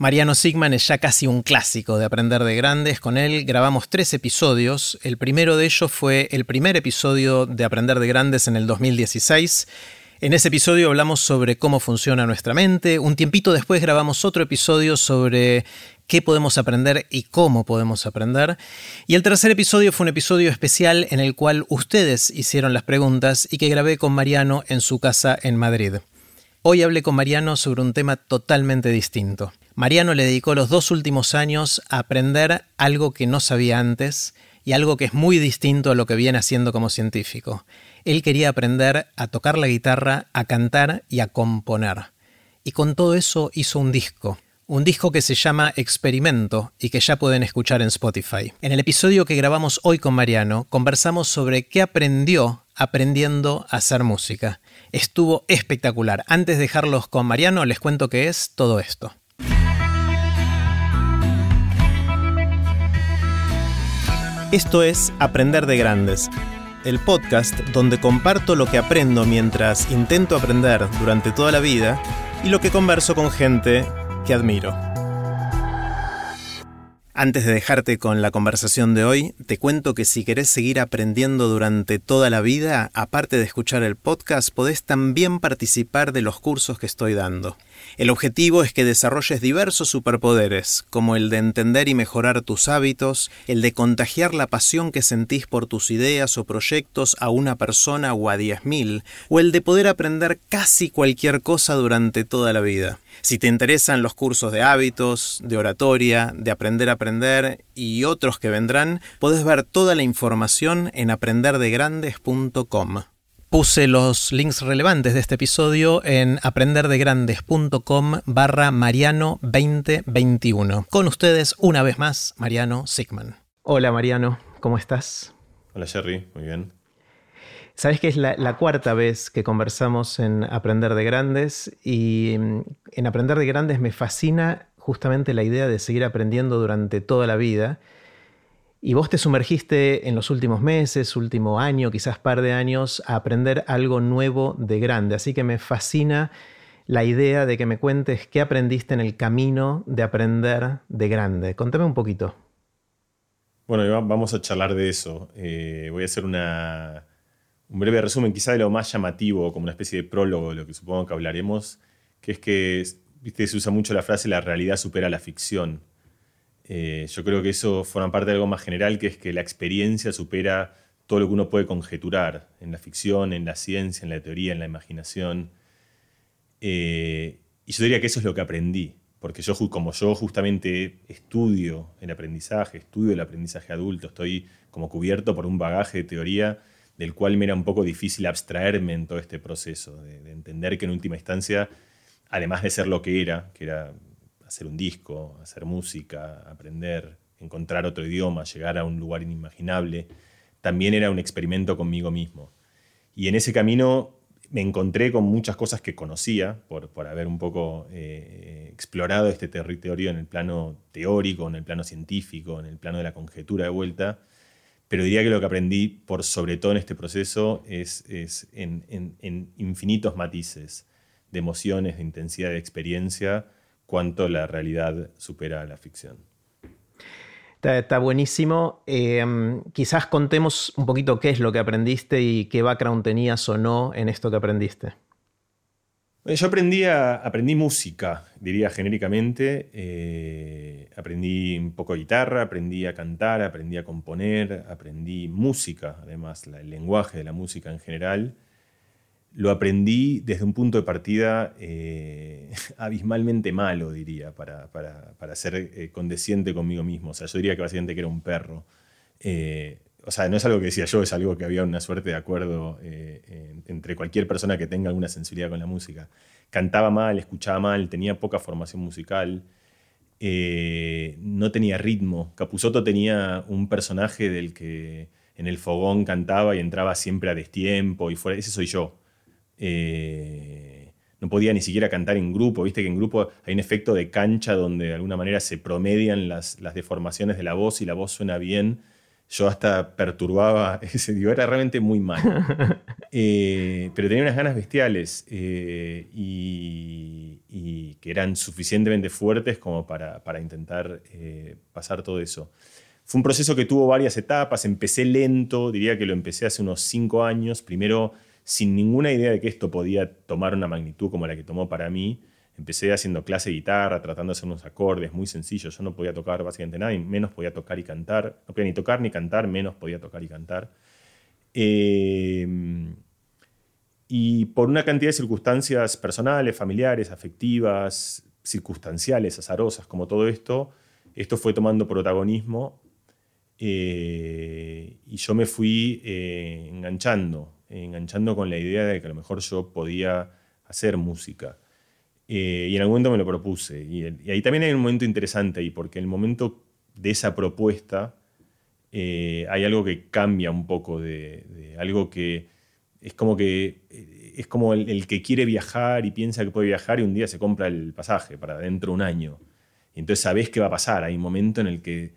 Mariano Sigman es ya casi un clásico de Aprender de Grandes. Con él grabamos tres episodios. El primero de ellos fue el primer episodio de Aprender de Grandes en el 2016. En ese episodio hablamos sobre cómo funciona nuestra mente. Un tiempito después grabamos otro episodio sobre qué podemos aprender y cómo podemos aprender. Y el tercer episodio fue un episodio especial en el cual ustedes hicieron las preguntas y que grabé con Mariano en su casa en Madrid. Hoy hablé con Mariano sobre un tema totalmente distinto. Mariano le dedicó los dos últimos años a aprender algo que no sabía antes y algo que es muy distinto a lo que viene haciendo como científico. Él quería aprender a tocar la guitarra, a cantar y a componer. Y con todo eso hizo un disco. Un disco que se llama Experimento y que ya pueden escuchar en Spotify. En el episodio que grabamos hoy con Mariano, conversamos sobre qué aprendió aprendiendo a hacer música. Estuvo espectacular. Antes de dejarlos con Mariano, les cuento qué es todo esto. Esto es Aprender de Grandes, el podcast donde comparto lo que aprendo mientras intento aprender durante toda la vida y lo que converso con gente que admiro. Antes de dejarte con la conversación de hoy, te cuento que si querés seguir aprendiendo durante toda la vida, aparte de escuchar el podcast, podés también participar de los cursos que estoy dando. El objetivo es que desarrolles diversos superpoderes, como el de entender y mejorar tus hábitos, el de contagiar la pasión que sentís por tus ideas o proyectos a una persona o a diez mil, o el de poder aprender casi cualquier cosa durante toda la vida. Si te interesan los cursos de hábitos, de oratoria, de aprender a aprender y otros que vendrán, podés ver toda la información en aprenderdegrandes.com. Puse los links relevantes de este episodio en aprenderdegrandes.com barra Mariano 2021. Con ustedes, una vez más, Mariano Sigman. Hola Mariano, ¿cómo estás? Hola Jerry, muy bien. Sabes que es la, cuarta vez que conversamos en Aprender de Grandes y mm, en Aprender de Grandes me fascina justamente la idea de seguir aprendiendo durante toda la vida y vos te sumergiste en los últimos meses, último año, quizás par de años, a aprender algo nuevo de grande. Así que me fascina la idea de que me cuentes qué aprendiste en el camino de aprender de grande. Contame un poquito. Bueno, vamos a charlar de eso. Eh, voy a hacer un breve resumen, quizá de lo más llamativo, como una especie de prólogo de lo que supongo que hablaremos, que es que se usa mucho la frase la realidad supera la ficción. Eh, yo creo que eso forma parte de algo más general, que es que la experiencia supera todo lo que uno puede conjeturar en la ficción, en la ciencia, en la teoría, en la imaginación. Eh, y yo diría que eso es lo que aprendí, porque yo, como yo justamente estudio el aprendizaje, estudio el aprendizaje adulto, estoy como cubierto por un bagaje de teoría del cual me era un poco difícil abstraerme en todo este proceso, de, de entender que en última instancia, además de ser lo que era, que era hacer un disco, hacer música, aprender, encontrar otro idioma, llegar a un lugar inimaginable, también era un experimento conmigo mismo. Y en ese camino me encontré con muchas cosas que conocía, por, por haber un poco eh, explorado este territorio en el plano teórico, en el plano científico, en el plano de la conjetura de vuelta, pero diría que lo que aprendí, por sobre todo en este proceso, es, en infinitos matices de emociones, de intensidad de experiencia, cuánto la realidad supera a la ficción. Está, buenísimo. Em, quizás contemos un poquito qué es lo que aprendiste y qué background tenías o no en esto que aprendiste. Yo aprendí, aprendí música, diría genéricamente. Eh, aprendí un poco guitarra, aprendí a cantar, aprendí a componer, aprendí música, además, el lenguaje de la música en general lo aprendí desde un punto de partida eh, abismalmente malo, diría, para, ser eh, condesciente conmigo mismo. O sea, yo diría que básicamente era un perro. Eh, o sea, no es algo que decía yo, es algo que había una suerte de acuerdo entre cualquier persona que tenga alguna sensibilidad con la música. Cantaba mal, escuchaba mal, tenía poca formación musical, no tenía ritmo. Capuzoto tenía un personaje del que en el fogón cantaba y entraba siempre a destiempo y fuera. Ese soy yo. Eh, no podía ni siquiera cantar en grupo, viste que en grupo hay un efecto de cancha donde de alguna manera se promedian las, deformaciones de la voz y la voz suena bien. yo hasta perturbaba ese, digo, era realmente muy malo. Eh, pero tenía unas ganas bestiales eh, y, que eran suficientemente fuertes como para, intentar eh, pasar todo eso. Fue un proceso que tuvo varias etapas, empecé lento, diría que lo empecé hace unos cinco años, primero sin ninguna idea de que esto podía tomar una magnitud como la que tomó para mí. Empecé haciendo clase de guitarra, tratando de hacer unos acordes muy sencillos. Yo no podía tocar básicamente nada, y menos podía tocar y cantar. No podía ni tocar ni cantar, menos podía tocar y cantar. Em, y por una cantidad de circunstancias personales, familiares, afectivas, circunstanciales, azarosas, como todo esto, esto fue tomando protagonismo eh, y yo me fui eh, enganchando, enganchando con la idea de que a lo mejor yo podía hacer música. Eh, y en algún momento me lo propuse. Y, ahí también hay un momento interesante ahí, porque en el momento de esa propuesta eh, hay algo que cambia un poco de, algo que es como que eh, es como el, que quiere viajar y piensa que puede viajar y un día se compra el pasaje para dentro de un año. Y entonces sabes qué va a pasar. Hay un momento en el que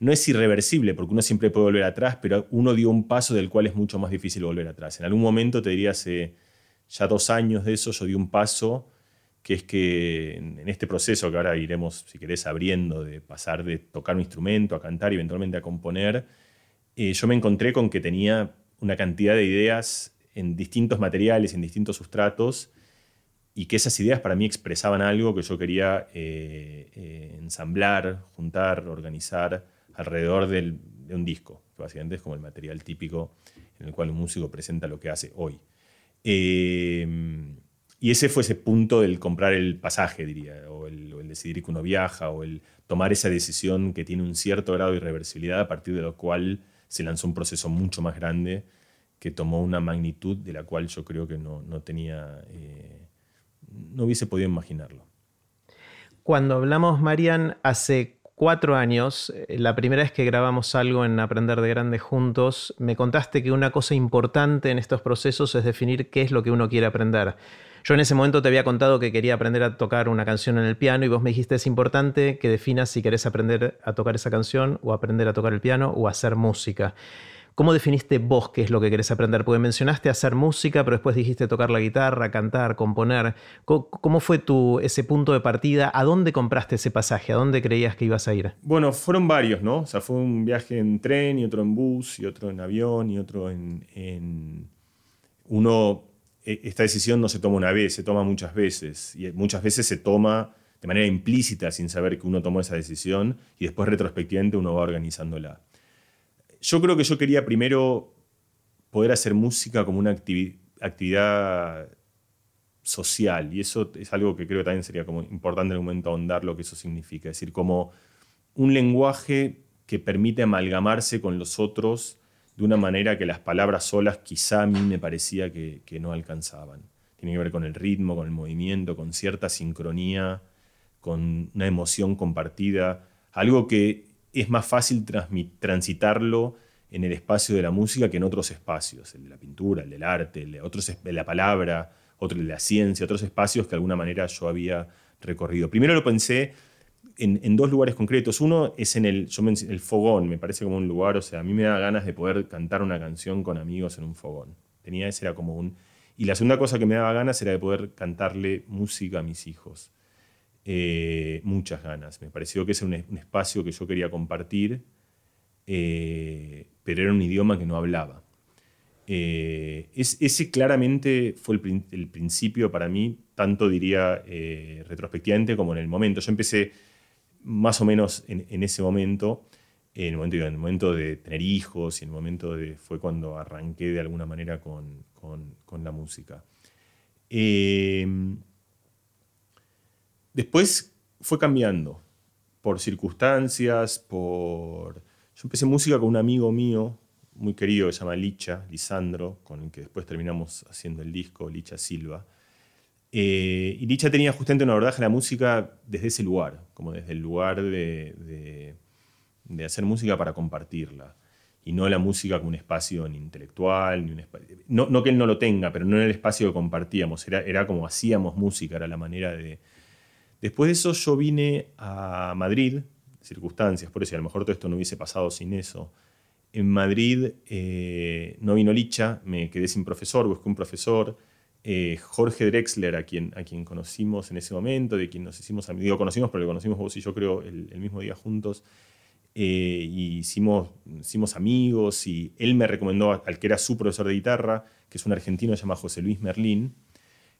no es irreversible, porque uno siempre puede volver atrás, pero uno dio un paso del cual es mucho más difícil volver atrás. En algún momento, te diría hace ya dos años de eso, yo di un paso que es que en este proceso que ahora iremos, si querés, abriendo, de pasar de tocar un instrumento a cantar y eventualmente a componer, eh, yo me encontré con que tenía una cantidad de ideas en distintos materiales, en distintos sustratos, y que esas ideas para mí expresaban algo que yo quería eh, eh, ensamblar, juntar, organizar alrededor de un disco, que básicamente es como el material típico en el cual un músico presenta lo que hace hoy. Y ese fue ese punto del comprar el pasaje, diría, o el, decidir que uno viaja, o el tomar esa decisión que tiene un cierto grado de irreversibilidad, a partir de lo cual se lanzó un proceso mucho más grande que tomó una magnitud de la cual yo creo que no, tenía, eh, no hubiese podido imaginarlo. Cuando hablamos, Marian, hace cuatro años, eh, la primera vez que grabamos algo en Aprender de Grandes juntos, me contaste que una cosa importante en estos procesos es definir qué es lo que uno quiere aprender. Yo en ese momento te había contado que quería aprender a tocar una canción en el piano y vos me dijiste es importante que definas si querés aprender a tocar esa canción o aprender a tocar el piano o hacer música. ¿Cómo definiste vos qué es lo que querés aprender? Porque mencionaste hacer música, pero después dijiste tocar la guitarra, cantar, componer. ¿Cómo, fue tu, ese punto de partida? ¿A dónde compraste ese pasaje? ¿A dónde creías que ibas a ir? Bueno, fueron varios, ¿no? O sea, fue un viaje en tren y otro en bus y otro en avión y otro en... en... Uno e, esta decisión no se toma una vez, se toma muchas veces. Y muchas veces se toma de manera implícita sin saber que uno tomó esa decisión y después retrospectivamente uno va organizándola. Yo creo que yo quería primero poder hacer música como una actividad social y eso es algo que creo que también sería como importante en el momento ahondar lo que eso significa, es decir, como un lenguaje que permite amalgamarse con los otros de una manera que las palabras solas quizá a mí me parecía que, no alcanzaban. Tiene que ver con el ritmo, con el movimiento, con cierta sincronía, con una emoción compartida, algo que es más fácil transitarlo en el espacio de la música que en otros espacios, el de la pintura, el del arte, el de, la palabra, otro de la ciencia, otros espacios que de alguna manera yo había recorrido. Primero lo pensé en, dos lugares concretos. Uno es en el, yo el fogón, me parece como un lugar, o sea, a mí me da ganas de poder cantar una canción con amigos en un fogón. Tenía ese, era como un... Y la segunda cosa que me daba ganas era de poder cantarle música a mis hijos. Eh, muchas ganas. Me pareció que ese era un, espacio que yo quería compartir, eh, pero era un idioma que no hablaba. Eh, ese claramente fue el, principio para mí, tanto diría retrospectivamente como en el momento. Yo empecé más o menos en, ese momento, en el momento, en el momento, de tener hijos y en el momento de, fue cuando arranqué de alguna manera con, la música. Después fue cambiando por circunstancias, por... Yo empecé música con un amigo mío muy querido que se llama Licha, Lisandro, con el que después terminamos haciendo el disco, Licha Silva. Eh, y Licha tenía justamente una abordaje a la música desde ese lugar, como desde el lugar de, hacer música para compartirla. Y no la música como un espacio ni intelectual, ni un no, no, que él no lo tenga, pero no en el espacio que compartíamos, era, era como hacíamos música, era la manera de... Después de eso yo vine a Madrid, circunstancias, por eso a lo mejor todo esto no hubiese pasado sin eso. en Madrid eh, no vino Licha, me quedé sin profesor, busqué un profesor. Eh, Jorge Drexler, a quien, a quien conocimos en ese momento, de quien nos hicimos amigos, conocimos, pero lo conocimos vos y yo creo el, mismo día juntos, eh, y hicimos, hicimos amigos, y él me recomendó al que era su profesor de guitarra, que es un argentino, se llama José Luis Merlín,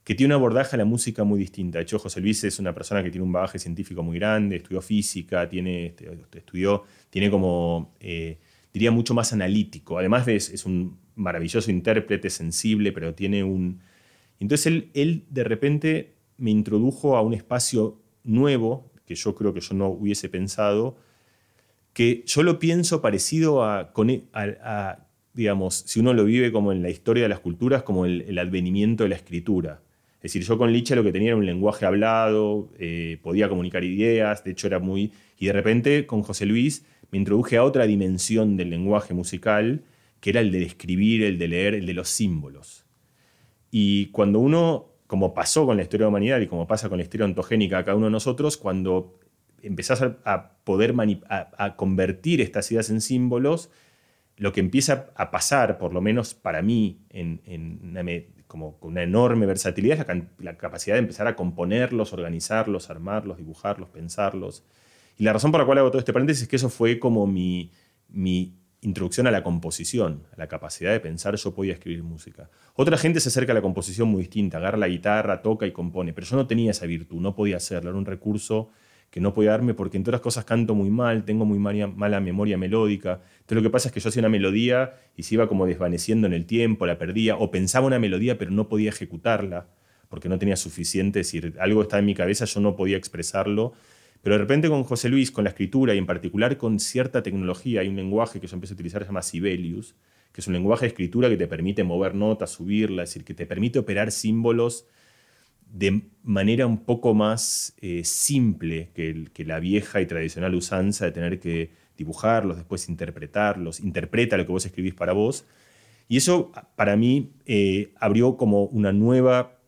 que tiene un abordaje a la música muy distinta. De hecho, José Luis es una persona que tiene un bagaje científico muy grande, estudió física, tiene, este, estudió, tiene como diría, mucho más analítico. Además de, es, un maravilloso intérprete, sensible, pero tiene un... Entonces él, él de repente me introdujo a un espacio nuevo, que yo creo que yo no hubiese pensado, que yo lo pienso parecido a, a, digamos, si uno lo vive como en la historia de las culturas, como el, advenimiento de la escritura. Es decir, yo con Licha lo que tenía era un lenguaje hablado, eh, podía comunicar ideas, de hecho era muy... Y de repente con José Luis me introduje a otra dimensión del lenguaje musical, que era el de escribir, el de leer, el de los símbolos. Y cuando uno, como pasó con la historia de la humanidad y como pasa con la historia ontogénica a cada uno de nosotros, cuando empezás a, poder a, convertir estas ideas en símbolos, lo que empieza a pasar, por lo menos para mí, en, una, como con una enorme versatilidad, la, la, capacidad de empezar a componerlos, organizarlos, armarlos, dibujarlos, pensarlos. Y la razón por la cual hago todo este paréntesis es que eso fue como mi, mi introducción a la composición, a la capacidad de pensar yo podía escribir música. Otra gente se acerca a la composición muy distinta, agarra la guitarra, toca y compone, pero yo no tenía esa virtud, no podía hacerlo, era un recurso que no podía darme porque en todas las cosas canto muy mal, tengo muy mala memoria melódica. Entonces lo que pasa es que yo hacía una melodía y se iba como desvaneciendo en el tiempo, la perdía, o pensaba una melodía pero no podía ejecutarla porque no tenía suficiente, es decir, algo estaba en mi cabeza, yo no podía expresarlo pero de repente con José Luis, con la escritura y en particular con cierta tecnología, hay un lenguaje que yo empecé a utilizar se llama Sibelius, que es un lenguaje de escritura que te permite mover notas, subirlas, es decir, que te permite operar símbolos de manera un poco más eh, simple que, la vieja y tradicional usanza de tener que dibujarlos, después interpretarlos, interpreta lo que vos escribís para vos. Y eso para mí eh, abrió como una nueva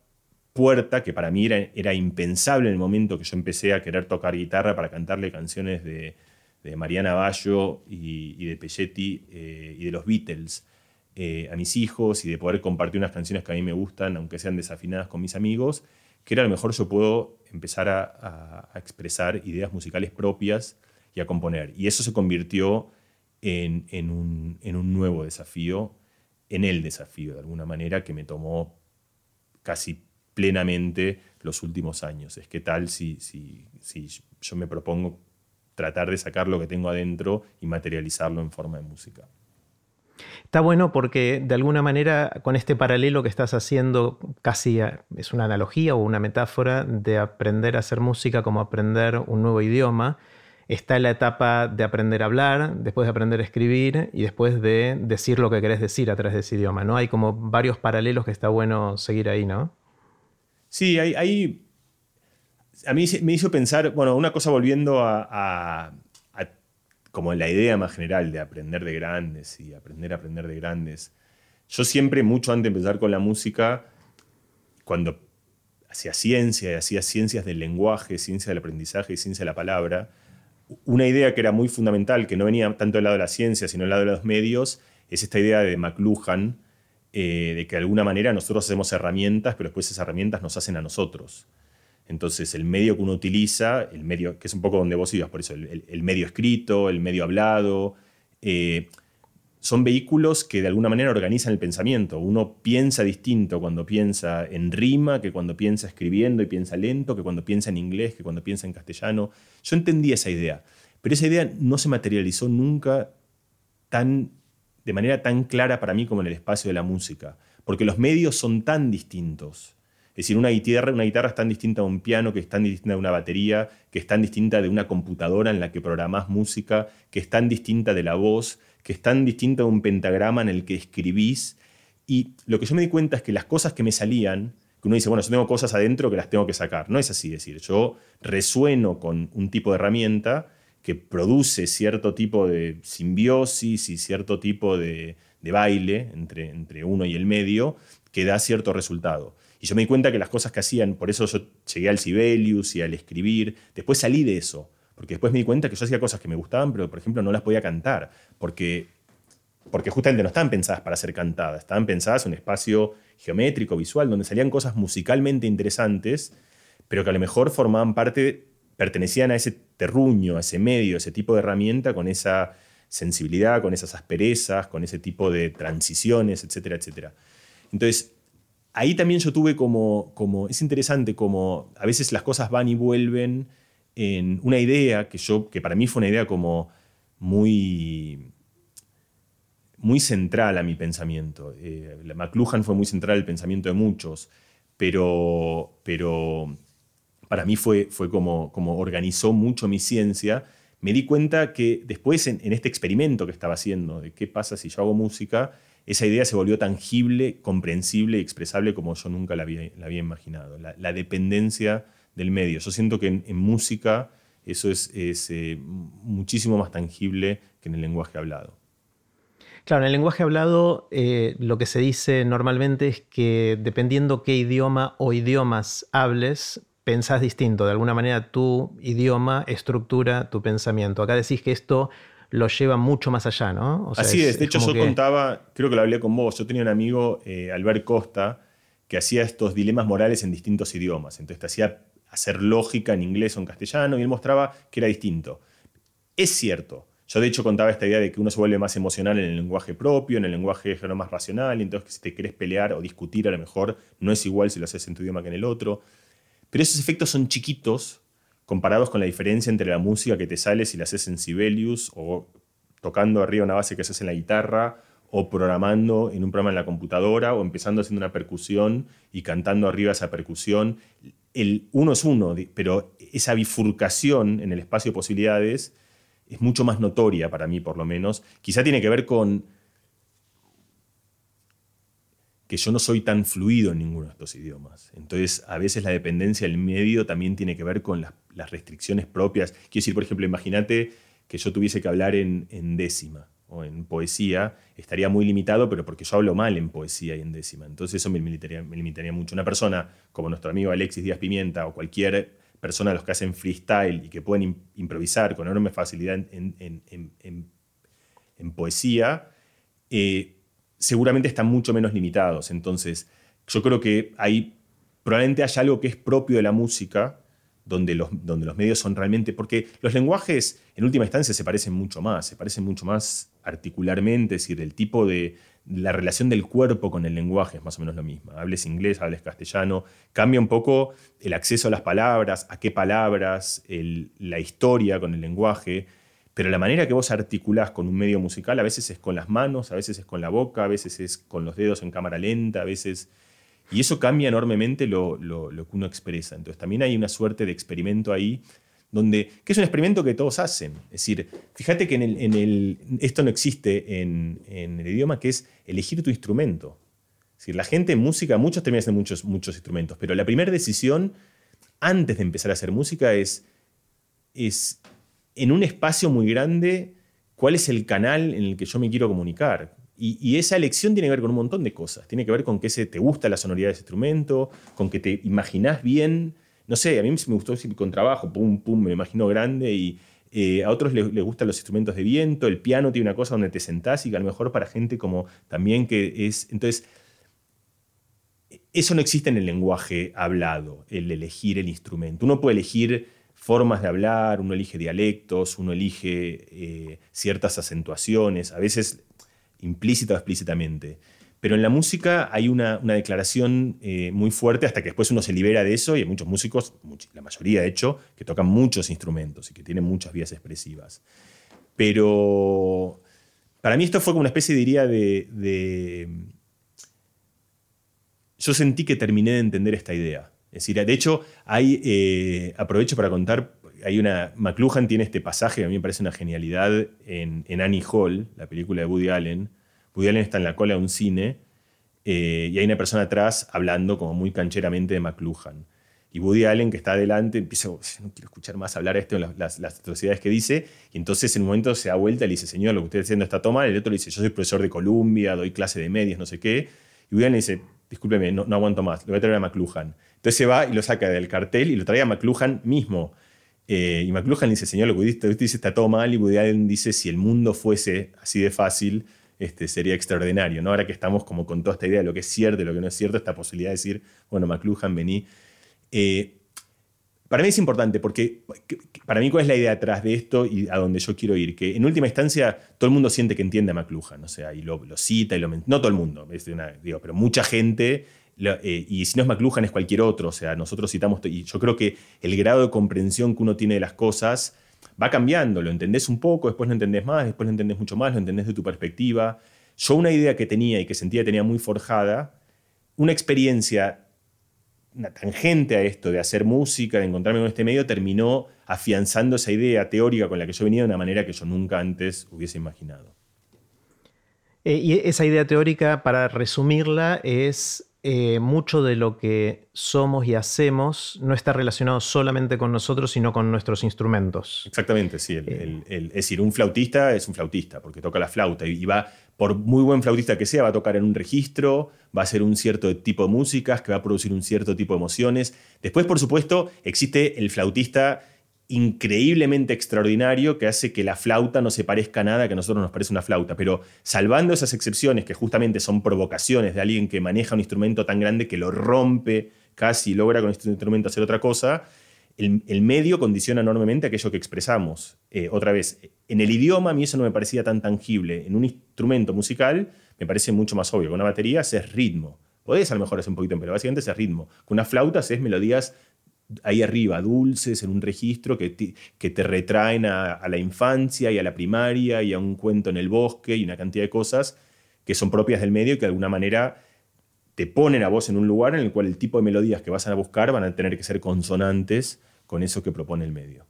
puerta que para mí era, impensable en el momento que yo empecé a querer tocar guitarra para cantarle canciones de, Mariana Bayo y, de Pelletti eh, y de los Beatles eh, a mis hijos y de poder compartir unas canciones que a mí me gustan, aunque sean desafinadas con mis amigos, que era lo mejor yo puedo empezar a, expresar ideas musicales propias y a componer. Y eso se convirtió en, un, en un nuevo desafío, en el desafío de alguna manera, que me tomó casi plenamente los últimos años. Es que tal si, si, si yo me propongo tratar de sacar lo que tengo adentro y materializarlo en forma de música. Está bueno porque de alguna manera con este paralelo que estás haciendo casi es una analogía o una metáfora de aprender a hacer música como aprender un nuevo idioma. Está la etapa de aprender a hablar, después de aprender a escribir y después de decir lo que querés decir a través de ese idioma. ¿no? Hay como varios paralelos que está bueno seguir ahí, ¿no? Sí, hay, a mí me hizo pensar, bueno, una cosa volviendo a, como la idea más general de aprender de grandes y aprender a aprender de grandes. Yo siempre, mucho antes de empezar con la música, cuando hacía ciencia y hacía ciencias del lenguaje, ciencia del aprendizaje y ciencia de la palabra, una idea que era muy fundamental, que no venía tanto del lado de la ciencia, sino del lado de los medios, es esta idea de McLuhan, eh, de que de alguna manera nosotros hacemos herramientas, pero después esas herramientas nos hacen a nosotros. Entonces, el medio que uno utiliza, el medio, que es un poco donde vos ibas, por eso, el, medio escrito, el medio hablado, eh, son vehículos que de alguna manera organizan el pensamiento. Uno piensa distinto cuando piensa en rima, que cuando piensa escribiendo y piensa lento, que cuando piensa en inglés, que cuando piensa en castellano. Yo entendí esa idea, pero esa idea no se materializó nunca tan de manera tan clara para mí como en el espacio de la música, porque los medios son tan distintos. Es decir, una guitarra, una guitarra es tan distinta a un piano, que es tan distinta de una batería, que es tan distinta de una computadora en la que programás música, que es tan distinta de la voz, que es tan distinta de un pentagrama en el que escribís. Y lo que yo me di cuenta es que las cosas que me salían, que uno dice, bueno, yo tengo cosas adentro que las tengo que sacar. No es así, decir, yo resueno con un tipo de herramienta que produce cierto tipo de simbiosis y cierto tipo de, baile entre, entre uno y el medio que da cierto resultado. Y yo me di cuenta que las cosas que hacían, por eso yo llegué al Sibelius y al escribir, después salí de eso, porque después me di cuenta que yo hacía cosas que me gustaban, pero por ejemplo no las podía cantar, porque porque justamente no estaban pensadas para ser cantadas, estaban pensadas en un espacio geométrico, visual, donde salían cosas musicalmente interesantes, pero que a lo mejor formaban parte, pertenecían a ese terruño, a ese medio, a ese tipo de herramienta con esa sensibilidad, con esas asperezas, con ese tipo de transiciones, etcétera, etcétera. Entonces, ahí también yo tuve como, como, es interesante como a veces las cosas van y vuelven en una idea que yo, que para mí fue una idea como muy, muy central a mi pensamiento. Eh, McLuhan fue muy central al pensamiento de muchos, pero, pero para mí fue, fue como, como organizó mucho mi ciencia. Me di cuenta que después en, este experimento que estaba haciendo, de qué pasa si yo hago música, esa idea se volvió tangible, comprensible y expresable como yo nunca la había, imaginado. La, dependencia del medio. Yo siento que en, música eso es, eh, muchísimo más tangible que en el lenguaje hablado. Claro, en el lenguaje hablado eh, lo que se dice normalmente es que dependiendo qué idioma o idiomas hables, pensás distinto. De alguna manera tu idioma estructura tu pensamiento. Acá decís que esto lo lleva mucho más allá, ¿no? Así es, de hecho yo contaba, creo que lo hablé con vos, yo tenía un amigo, eh, Albert Costa, que hacía estos dilemas morales en distintos idiomas. Entonces te hacía hacer lógica en inglés o en castellano y él mostraba que era distinto. Es cierto, yo de hecho contaba esta idea de que uno se vuelve más emocional en el lenguaje propio, en el lenguaje más racional, y entonces si te querés pelear o discutir a lo mejor no es igual si lo haces en tu idioma que en el otro. Pero esos efectos son chiquitos comparados con la diferencia entre la música que te sale si la haces en Sibelius o tocando arriba una base que haces en la guitarra o programando en un programa en la computadora o empezando haciendo una percusión y cantando arriba esa percusión. El uno es uno, pero esa bifurcación en el espacio de posibilidades es mucho más notoria para mí, por lo menos. Quizá tiene que ver con que yo no soy tan fluido en ninguno de estos idiomas. Entonces, a veces la dependencia del medio también tiene que ver con las, restricciones propias. Quiero decir, por ejemplo, imagínate que yo tuviese que hablar en, décima o en poesía, estaría muy limitado, pero porque yo hablo mal en poesía y en décima. Entonces eso me limitaría, me limitaría mucho. Una persona como nuestro amigo Alexis Díaz Pimienta o cualquier persona de los que hacen freestyle y que pueden improvisar con enorme facilidad en, poesía, eh, seguramente están mucho menos limitados. Entonces, yo creo que hay, probablemente haya algo que es propio de la música, donde los, medios son realmente, porque los lenguajes en última instancia se parecen mucho más, se parecen mucho más articularmente, es decir, el tipo de, la relación del cuerpo con el lenguaje es más o menos lo mismo. Hables inglés, hables castellano, cambia un poco el acceso a las palabras, a qué palabras, la historia con el lenguaje, pero la manera que vos articulás con un medio musical a veces es con las manos, a veces es con la boca, a veces es con los dedos en cámara lenta, a veces... Y eso cambia enormemente lo, lo que uno expresa. Entonces también hay una suerte de experimento ahí donde, que es un experimento que todos hacen. Es decir, fíjate que en el, esto no existe en, el idioma, que es elegir tu instrumento. Es decir, la gente en música, muchos terminan haciendo muchos, muchos instrumentos, pero la primera decisión antes de empezar a hacer música es, es en un espacio muy grande cuál es el canal en el que yo me quiero comunicar. Y, esa elección tiene que ver con un montón de cosas. Tiene que ver con que se, te gusta la sonoridad de ese instrumento, con que te imaginás bien no sé, a mí me gustó con trabajo, pum, pum, me imagino grande y eh, a otros les, gustan los instrumentos de viento, el piano tiene una cosa donde te sentás y que a lo mejor para gente como también que es... Entonces, eso no existe en el lenguaje hablado, el elegir el instrumento. Uno puede elegir formas de hablar, uno elige dialectos, uno elige eh, ciertas acentuaciones, a veces implícita o explícitamente. Pero en la música hay una, declaración eh, muy fuerte hasta que después uno se libera de eso y hay muchos músicos, la mayoría de hecho, que tocan muchos instrumentos y que tienen muchas vías expresivas. Pero para mí esto fue como una especie, diría, de... Yo sentí que terminé de entender esta idea. Es decir, de hecho, hay, eh, aprovecho para contar, hay una, McLuhan tiene este pasaje que a mí me parece una genialidad en, en Annie Hall, la película de Woody Allen, Woody Allen está en la cola de un cine eh, y hay una persona atrás hablando como muy cancheramente de McLuhan. Y Woody Allen, que está adelante, empieza, no quiero escuchar más hablar esto, las, las, atrocidades que dice, y entonces en un momento se da vuelta y le dice, señor, lo que usted está haciendo está toma, el otro le dice, yo soy profesor de Columbia, doy clase de medios, no sé qué, y Woody Allen le dice, discúlpeme, no, aguanto más, lo voy a traer a McLuhan. Entonces se va y lo saca del cartel y lo trae a McLuhan mismo. Eh, y McLuhan dice, señor, lo que usted dice está todo mal, y Woody dice, si el mundo fuese así de fácil, este, sería extraordinario, ¿no? Ahora que estamos como con toda esta idea de lo que es cierto y lo que no es cierto, esta posibilidad de decir, bueno, McLuhan, vení. Eh, para mí es importante porque para mí cuál es la idea detrás de esto y a dónde yo quiero ir, que en última instancia todo el mundo siente que entiende a McLuhan, o sea, y lo, cita y lo no todo el mundo, pero mucha gente eh, y si no es McLuhan es cualquier otro, o sea, nosotros citamos, y yo creo que el grado de comprensión que uno tiene de las cosas va cambiando, lo entendés un poco, después lo entendés más, después lo entendés mucho más, lo entendés de tu perspectiva. Yo una idea que tenía y que sentía que tenía muy forjada, una experiencia una tangente a esto de hacer música, de encontrarme con este medio, terminó afianzando esa idea teórica con la que yo venía de una manera que yo nunca antes hubiese imaginado. Eh, y esa idea teórica, para resumirla, es eh, mucho de lo que somos y hacemos no está relacionado solamente con nosotros, sino con nuestros instrumentos. Exactamente, sí. Eh. es decir, un flautista es un flautista, porque toca la flauta y va por muy buen flautista que sea, va a tocar en un registro, va a ser un cierto tipo de músicas, que va a producir un cierto tipo de emociones. Después, por supuesto, existe el flautista increíblemente extraordinario que hace que la flauta no se parezca a nada que a nosotros nos parece una flauta. Pero salvando esas excepciones que justamente son provocaciones de alguien que maneja un instrumento tan grande que lo rompe casi logra con este instrumento hacer otra cosa, el, medio condiciona enormemente aquello que expresamos. Eh, otra vez, en el idioma a mí eso no me parecía tan tangible. En un instrumento musical me parece mucho más obvio. Con una batería es ritmo. Podés a lo mejor hacer un poquito, pero básicamente es ritmo. Con una flauta es melodías ahí arriba, dulces, en un registro que te, que te retraen a, a, la infancia y a la primaria y a un cuento en el bosque y una cantidad de cosas que son propias del medio y que de alguna manera te ponen a vos en un lugar en el cual el tipo de melodías que vas a buscar van a tener que ser consonantes con eso que propone el medio.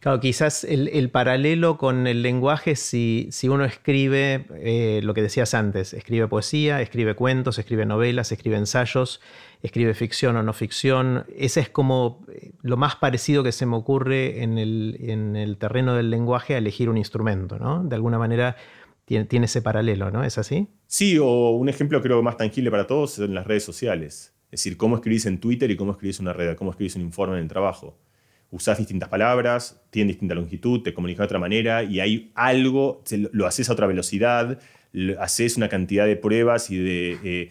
Claro, quizás el, paralelo con el lenguaje, si, si uno escribe eh, lo que decías antes, escribe poesía, escribe cuentos, escribe novelas, escribe ensayos, escribe ficción o no ficción, ese es como eh, lo más parecido que se me ocurre en el, en el terreno del lenguaje a elegir un instrumento, ¿no? De alguna manera tiene, ese paralelo, ¿no? ¿Es así? Sí, o un ejemplo creo más tangible para todos en las redes sociales. Es decir, cómo escribís en Twitter y cómo escribís una red, cómo escribís un informe en el trabajo. Usás distintas palabras, tienen distinta longitud, te comunicas de otra manera y hay algo, lo haces a otra velocidad, haces una cantidad de pruebas y de, eh,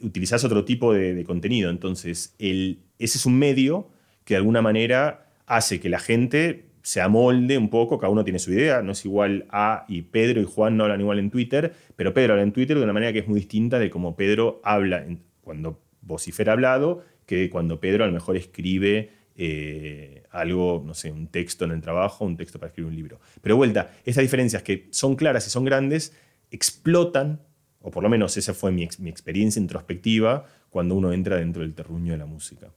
utilizás otro tipo de, contenido. Entonces, ese es un medio que de alguna manera hace que la gente se amolde un poco, cada uno tiene su idea, no es igual a y Pedro y Juan no hablan igual en Twitter, pero Pedro habla en Twitter de una manera que es muy distinta de cómo Pedro habla cuando vocifera hablado que cuando Pedro a lo mejor escribe eh, algo, no sé, un texto en el trabajo, un texto para escribir un libro. Pero vuelta, estas diferencias que son claras y son grandes, explotan, o por lo menos esa fue mi, mi experiencia introspectiva cuando uno entra dentro del terruño de la música.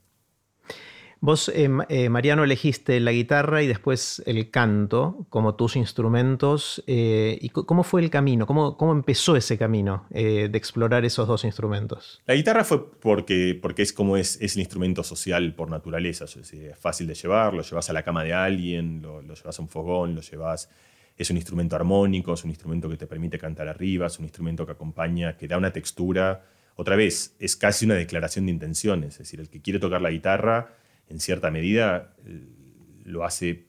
Vos, eh, eh, Mariano, elegiste la guitarra y después el canto como tus instrumentos. Eh, ¿Y cómo fue el camino? ¿Cómo, cómo empezó ese camino de explorar esos dos instrumentos? La guitarra fue porque, porque es como es, es el instrumento social por naturaleza. Es, fácil de llevar, lo llevas a la cama de alguien, lo, lo llevas a un fogón, lo llevas es un instrumento armónico, es un instrumento que te permite cantar arriba, es un instrumento que acompaña, que da una textura. Otra vez, es casi una declaración de intenciones, es decir, el que quiere tocar la guitarra en cierta medida eh, lo hace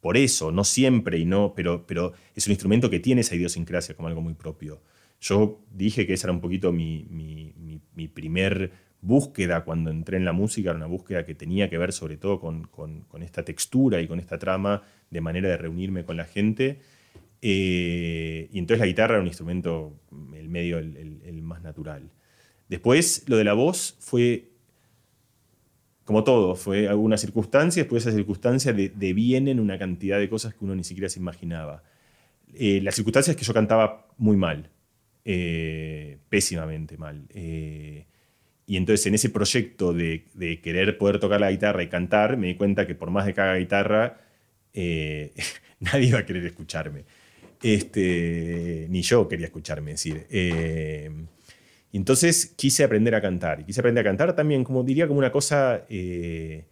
por eso, no siempre, y no, pero, pero es un instrumento que tiene esa idiosincrasia como algo muy propio. Yo dije que esa era un poquito mi, mi, primer búsqueda cuando entré en la música, era una búsqueda que tenía que ver sobre todo con, con, esta textura y con esta trama de manera de reunirme con la gente. Eh, y entonces la guitarra era un instrumento, el medio, el, más natural. Después, lo de la voz fue como todo, fue alguna circunstancia, después de esa circunstancia devienen una cantidad de cosas que uno ni siquiera se imaginaba. Eh, la circunstancia es que yo cantaba muy mal, eh, pésimamente mal. Eh, y entonces en ese proyecto de, querer poder tocar la guitarra y cantar, me di cuenta que por más de que haga guitarra, nadie iba a querer escucharme. Este, ni yo quería escucharme, es decir. Y entonces quise aprender a cantar. Y quise aprender a cantar también, como diría, como una cosa eh,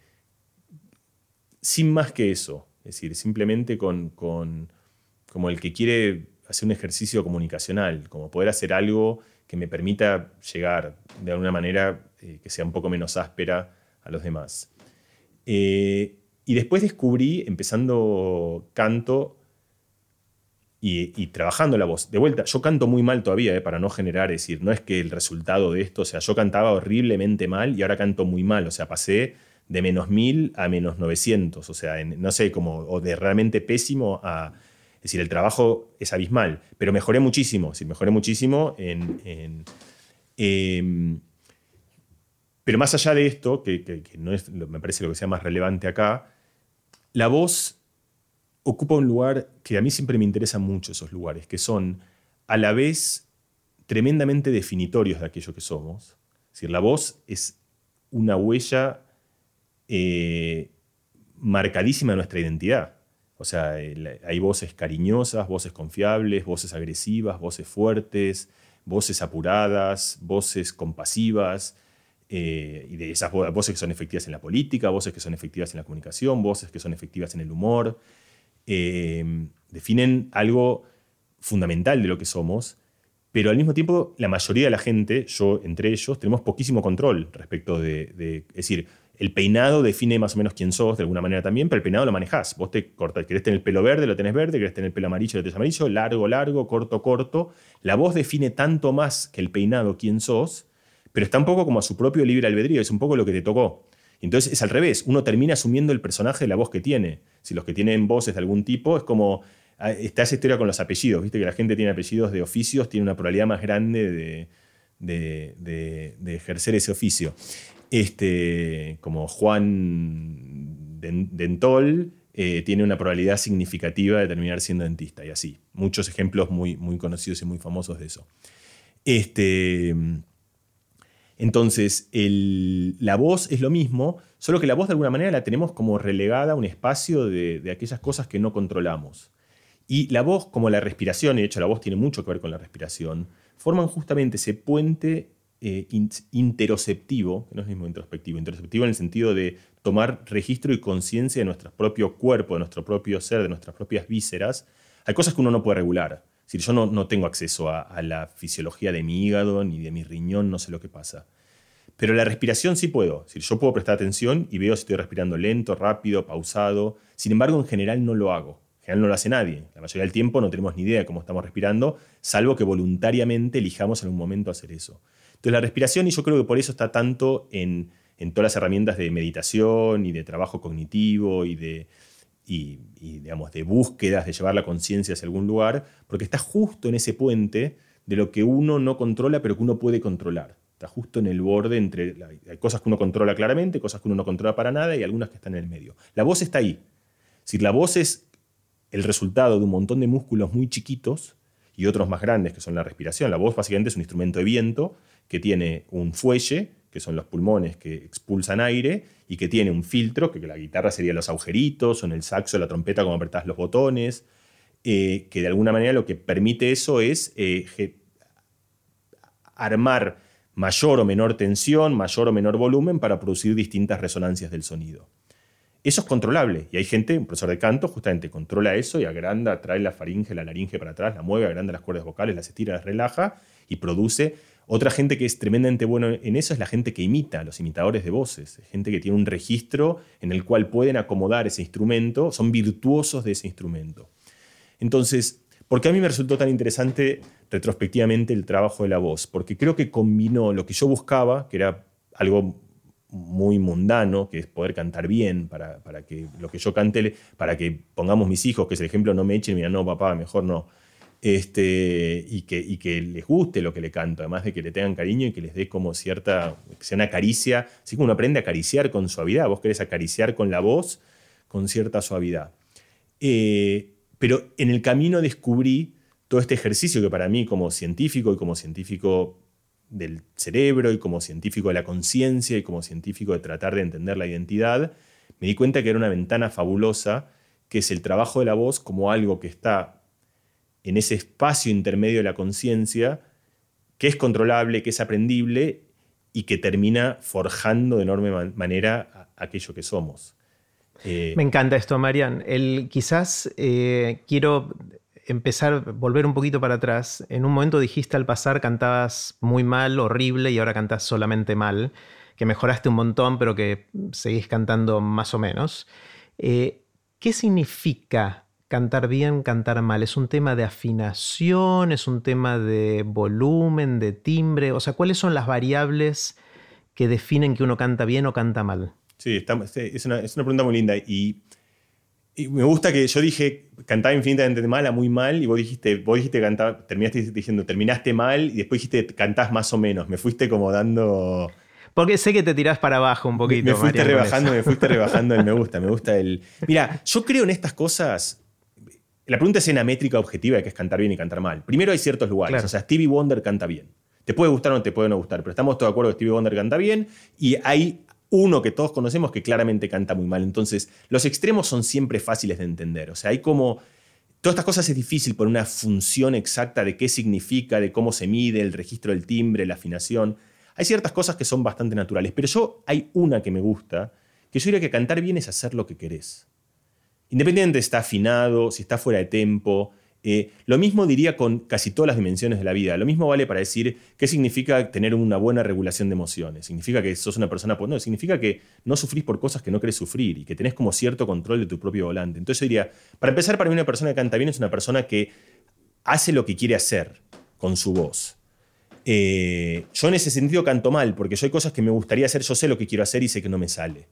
sin más que eso. Es decir, simplemente con, como el que quiere hacer un ejercicio comunicacional, como poder hacer algo que me permita llegar de alguna manera eh, que sea un poco menos áspera a los demás. Eh, y después descubrí, empezando canto, y, trabajando la voz. De vuelta, yo canto muy mal todavía, eh, para no generar, es decir, no es que el resultado de esto, o sea, yo cantaba horriblemente mal y ahora canto muy mal, o sea, pasé de menos 1000 a menos 900, o sea, no sé, como, o de realmente pésimo a... Es decir, el trabajo es abismal, pero mejoré muchísimo, mejoré muchísimo en... Em, pero más allá de esto, que, no es, me parece lo que sea más relevante acá, la voz ocupa un lugar que a mí siempre me interesa mucho esos lugares, que son a la vez tremendamente definitorios de aquello que somos. Es decir, la voz es una huella eh, marcadísima de nuestra identidad. O sea, hay voces cariñosas, voces confiables, voces agresivas, voces fuertes, voces apuradas, voces compasivas, eh, y de esas voces que son efectivas en la política, voces que son efectivas en la comunicación, voces que son efectivas en el humor, eh, definen algo fundamental de lo que somos, pero al mismo tiempo la mayoría de la gente, yo entre ellos, tenemos poquísimo control respecto de, es decir, el peinado define más o menos quién sos de alguna manera también, pero el peinado lo manejás. Vos te cortas, querés tener el pelo verde, lo tenés verde, querés tener el pelo amarillo, lo tenés amarillo, largo, largo, corto, corto. La voz define tanto más que el peinado quién sos, pero está un poco como a su propio libre albedrío, es un poco lo que te tocó. Entonces es al revés, uno termina asumiendo el personaje de la voz que tiene. Si los que tienen voces de algún tipo, es como, ah, está esa historia con los apellidos, viste que la gente tiene apellidos de oficios, tiene una probabilidad más grande de, ejercer ese oficio. Este, como Juan Dentol eh, tiene una probabilidad significativa de terminar siendo dentista y así. Muchos ejemplos muy, muy conocidos y muy famosos de eso. Este, entonces, la voz es lo mismo, solo que la voz de alguna manera la tenemos como relegada a un espacio de, aquellas cosas que no controlamos. Y la voz, como la respiración, y de hecho la voz tiene mucho que ver con la respiración, forman justamente ese puente eh, interoceptivo, no es mismo introspectivo, interoceptivo en el sentido de tomar registro y conciencia de nuestro propio cuerpo, de nuestro propio ser, de nuestras propias vísceras. Hay cosas que uno no puede regular decir, yo no, no tengo acceso a, la fisiología de mi hígado ni de mi riñón, no sé lo que pasa. Pero la respiración sí puedo. Es yo puedo prestar atención y veo si estoy respirando lento, rápido, pausado. Sin embargo, en general no lo hago. En general no lo hace nadie. La mayoría del tiempo no tenemos ni idea de cómo estamos respirando, salvo que voluntariamente elijamos en un momento hacer eso. Entonces la respiración, y yo creo que por eso está tanto en, en todas las herramientas de meditación y de trabajo cognitivo y de, y, digamos, de búsquedas de llevar la conciencia hacia algún lugar, porque está justo en ese puente de lo que uno no controla, pero que uno puede controlar. Está justo en el borde entre. Hay cosas que uno controla claramente, cosas que uno no controla para nada y algunas que están en el medio. La voz está ahí. Si la voz es el resultado de un montón de músculos muy chiquitos y otros más grandes, que son la respiración. La voz básicamente es un instrumento de viento que tiene un fuelle que son los pulmones que expulsan aire, y que tiene un filtro, que la guitarra sería los agujeritos, o en el saxo la trompeta como apretás los botones, eh, que de alguna manera lo que permite eso es eh, armar mayor o menor tensión, mayor o menor volumen para producir distintas resonancias del sonido. Eso es controlable. Y hay gente, un profesor de canto, justamente controla eso y agranda, trae la faringe, la laringe para atrás, la mueve, agranda las cuerdas vocales, las estira, las relaja y produce otra gente que es tremendamente bueno en eso es la gente que imita, los imitadores de voces, gente que tiene un registro en el cual pueden acomodar ese instrumento, son virtuosos de ese instrumento. Entonces, ¿por qué a mí me resultó tan interesante retrospectivamente el trabajo de la voz? Porque creo que combinó lo que yo buscaba, que era algo muy mundano, que es poder cantar bien, para, para que lo que yo cante, para que pongamos mis hijos, que es el ejemplo, no me echen digan, no, papá, mejor no este, y, que, les guste lo que le canto, además de que le tengan cariño y que les dé como cierta, que sea una caricia, así como uno aprende a acariciar con suavidad, vos querés acariciar con la voz con cierta suavidad. Eh, pero en el camino descubrí todo este ejercicio que para mí como científico y como científico del cerebro y como científico de la conciencia y como científico de tratar de entender la identidad, me di cuenta que era una ventana fabulosa, que es el trabajo de la voz como algo que está en ese espacio intermedio de la conciencia que es controlable, que es aprendible y que termina forjando de enorme manera aquello que somos. Eh, Me encanta esto, Marian. El, quizás eh, quiero empezar, volver un poquito para atrás. En un momento dijiste al pasar cantabas muy mal, horrible, y ahora cantas solamente mal, que mejoraste un montón, pero que seguís cantando más o menos. Eh, ¿Qué significa cantar bien, cantar mal? ¿Es un tema de afinación? ¿Es un tema de volumen, de timbre? O sea, ¿cuáles son las variables que definen que uno canta bien o canta mal? Sí, es, una, pregunta muy linda. Y, me gusta que yo dije, cantaba infinitamente mal a muy mal, y vos dijiste, vos dijiste cantar, terminaste diciendo, terminaste mal, y después dijiste, cantás más o menos. Me fuiste como dando... Porque sé que te tirás para abajo un poquito. Me, fuiste rebajando, me fuiste rebajando el me gusta, me gusta el... Mira, yo creo en estas cosas la pregunta es en la métrica objetiva de que es cantar bien y cantar mal. Primero hay ciertos lugares. O sea, Stevie Wonder canta bien. Te puede gustar o no te puede no gustar, pero estamos todos de acuerdo que Stevie Wonder canta bien y hay uno que todos conocemos que claramente canta muy mal. Entonces, los extremos son siempre fáciles de entender. O sea, hay como... Todas estas cosas es difícil por una función exacta de qué significa, de cómo se mide, el registro del timbre, la afinación. Hay ciertas cosas que son bastante naturales, pero yo hay una que me gusta, que yo diría que cantar bien es hacer lo que querés. Independiente está afinado, si está fuera de tempo. Eh, lo mismo diría con casi todas las dimensiones de la vida. Lo mismo vale para decir qué significa tener una buena regulación de emociones. Significa que sos una persona... No, significa que no sufrís por cosas que no querés sufrir y que tenés como cierto control de tu propio volante. Entonces yo diría, para empezar, para mí una persona que canta bien es una persona que hace lo que quiere hacer con su voz. Eh, yo en ese sentido canto mal, porque yo hay cosas que me gustaría hacer, yo sé lo que quiero hacer y sé que no me sale.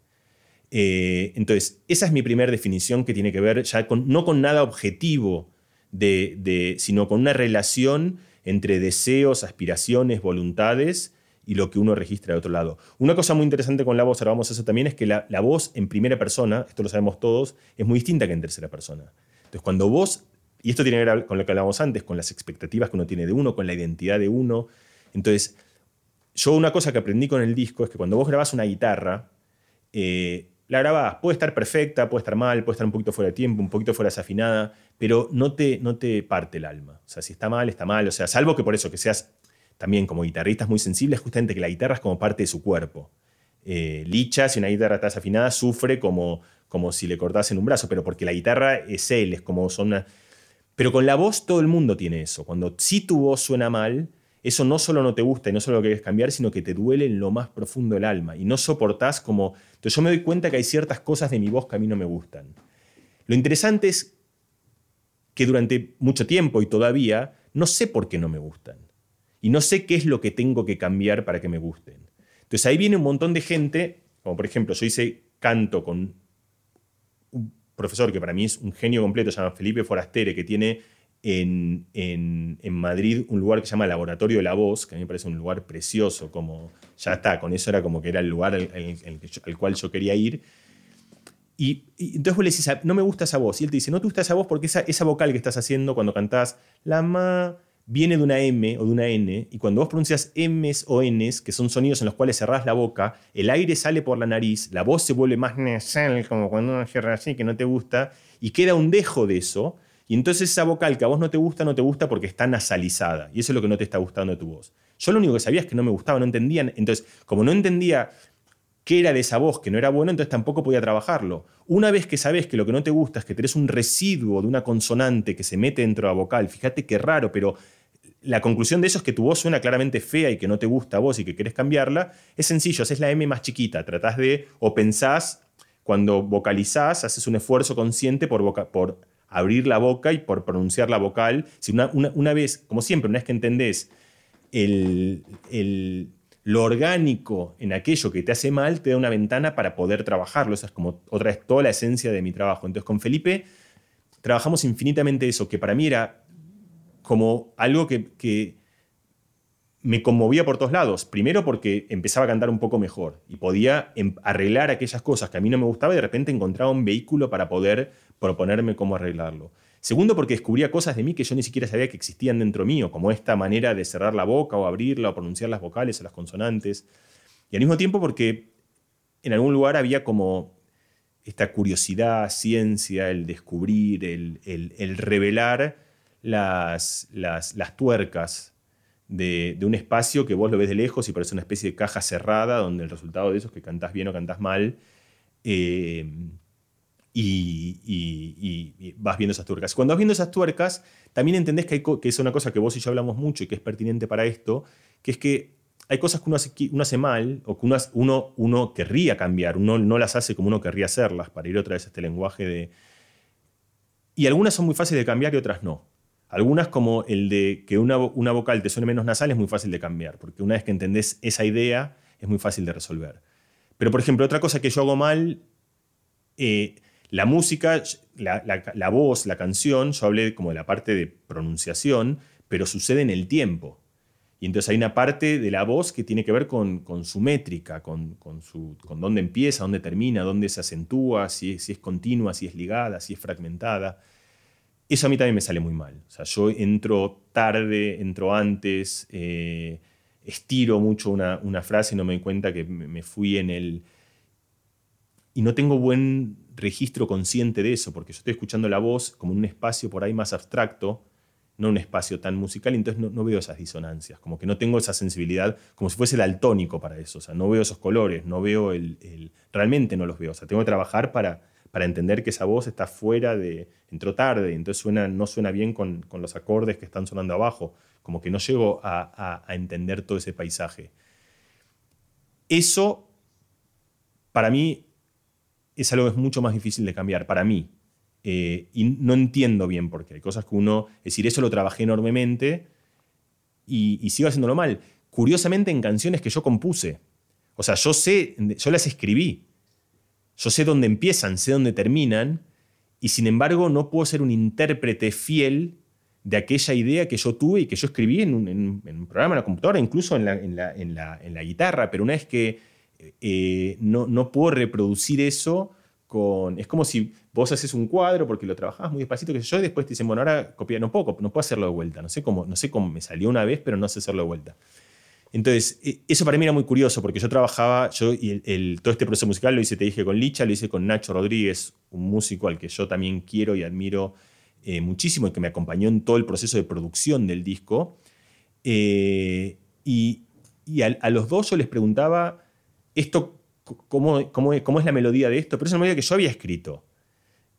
Eh, entonces, esa es mi primera definición que tiene que ver ya con, no con nada objetivo, de, sino con una relación entre deseos, aspiraciones, voluntades y lo que uno registra de otro lado. Una cosa muy interesante con la voz, ahora vamos a eso también, es que la, la voz en primera persona, esto lo sabemos todos, es muy distinta que en tercera persona. Entonces, cuando vos, y esto tiene que ver con lo que hablábamos antes, con las expectativas que uno tiene de uno, con la identidad de uno. Entonces, yo una cosa que aprendí con el disco es que cuando vos grabás una guitarra, eh, la grabás, puede estar perfecta, puede estar mal, puede estar un poquito fuera de tiempo, un poquito fuera desafinada, pero no te, no te parte el alma. O sea, si está mal, está mal. O sea, salvo que por eso, que seas también como guitarristas muy sensibles, justamente que la guitarra es como parte de su cuerpo. Eh, Licha, si una guitarra está desafinada, sufre como, como si le cortasen un brazo, pero porque la guitarra es él, es como son una... Pero con la voz todo el mundo tiene eso. Cuando si tu voz suena mal, eso no solo no te gusta y no solo lo quieres cambiar, sino que te duele en lo más profundo del alma y no soportás como... Entonces yo me doy cuenta que hay ciertas cosas de mi voz que a mí no me gustan. Lo interesante es que durante mucho tiempo y todavía no sé por qué no me gustan. Y no sé qué es lo que tengo que cambiar para que me gusten. Entonces ahí viene un montón de gente, como por ejemplo yo hice canto con un profesor que para mí es un genio completo, se llama Felipe Forastere, que tiene en, Madrid un lugar que se llama Laboratorio de la Voz, que a mí me parece un lugar precioso, como ya está, con eso era como que era el lugar al, cual yo quería ir. Y, entonces vos le decís, no me gusta esa voz. Y él te dice, no te gusta esa voz porque esa, esa vocal que estás haciendo cuando cantás la ma viene de una M o de una N, y cuando vos pronuncias M's o N's, que son sonidos en los cuales cerrás la boca, el aire sale por la nariz, la voz se vuelve más nasal, como cuando uno cierra así, que no te gusta, y queda un dejo de eso, y entonces esa vocal que a vos no te gusta, no te gusta porque está nasalizada. Y eso es lo que no te está gustando de tu voz. Yo lo único que sabía es que no me gustaba, no entendía. Entonces, como no entendía qué era de esa voz que no era bueno, entonces tampoco podía trabajarlo. Una vez que sabes que lo que no te gusta es que tenés un residuo de una consonante que se mete dentro de la vocal, fíjate qué raro, pero la conclusión de eso es que tu voz suena claramente fea y que no te gusta a vos y que querés cambiarla, es sencillo, haces la M más chiquita, tratás de, o pensás, cuando vocalizás, haces un esfuerzo consciente por, por abrir la boca y por pronunciar la vocal. Si una, vez, como siempre, una vez que entendés lo orgánico en aquello que te hace mal, te da una ventana para poder trabajarlo. Esa es como otra vez toda la esencia de mi trabajo. Entonces con Felipe trabajamos infinitamente eso, que para mí era como algo que, que me conmovía por todos lados. Primero porque empezaba a cantar un poco mejor y podía em, arreglar aquellas cosas que a mí no me gustaba y de repente encontraba un vehículo para poder proponerme cómo arreglarlo. Segundo, porque descubría cosas de mí que yo ni siquiera sabía que existían dentro mío, como esta manera de cerrar la boca o abrirla o pronunciar las vocales o las consonantes. Y al mismo tiempo porque en algún lugar había como esta curiosidad, ciencia, el descubrir, el, revelar las, las, tuercas de, un espacio que vos lo ves de lejos y parece una especie de caja cerrada donde el resultado de eso es que cantás bien o cantás mal. Eh, y, vas viendo esas tuercas. Cuando vas viendo esas tuercas, también entendés que, es una cosa que vos y yo hablamos mucho y que es pertinente para esto, que es que hay cosas que uno hace, uno hace mal o que uno, uno, querría cambiar, uno no las hace como uno querría hacerlas, para ir otra vez a este lenguaje de... Y algunas son muy fáciles de cambiar y otras no. Algunas como el de que una, una vocal te suene menos nasal es muy fácil de cambiar, porque una vez que entendés esa idea es muy fácil de resolver. Pero por ejemplo, otra cosa que yo hago mal, eh, la música, la, voz, la canción, yo hablé como de la parte de pronunciación, pero sucede en el tiempo. Y entonces hay una parte de la voz que tiene que ver con, su métrica, con, su, con dónde empieza, dónde termina, dónde se acentúa, si, si es continua, si es ligada, si es fragmentada. Eso a mí también me sale muy mal. O sea, yo entro tarde, entro antes, eh, estiro mucho una, frase y no me doy cuenta que me fui en el... Y no tengo buen registro consciente de eso, porque yo estoy escuchando la voz como un espacio por ahí más abstracto, no un espacio tan musical, entonces no, veo esas disonancias, como que no tengo esa sensibilidad, como si fuese el altónico para eso, o sea, no veo esos colores, no veo el, realmente no los veo, o sea, tengo que trabajar para, para entender que esa voz está fuera de, entró tarde, entonces suena, no suena bien con, con los acordes que están sonando abajo, como que no llego a, entender todo ese paisaje. Eso, para mí, es algo que es mucho más difícil de cambiar, para mí. Eh, y no entiendo bien por qué. Hay cosas que uno, es decir, eso lo trabajé enormemente y, sigo haciéndolo mal. Curiosamente en canciones que yo compuse. O sea, yo sé, yo las escribí. Yo sé dónde empiezan, sé dónde terminan, y sin embargo no puedo ser un intérprete fiel de aquella idea que yo tuve y que yo escribí en un, programa en la computadora, incluso en la, guitarra, pero una vez que eh, no, no, puedo reproducir eso con... Es como si vos haces un cuadro porque lo trabajabas muy despacito, que yo, y después te dicen, bueno, ahora copia, no puedo, no puedo hacerlo de vuelta, no sé, cómo, no sé cómo me salió una vez, pero no sé hacerlo de vuelta. Entonces, e, eso para mí era muy curioso, porque yo trabajaba, yo y el, todo este proceso musical lo hice, te dije, con Licha, lo hice con Nacho Rodríguez, un músico al que yo también quiero y admiro eh, muchísimo y que me acompañó en todo el proceso de producción del disco. Eh, y, a, los dos yo les preguntaba, esto, cómo, cómo, cómo, es la melodía de esto? Pero es una melodía que yo había escrito.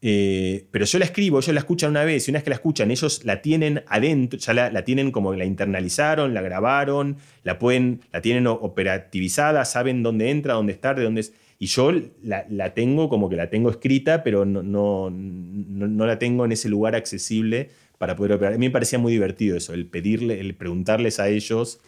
Eh, pero yo la escribo, ellos la escuchan una vez, y una vez que la escuchan, ellos la tienen adentro, ya la, tienen como la internalizaron, la grabaron, la, pueden, la tienen operativizada, saben dónde entra, dónde está, de dónde es. Y yo la, tengo como que la tengo escrita, pero no, no, no, la tengo en ese lugar accesible para poder operar. A mí me parecía muy divertido eso, el pedirle, el preguntarles a ellos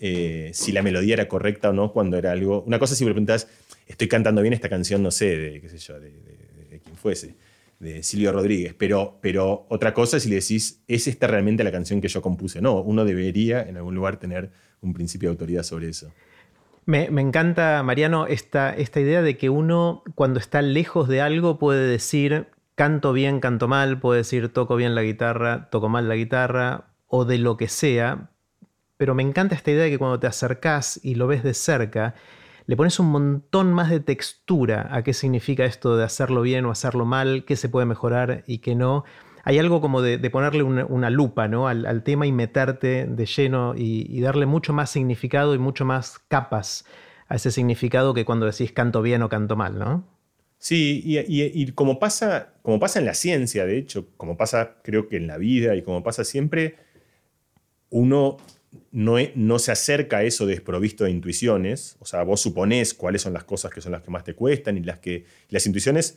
eh, si la melodía era correcta o no cuando era algo. Una cosa si me preguntas, estoy cantando bien esta canción, no sé, de qué sé yo, de, quien fuese, de Silvio Rodríguez, pero, pero otra cosa si le decís, ¿es esta realmente la canción que yo compuse? No, uno debería en algún lugar tener un principio de autoridad sobre eso. Me, encanta, Mariano, esta, esta idea de que uno cuando está lejos de algo puede decir canto bien, canto mal, puede decir toco bien la guitarra, toco mal la guitarra, o de lo que sea. Pero me encanta esta idea de que cuando te acercás y lo ves de cerca, le pones un montón más de textura a qué significa esto de hacerlo bien o hacerlo mal, qué se puede mejorar y qué no hay algo como de, ponerle una, lupa al, tema y meterte de lleno y, darle mucho más significado y mucho más capas a ese significado que cuando decís canto bien o canto mal, ¿no? Sí, y, como, pasa, como pasa en la ciencia, de hecho, como pasa creo que en la vida y como pasa siempre, uno no, no, se acerca a eso desprovisto de intuiciones. O sea, vos suponés cuáles son las cosas que son las que más te cuestan y las que. Las intuiciones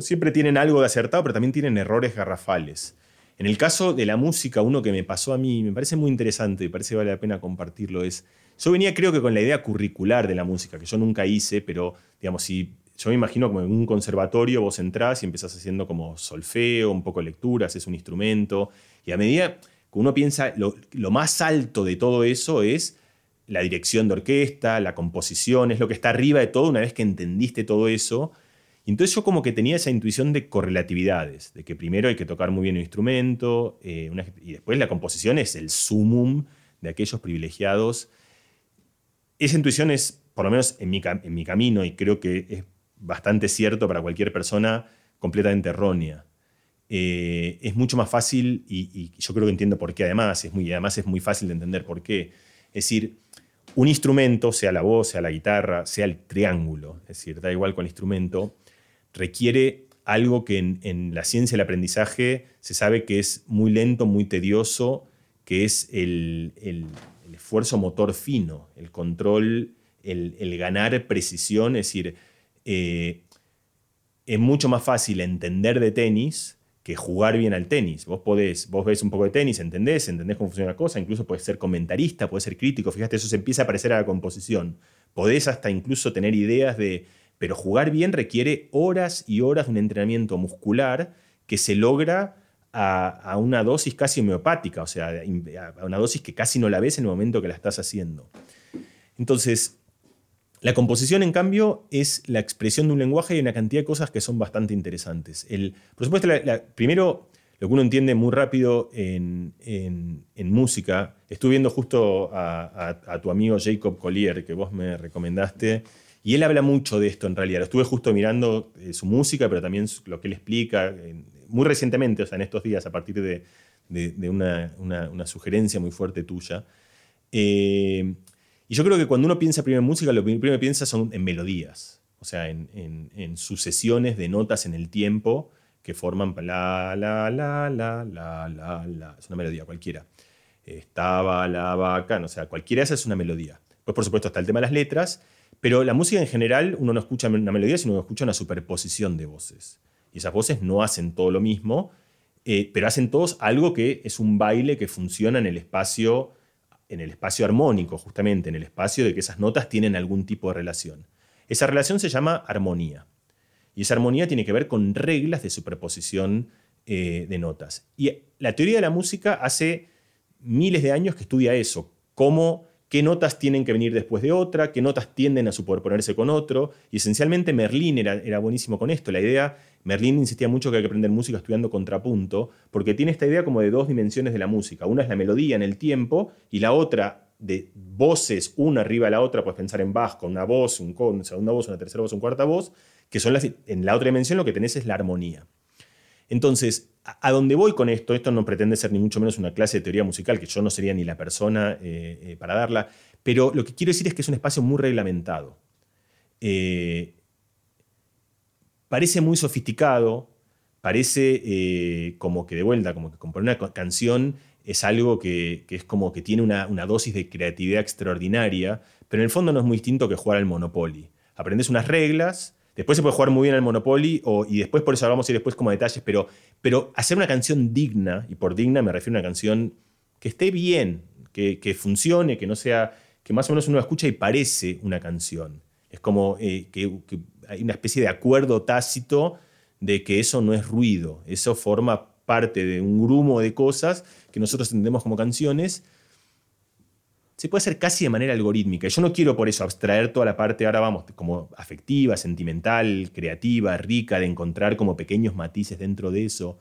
siempre tienen algo de acertado, pero también tienen errores garrafales. En el caso de la música, uno que me pasó a mí, me parece muy interesante y parece que vale la pena compartirlo, es, yo venía creo que con la idea curricular de la música, que yo nunca hice, pero digamos, si yo me imagino como en un conservatorio vos entrás y empezás haciendo como solfeo, un poco lectura, haces un instrumento, y a medida uno piensa, lo, lo más alto de todo eso es la dirección de orquesta, la composición, es lo que está arriba de todo, una vez que entendiste todo eso, y entonces yo como que tenía esa intuición de correlatividades, de que primero hay que tocar muy bien un instrumento, eh, y después la composición es el sumum de aquellos privilegiados. Esa intuición es, por lo menos en mi, en mi camino, y creo que es bastante cierto para cualquier persona, completamente errónea. Eh, es mucho más fácil, y, yo creo que entiendo por qué además, es muy, además es muy fácil de entender por qué. Es decir, un instrumento, sea la voz, sea la guitarra, sea el triángulo, es decir, da igual con el instrumento, requiere algo que en, la ciencia del aprendizaje se sabe que es muy lento, muy tedioso, que es el, esfuerzo motor fino, el control, el, ganar precisión, es decir, eh, es mucho más fácil entender de tenis que jugar bien al tenis. Vos podés, vos ves un poco de tenis, entendés, entendés cómo funciona la cosa, incluso podés ser comentarista, podés ser crítico, fíjate, eso se empieza a parecer a la composición. Podés hasta incluso tener ideas de, pero jugar bien requiere horas y horas de un entrenamiento muscular que se logra a, una dosis casi homeopática, o sea, a una dosis que casi no la ves en el momento que la estás haciendo. Entonces, la composición, en cambio, es la expresión de un lenguaje y una cantidad de cosas que son bastante interesantes. El, por supuesto, primero, lo que uno entiende muy rápido en, música, estuve viendo justo a, tu amigo Jacob Collier, que vos me recomendaste, y él habla mucho de esto en realidad. Estuve justo mirando eh, su música, pero también lo que él explica muy recientemente, o sea, en estos días, a partir de, una, sugerencia muy fuerte tuya. Eh, yo creo que cuando uno piensa primero en música, lo primero que piensa son en melodías, o sea, en, sucesiones de notas en el tiempo que forman la, la, la, la, la, la, la. Es una melodía cualquiera. Estaba la vaca, o sea, cualquiera de esas es una melodía. Pues, por supuesto, está el tema de las letras, pero la música en general, uno no escucha una melodía, sino que escucha una superposición de voces. Y esas voces no hacen todo lo mismo, eh, pero hacen todos algo que es un baile que funciona en el espacio en el espacio armónico, justamente, en el espacio de que esas notas tienen algún tipo de relación. Esa relación se llama armonía. Y esa armonía tiene que ver con reglas de superposición eh, de notas. Y la teoría de la música hace miles de años que estudia eso, cómo qué notas tienen que venir después de otra, qué notas tienden a superponerse con otro. Y esencialmente Merlín era, era buenísimo con esto. La idea, Merlín insistía mucho que hay que aprender música estudiando contrapunto, porque tiene esta idea como de dos dimensiones de la música. Una es la melodía en el tiempo y la otra de voces una arriba de la otra, puedes pensar en Bach con una voz, un con, una segunda voz, una tercera voz, una cuarta voz, que son las, en la otra dimensión lo que tenés es la armonía. Entonces, a dónde voy con esto, esto no pretende ser ni mucho menos una clase de teoría musical, que yo no sería ni la persona eh, eh, para darla, pero lo que quiero decir es que es un espacio muy reglamentado. Eh, parece muy sofisticado, parece como que de vuelta, como que componer una canción es algo que, es como que tiene una, dosis de creatividad extraordinaria, pero en el fondo no es muy distinto que jugar al Monopoly. Aprendes unas reglas, Después se puede jugar muy bien al Monopoly y después por eso a ir después como detalles, pero, hacer una canción digna, y por digna me refiero a una canción que esté bien, que, funcione, que no sea, que más o menos uno escucha y parece una canción. Es como eh, que, hay una especie de acuerdo tácito de que eso no es ruido, eso forma parte de un grumo de cosas que nosotros entendemos como canciones se puede hacer casi de manera algorítmica. Yo no quiero por eso abstraer toda la parte, ahora vamos, como afectiva, sentimental, creativa, rica, de encontrar como pequeños matices dentro de eso.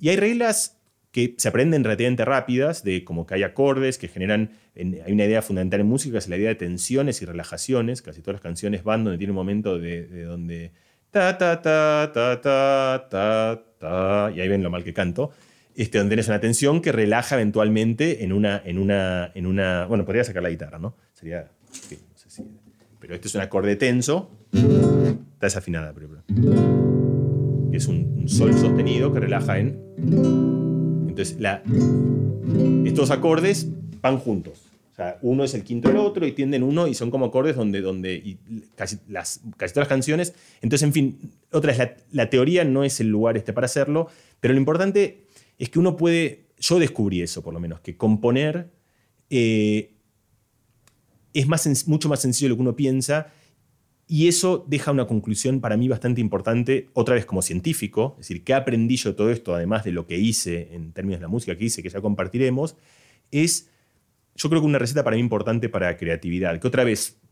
Y hay reglas que se aprenden relativamente rápidas, de como que hay acordes que generan, hay una idea fundamental en música, que es la idea de tensiones y relajaciones, casi todas las canciones van donde tiene un momento de, de donde ta ta ta ta ta ta ta, y ahí ven lo mal que canto, este, donde tienes una tensión que relaja eventualmente en una, en una, en una, bueno, podría sacar la guitarra, ¿no? Sería, no sé si, pero este es un acorde tenso, está desafinada, pero, es un, sol sostenido que relaja en, entonces estos acordes van juntos. O sea, uno es el quinto del otro y tienden uno y son como acordes donde, donde casi, las, casi todas las canciones. Entonces, en fin, otra la, teoría no es el lugar este para hacerlo, pero lo importante es que uno puede, yo descubrí eso por lo menos, que componer eh, es más, mucho más sencillo de lo que uno piensa y eso deja una conclusión para mí bastante importante, otra vez como científico, es decir, ¿qué aprendí yo todo esto, además de lo que hice en términos de la música que hice, que ya compartiremos? Es, yo creo que una receta para mí importante para creatividad, que otra vez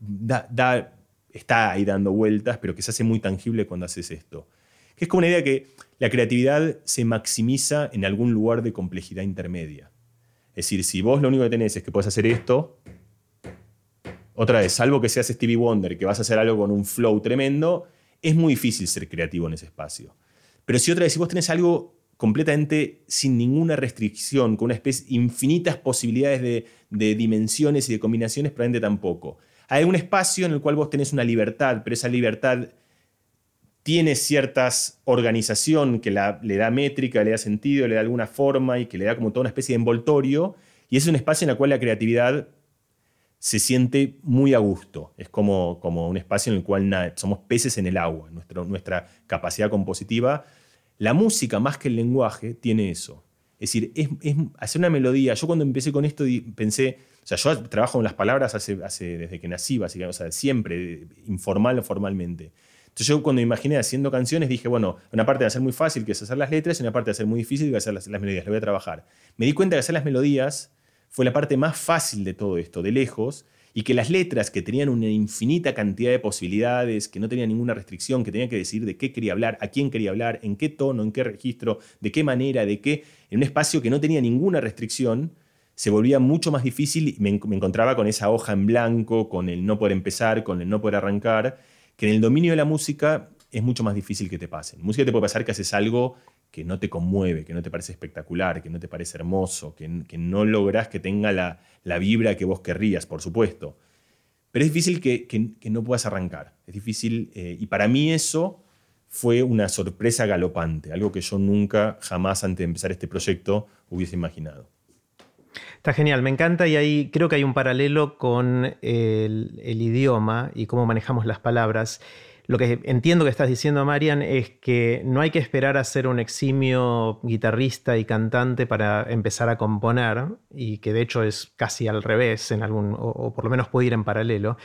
está ahí dando vueltas, pero que se hace muy tangible cuando haces esto. Que es como una idea que la creatividad se maximiza en algún lugar de complejidad intermedia. Es decir, si vos lo único que tenés es que puedes hacer esto, otra vez, salvo que seas Stevie Wonder, que vas a hacer algo con un flow tremendo, es muy difícil ser creativo en ese espacio. Pero si otra vez, si vos tenés algo completamente sin ninguna restricción, con una especie, infinitas posibilidades de, dimensiones y de combinaciones, probablemente tampoco. Hay un espacio en el cual vos tenés una libertad, pero esa libertad tiene ciertas organización que le da métrica, le da sentido, le da alguna forma y que le da como toda una especie de envoltorio. Y es un espacio en el cual la creatividad se siente muy a gusto. Es como, como un espacio en el cual somos peces en el agua. nuestra capacidad compositiva La música, más que el lenguaje, tiene eso. Es decir, es, hacer una melodía. Yo cuando empecé con esto pensé, o sea, yo trabajo con las palabras hace, hace, desde que nací, básicamente, o sea, siempre, informal o formalmente. Entonces yo cuando imaginé haciendo canciones dije, bueno, una parte de hacer muy fácil, que es hacer las letras, y una parte de hacer muy difícil, que es hacer las, las melodías. Lo voy a trabajar. Me di cuenta que hacer las melodías fue la parte más fácil de todo esto, de lejos, y que las letras que tenían una infinita cantidad de posibilidades, que no tenían ninguna restricción, que tenía que decidir de qué quería hablar, a quién quería hablar, en qué tono, en qué registro, de qué manera, de qué, en un espacio que no tenía ninguna restricción, se volvía mucho más difícil y me, encontraba con esa hoja en blanco, con el no poder empezar, con el no poder arrancar, que en el dominio de la música es mucho más difícil que te pase. Música te puede pasar que haces algo que no te conmueve, que no te parece espectacular, que no te parece hermoso, que, no logras que tenga la, la vibra que vos querrías, por supuesto. Pero es difícil que, no puedas arrancar. Es difícil, eh, y para mí eso fue una sorpresa galopante, algo que yo nunca, jamás antes de empezar este proyecto, hubiese imaginado. Está genial, me encanta y ahí creo que hay un paralelo con el, el idioma y cómo manejamos las palabras. Lo que entiendo que estás diciendo, Marian, es que no hay que esperar a ser un eximio guitarrista y cantante para empezar a componer, y que de hecho es casi al revés, en algún, o, por lo menos puede ir en paralelo.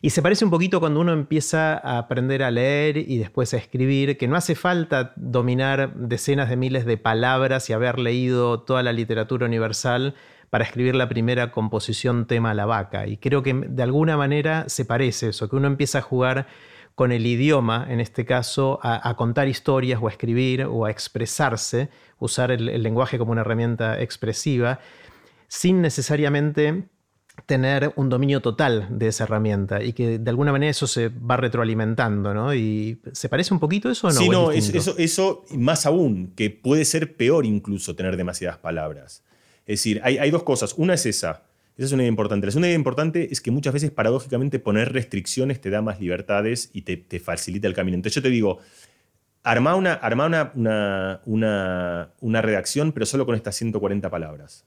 Y se parece un poquito cuando uno empieza a aprender a leer y después a escribir, que no hace falta dominar decenas de miles de palabras y haber leído toda la literatura universal para escribir la primera composición tema a la vaca. Y creo que de alguna manera se parece eso, que uno empieza a jugar con el idioma, en este caso, a, contar historias o a escribir o a expresarse, usar el, lenguaje como una herramienta expresiva, sin necesariamente tener un dominio total de esa herramienta y que de alguna manera eso se va retroalimentando, ¿no? ¿Y se parece un poquito eso o no? Sí, no, eso, eso más aún, que puede ser peor incluso tener demasiadas palabras. Es decir, hay, hay dos cosas. Una es esa, esa es una idea importante. La segunda idea importante es que muchas veces, paradójicamente, poner restricciones te da más libertades y te, facilita el camino. Entonces yo te digo, arma, una, una, una, una, redacción, pero solo con estas 140 palabras.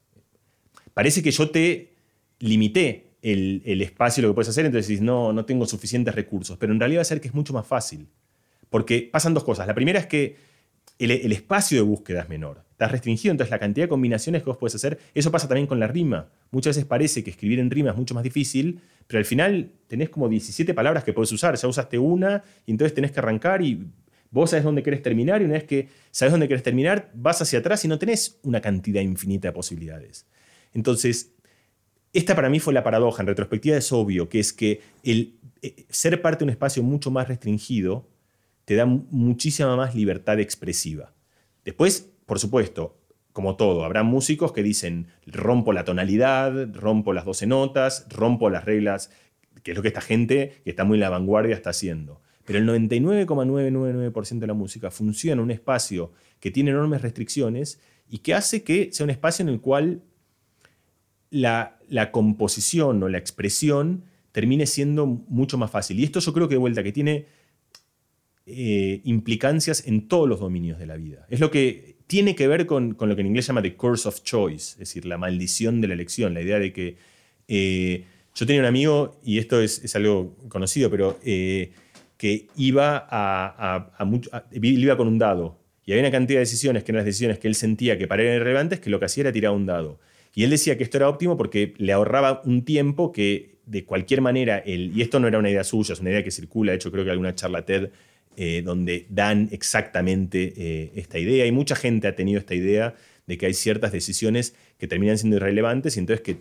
Parece que yo te limité el, el espacio, lo que puedes hacer, entonces dices, no, no tengo suficientes recursos, pero en realidad va a ser que es mucho más fácil. Porque pasan dos cosas. La primera es que el espacio de búsqueda es menor. Estás restringido, entonces la cantidad de combinaciones que vos puedes hacer, eso pasa también con la rima. Muchas veces parece que escribir en rima es mucho más difícil, pero al final tenés como 17 palabras que puedes usar, ya usaste una y entonces tenés que arrancar y vos sabés dónde querés terminar y una vez que sabés dónde querés terminar, vas hacia atrás y no tenés una cantidad infinita de posibilidades. Entonces, esta para mí fue la paradoja, en retrospectiva es obvio, que es que el eh, ser parte de un espacio mucho más restringido te da muchísima más libertad expresiva. Después, por supuesto, como todo, habrá músicos que dicen rompo la tonalidad, rompo las 12 notas, rompo las reglas, que es lo que esta gente que está muy en la vanguardia está haciendo. Pero el 99,999% de la música funciona en un espacio que tiene enormes restricciones y que hace que sea un espacio en el cual la, composición o la expresión termine siendo mucho más fácil. Y esto yo creo que de vuelta que tiene eh, implicancias en todos los dominios de la vida. Es lo que tiene que ver con, lo que en inglés se llama the curse of choice, es decir, la maldición de la elección, la idea de que eh, yo tenía un amigo, y esto es, algo conocido, pero eh, que iba, a, con un dado, y había una cantidad de decisiones que eran las decisiones que él sentía que para él eran relevantes, que lo que hacía era tirar un dado. Y él decía que esto era óptimo porque le ahorraba un tiempo que de cualquier manera, él, y esto no era una idea suya, es una idea que circula, de hecho creo que alguna charla TED eh, donde dan exactamente eh, esta idea. Y mucha gente ha tenido esta idea de que hay ciertas decisiones que terminan siendo irrelevantes y entonces que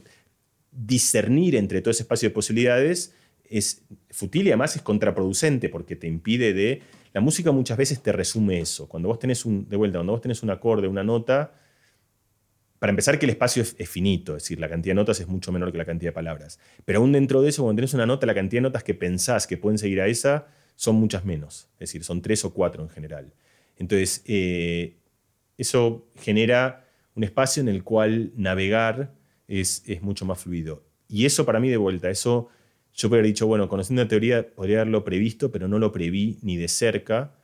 discernir entre todo ese espacio de posibilidades es fútil y además es contraproducente porque te impide de... La música muchas veces te resume eso. Cuando vos tenés un, de vuelta, cuando vos tenés un acorde, una nota, para empezar que el espacio es, es, finito, es decir, la cantidad de notas es mucho menor que la cantidad de palabras. Pero aún dentro de eso, cuando tenés una nota, la cantidad de notas que pensás que pueden seguir a esa son muchas menos, es decir, son tres o cuatro en general. Entonces, eh, eso genera un espacio en el cual navegar es, mucho más fluido. Y eso para mí de vuelta, eso yo podría haber dicho, bueno, conociendo la teoría podría haberlo previsto, pero no lo preví ni de cerca.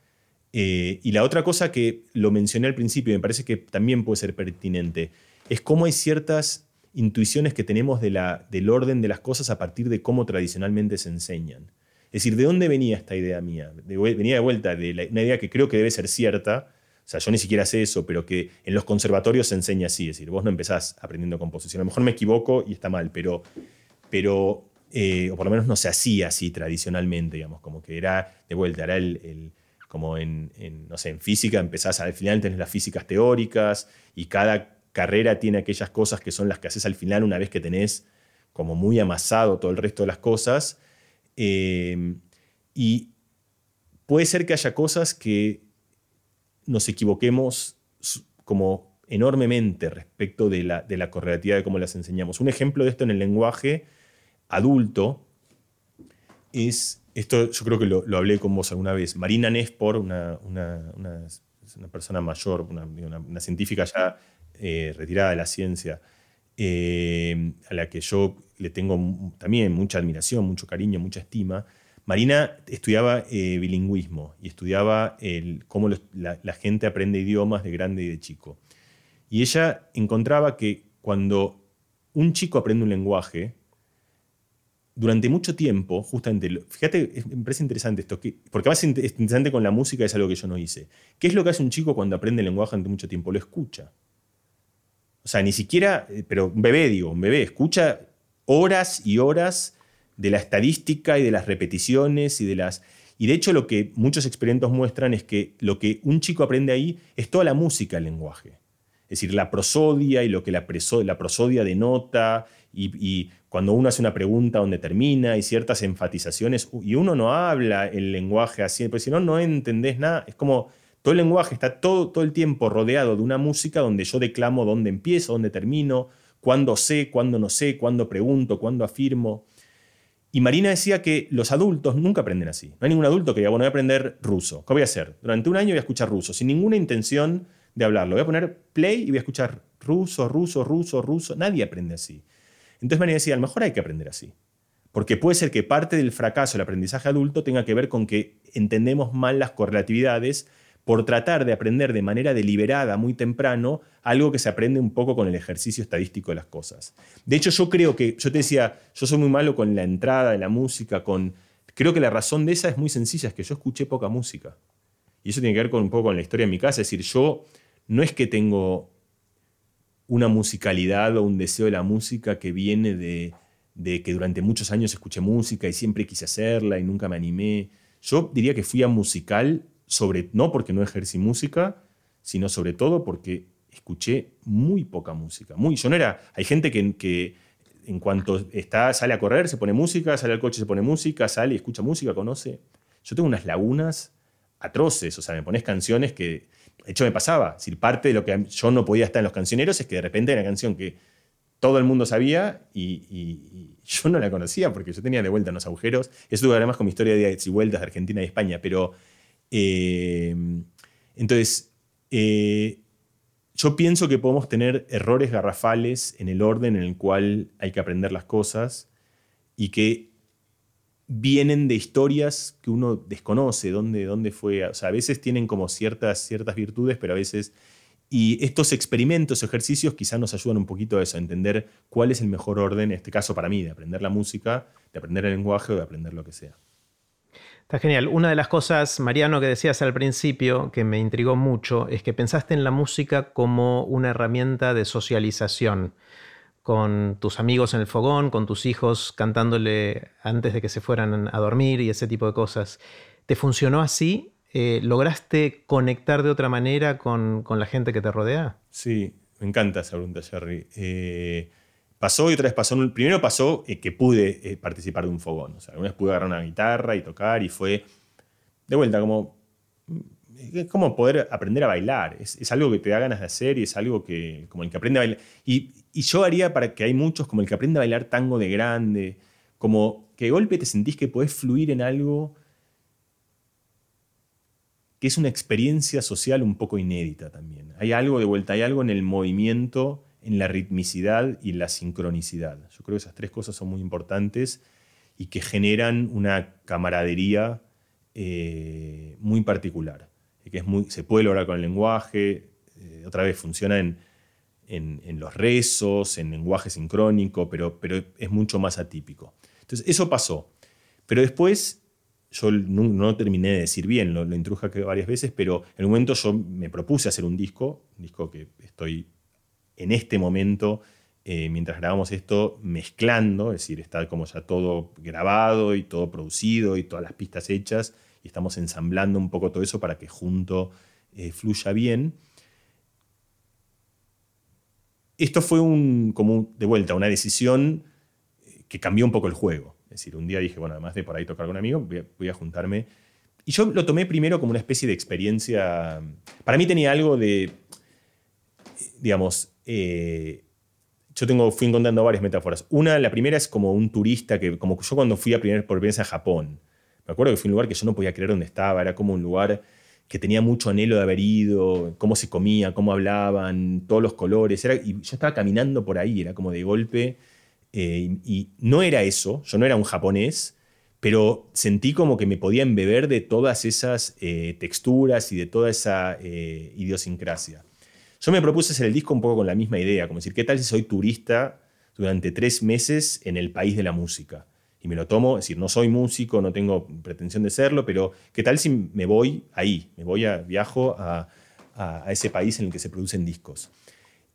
Eh, y la otra cosa que lo mencioné al principio y me parece que también puede ser pertinente, es cómo hay ciertas intuiciones que tenemos del orden de las cosas a partir de cómo tradicionalmente se enseñan. Es decir, ¿de dónde venía esta idea mía? venía de vuelta de una idea que creo que debe ser cierta, o sea, yo ni siquiera sé eso, pero que en los conservatorios se enseña así, es decir, vos no empezás aprendiendo composición. A lo mejor me equivoco y está mal, pero, pero eh, o por lo menos no se hacía así tradicionalmente, digamos, como que era, de vuelta, era el, como en, no sé, en física empezás, al final tenés las físicas teóricas y cada carrera tiene aquellas cosas que son las que haces al final una vez que tenés como muy amasado todo el resto de las cosas. Eh, y puede ser que haya cosas que nos equivoquemos como enormemente respecto de la, de la correlatividad de cómo las enseñamos. Un ejemplo de esto en el lenguaje adulto es, esto yo creo que lo, hablé con vos alguna vez, Marina Nespor, una, una, una, persona mayor, una, científica ya eh, retirada de la ciencia, eh, a la que yo le tengo también mucha admiración, mucho cariño, mucha estima, Marina estudiaba eh, bilingüismo y estudiaba cómo la, gente aprende idiomas de grande y de chico. Y ella encontraba que cuando un chico aprende un lenguaje, durante mucho tiempo, justamente, fíjate, me parece interesante esto, porque además es interesante con la música, es algo que yo no hice. ¿Qué es lo que hace un chico cuando aprende el lenguaje durante mucho tiempo? Lo escucha. O sea, ni siquiera, eh, pero un bebé, digo, un bebé, escucha horas y horas de la estadística y de las repeticiones y de las... Y de hecho lo que muchos experimentos muestran es que lo que un chico aprende ahí es toda la música del lenguaje. Es decir, la prosodia y lo que la, prosodia denota y, y, cuando uno hace una pregunta donde termina y ciertas enfatizaciones y uno no habla el lenguaje así, porque si no, no entendés nada. Es como todo el lenguaje está todo, todo el tiempo rodeado de una música donde yo declamo dónde empiezo, dónde termino, cuándo sé, cuándo no sé, cuándo pregunto, cuándo afirmo. Y Marina decía que los adultos nunca aprenden así. No hay ningún adulto que diga, bueno, voy a aprender ruso. ¿Qué voy a hacer? Durante un año voy a escuchar ruso, sin ninguna intención de hablarlo. Voy a poner play y voy a escuchar ruso, ruso, ruso, ruso. Nadie aprende así. Entonces Marina decía, a lo mejor hay que aprender así. Porque puede ser que parte del fracaso del aprendizaje adulto tenga que ver con que entendemos mal las correlatividades por tratar de aprender de manera deliberada muy temprano algo que se aprende un poco con el ejercicio estadístico de las cosas. De hecho, yo creo que, yo te decía, yo soy muy malo con la entrada de la música, con... Creo que la razón de esa es muy sencilla, es que yo escuché poca música. Y eso tiene que ver con un poco con la historia de mi casa, es decir, yo no es que tengo una musicalidad o un deseo de la música que viene de, de que durante muchos años escuché música y siempre quise hacerla y nunca me animé. Yo diría que fui a musical sobre, no porque no ejercí música, sino sobre todo porque escuché muy poca música. Muy, yo no era, hay gente que, en cuanto está, sale a correr, se pone música, sale al coche, se pone música, sale y escucha música, conoce. Yo tengo unas lagunas atroces, o sea, me pones canciones que, de hecho me pasaba, si parte de lo que yo no podía estar en los cancioneros es que de repente era una canción que todo el mundo sabía y, yo no la conocía porque yo tenía de vuelta unos agujeros. Eso tuvo además con mi historia de y vueltas de Argentina y España, pero eh, entonces, eh, yo pienso que podemos tener errores garrafales en el orden en el cual hay que aprender las cosas y que vienen de historias que uno desconoce, dónde, dónde fue. O sea, a veces tienen como ciertas, ciertas virtudes, pero a veces... Y estos experimentos, ejercicios, quizás nos ayudan un poquito a eso, a entender cuál es el mejor orden, en este caso para mí, de aprender la música, de aprender el lenguaje o de aprender lo que sea. Está genial. Una de las cosas, Mariano, que decías al principio, que me intrigó mucho, es que pensaste en la música como una herramienta de socialización, con tus amigos en el fogón, con tus hijos cantándole antes de que se fueran a dormir y ese tipo de cosas. ¿Te funcionó así? Eh, ¿Lograste conectar de otra manera con, la gente que te rodea? Sí, me encanta esa pregunta, Jerry. Eh, pasó y otra vez pasó. Primero pasó eh, que pude eh, participar de un fogón. O sea, una vez pude agarrar una guitarra y tocar y fue de vuelta como, mm, es como poder aprender a bailar. Es, algo que te da ganas de hacer y es algo que, como el que aprende a bailar. Y, yo haría para que hay muchos, como el que aprende a bailar tango de grande, como que de golpe te sentís que podés fluir en algo que es una experiencia social un poco inédita también. Hay algo de vuelta, hay algo en el movimiento en la ritmicidad y la sincronicidad. Yo creo que esas tres cosas son muy importantes y que generan una camaradería eh, muy particular, que es muy, se puede lograr con el lenguaje, eh, otra vez funciona en, en, los rezos, en lenguaje sincrónico, pero, pero es mucho más atípico. Entonces, eso pasó. Pero después yo no, terminé de decir bien, lo, lo intruja varias veces, pero en un momento yo me propuse hacer un disco, un disco que estoy en este momento, eh, mientras grabamos esto, mezclando, es decir, está como ya todo grabado y todo producido y todas las pistas hechas, y estamos ensamblando un poco todo eso para que junto eh, fluya bien. Esto fue un, de vuelta, una decisión eh, que cambió un poco el juego. Es decir, un día dije, bueno, además de por ahí tocar con un amigo, voy a, juntarme. Y yo lo tomé primero como una especie de experiencia. Para mí tenía algo de, digamos, eh, yo tengo, fui encontrando varias metáforas. Una, la primera es como un turista que, como yo cuando fui a primer, por primera vez a Japón, me acuerdo que fue un lugar que yo no podía creer dónde estaba, era como un lugar que tenía mucho anhelo de haber ido, cómo se comía, cómo hablaban, todos los colores. Era, y yo estaba caminando por ahí, era como de golpe eh, y no era eso, yo no era un japonés, pero sentí como que me podía embeber de todas esas eh, texturas y de toda esa idiosincrasia. Yo me propuse hacer el disco un poco con la misma idea, como decir, ¿qué tal si soy turista durante tres meses en el país de la música? Y me lo tomo, es decir, no soy músico, no tengo pretensión de serlo, pero ¿qué tal si me voy ahí? Me voy a, viajo a, ese país en el que se producen discos.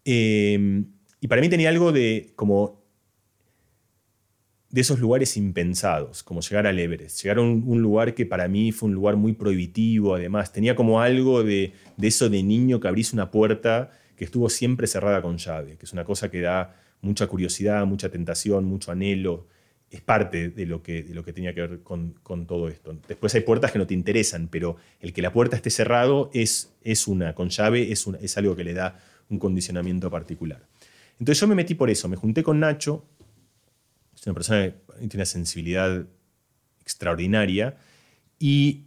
y para mí tenía algo de como de esos lugares impensados, como llegar al Everest. Llegar a un, lugar que para mí fue un lugar muy prohibitivo, además. Tenía como algo de, eso de niño que abrís una puerta que estuvo siempre cerrada con llave, que es una cosa que da mucha curiosidad, mucha tentación, mucho anhelo. Es parte de lo que, de lo que tenía que ver con, todo esto. Después hay puertas que no te interesan, pero el que la puerta esté cerrado es, es una, con llave es, es algo que le da un condicionamiento particular. Entonces yo me metí por eso, me junté con Nacho, una persona que tiene una sensibilidad extraordinaria. Y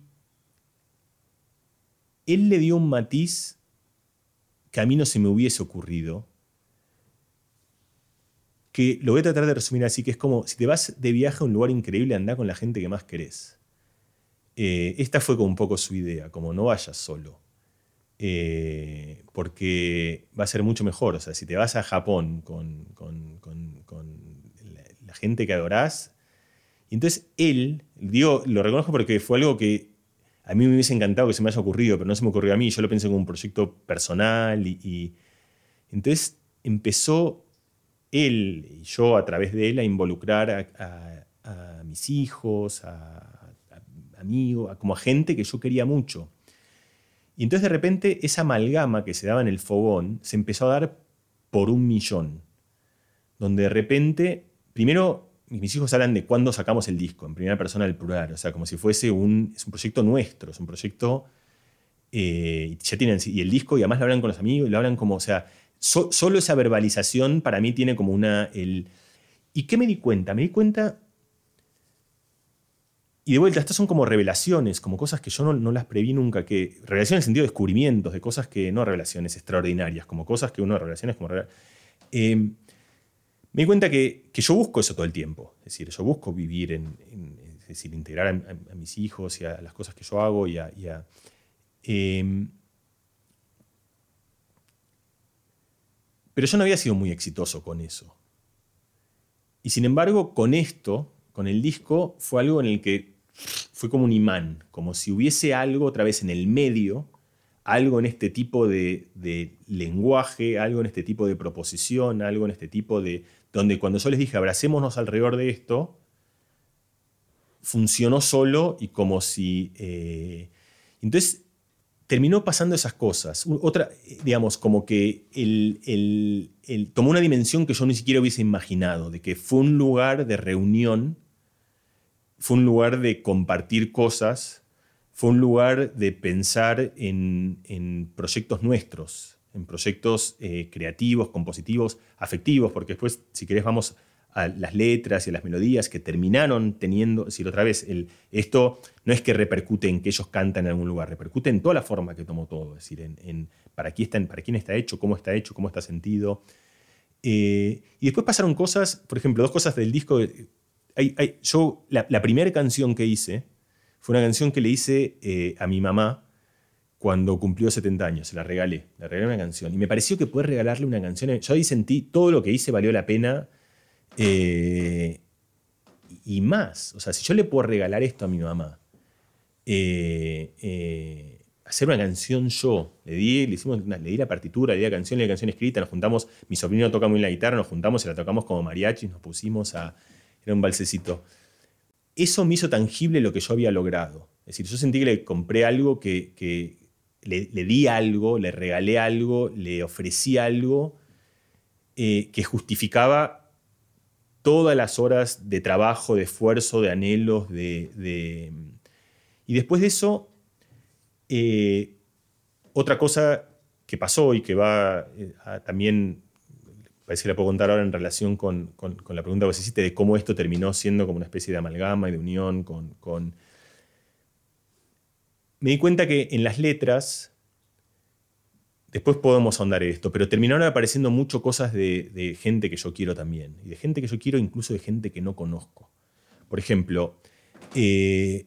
él le dio un matiz que a mí no se me hubiese ocurrido, que lo voy a tratar de resumir así, que es como si te vas de viaje a un lugar increíble, anda con la gente que más querés. Eh, esta fue como un poco su idea, como no vayas solo, eh, porque va a ser mucho mejor. O sea, si te vas a Japón con la gente que adorás. Y entonces él, digo, lo reconozco porque fue algo que a mí me hubiese encantado que se me haya ocurrido, pero no se me ocurrió a mí. Yo lo pensé como un proyecto personal y, entonces empezó él y yo a través de él a involucrar a, mis hijos, a, amigos, como a gente que yo quería mucho. Y entonces de repente esa amalgama que se daba en el fogón se empezó a dar por un millón, donde de repente primero mis hijos hablan de cuándo sacamos el disco, en primera persona del plural, o sea, como si fuese un, es un proyecto nuestro, es un proyecto, eh, ya tienen, y el disco, y además lo hablan con los amigos, y lo hablan como, o sea, solo esa verbalización para mí tiene como una, el, ¿y qué me di cuenta? Me di cuenta, y de vuelta, estas son como revelaciones, como cosas que yo no, las preví nunca, que, revelaciones en el sentido de descubrimientos, de cosas que, no revelaciones extraordinarias, como cosas que uno, revelaciones como... Eh, me di cuenta que, yo busco eso todo el tiempo. Es decir, yo busco vivir en, es decir, integrar a, mis hijos y a las cosas que yo hago y a... Em, pero yo no había sido muy exitoso con eso. Y sin embargo, con esto, con el disco, fue algo en el que fue como un imán, como si hubiese algo otra vez en el medio, algo en este tipo de, de lenguaje, algo en este tipo de proposición, algo en este tipo de, donde cuando yo les dije abracémonos alrededor de esto, funcionó solo y como si... Eh, entonces terminó pasando esas cosas. Otra, digamos, como que tomó una dimensión que yo ni siquiera hubiese imaginado, de que fue un lugar de reunión, fue un lugar de compartir cosas, fue un lugar de pensar en, en proyectos nuestros, en proyectos eh, creativos, compositivos, afectivos, porque después, si querés, vamos a las letras y a las melodías que terminaron teniendo, es decir, otra vez, esto no es que repercute en que ellos cantan en algún lugar, repercute en toda la forma que tomó todo, es decir, en, para, quién está, para quién está hecho, cómo está hecho, cómo está sentido. Eh, y después pasaron cosas, por ejemplo, dos cosas del disco. yo, la, primera canción que hice fue una canción que le hice eh, a mi mamá, cuando cumplió 70 años, se la regalé, le regalé una canción. Y me pareció que poder regalarle una canción, yo ahí sentí todo lo que hice valió la pena eh, y más. O sea, si yo le puedo regalar esto a mi mamá, eh, eh, hacer una canción yo. Le di, le, hicimos le di la partitura, le di la canción, le di la canción escrita, nos juntamos, mi sobrino toca muy la guitarra, nos juntamos y la tocamos como mariachi, nos pusimos a... Era un balsecito. Eso me hizo tangible lo que yo había logrado. Es decir, yo sentí que le compré algo que, le, di algo, le regalé algo, le ofrecí algo eh, que justificaba todas las horas de trabajo, de esfuerzo, de anhelos, de... Y después de eso, eh, otra cosa que pasó y que va eh, también, parece que la puedo contar ahora en relación con, la pregunta que vos hiciste de cómo esto terminó siendo como una especie de amalgama y de unión con... Me di cuenta que en las letras, después podemos ahondar esto, pero terminaron apareciendo mucho cosas de, gente que yo quiero también, y de gente que yo quiero, incluso de gente que no conozco. Por ejemplo, eh,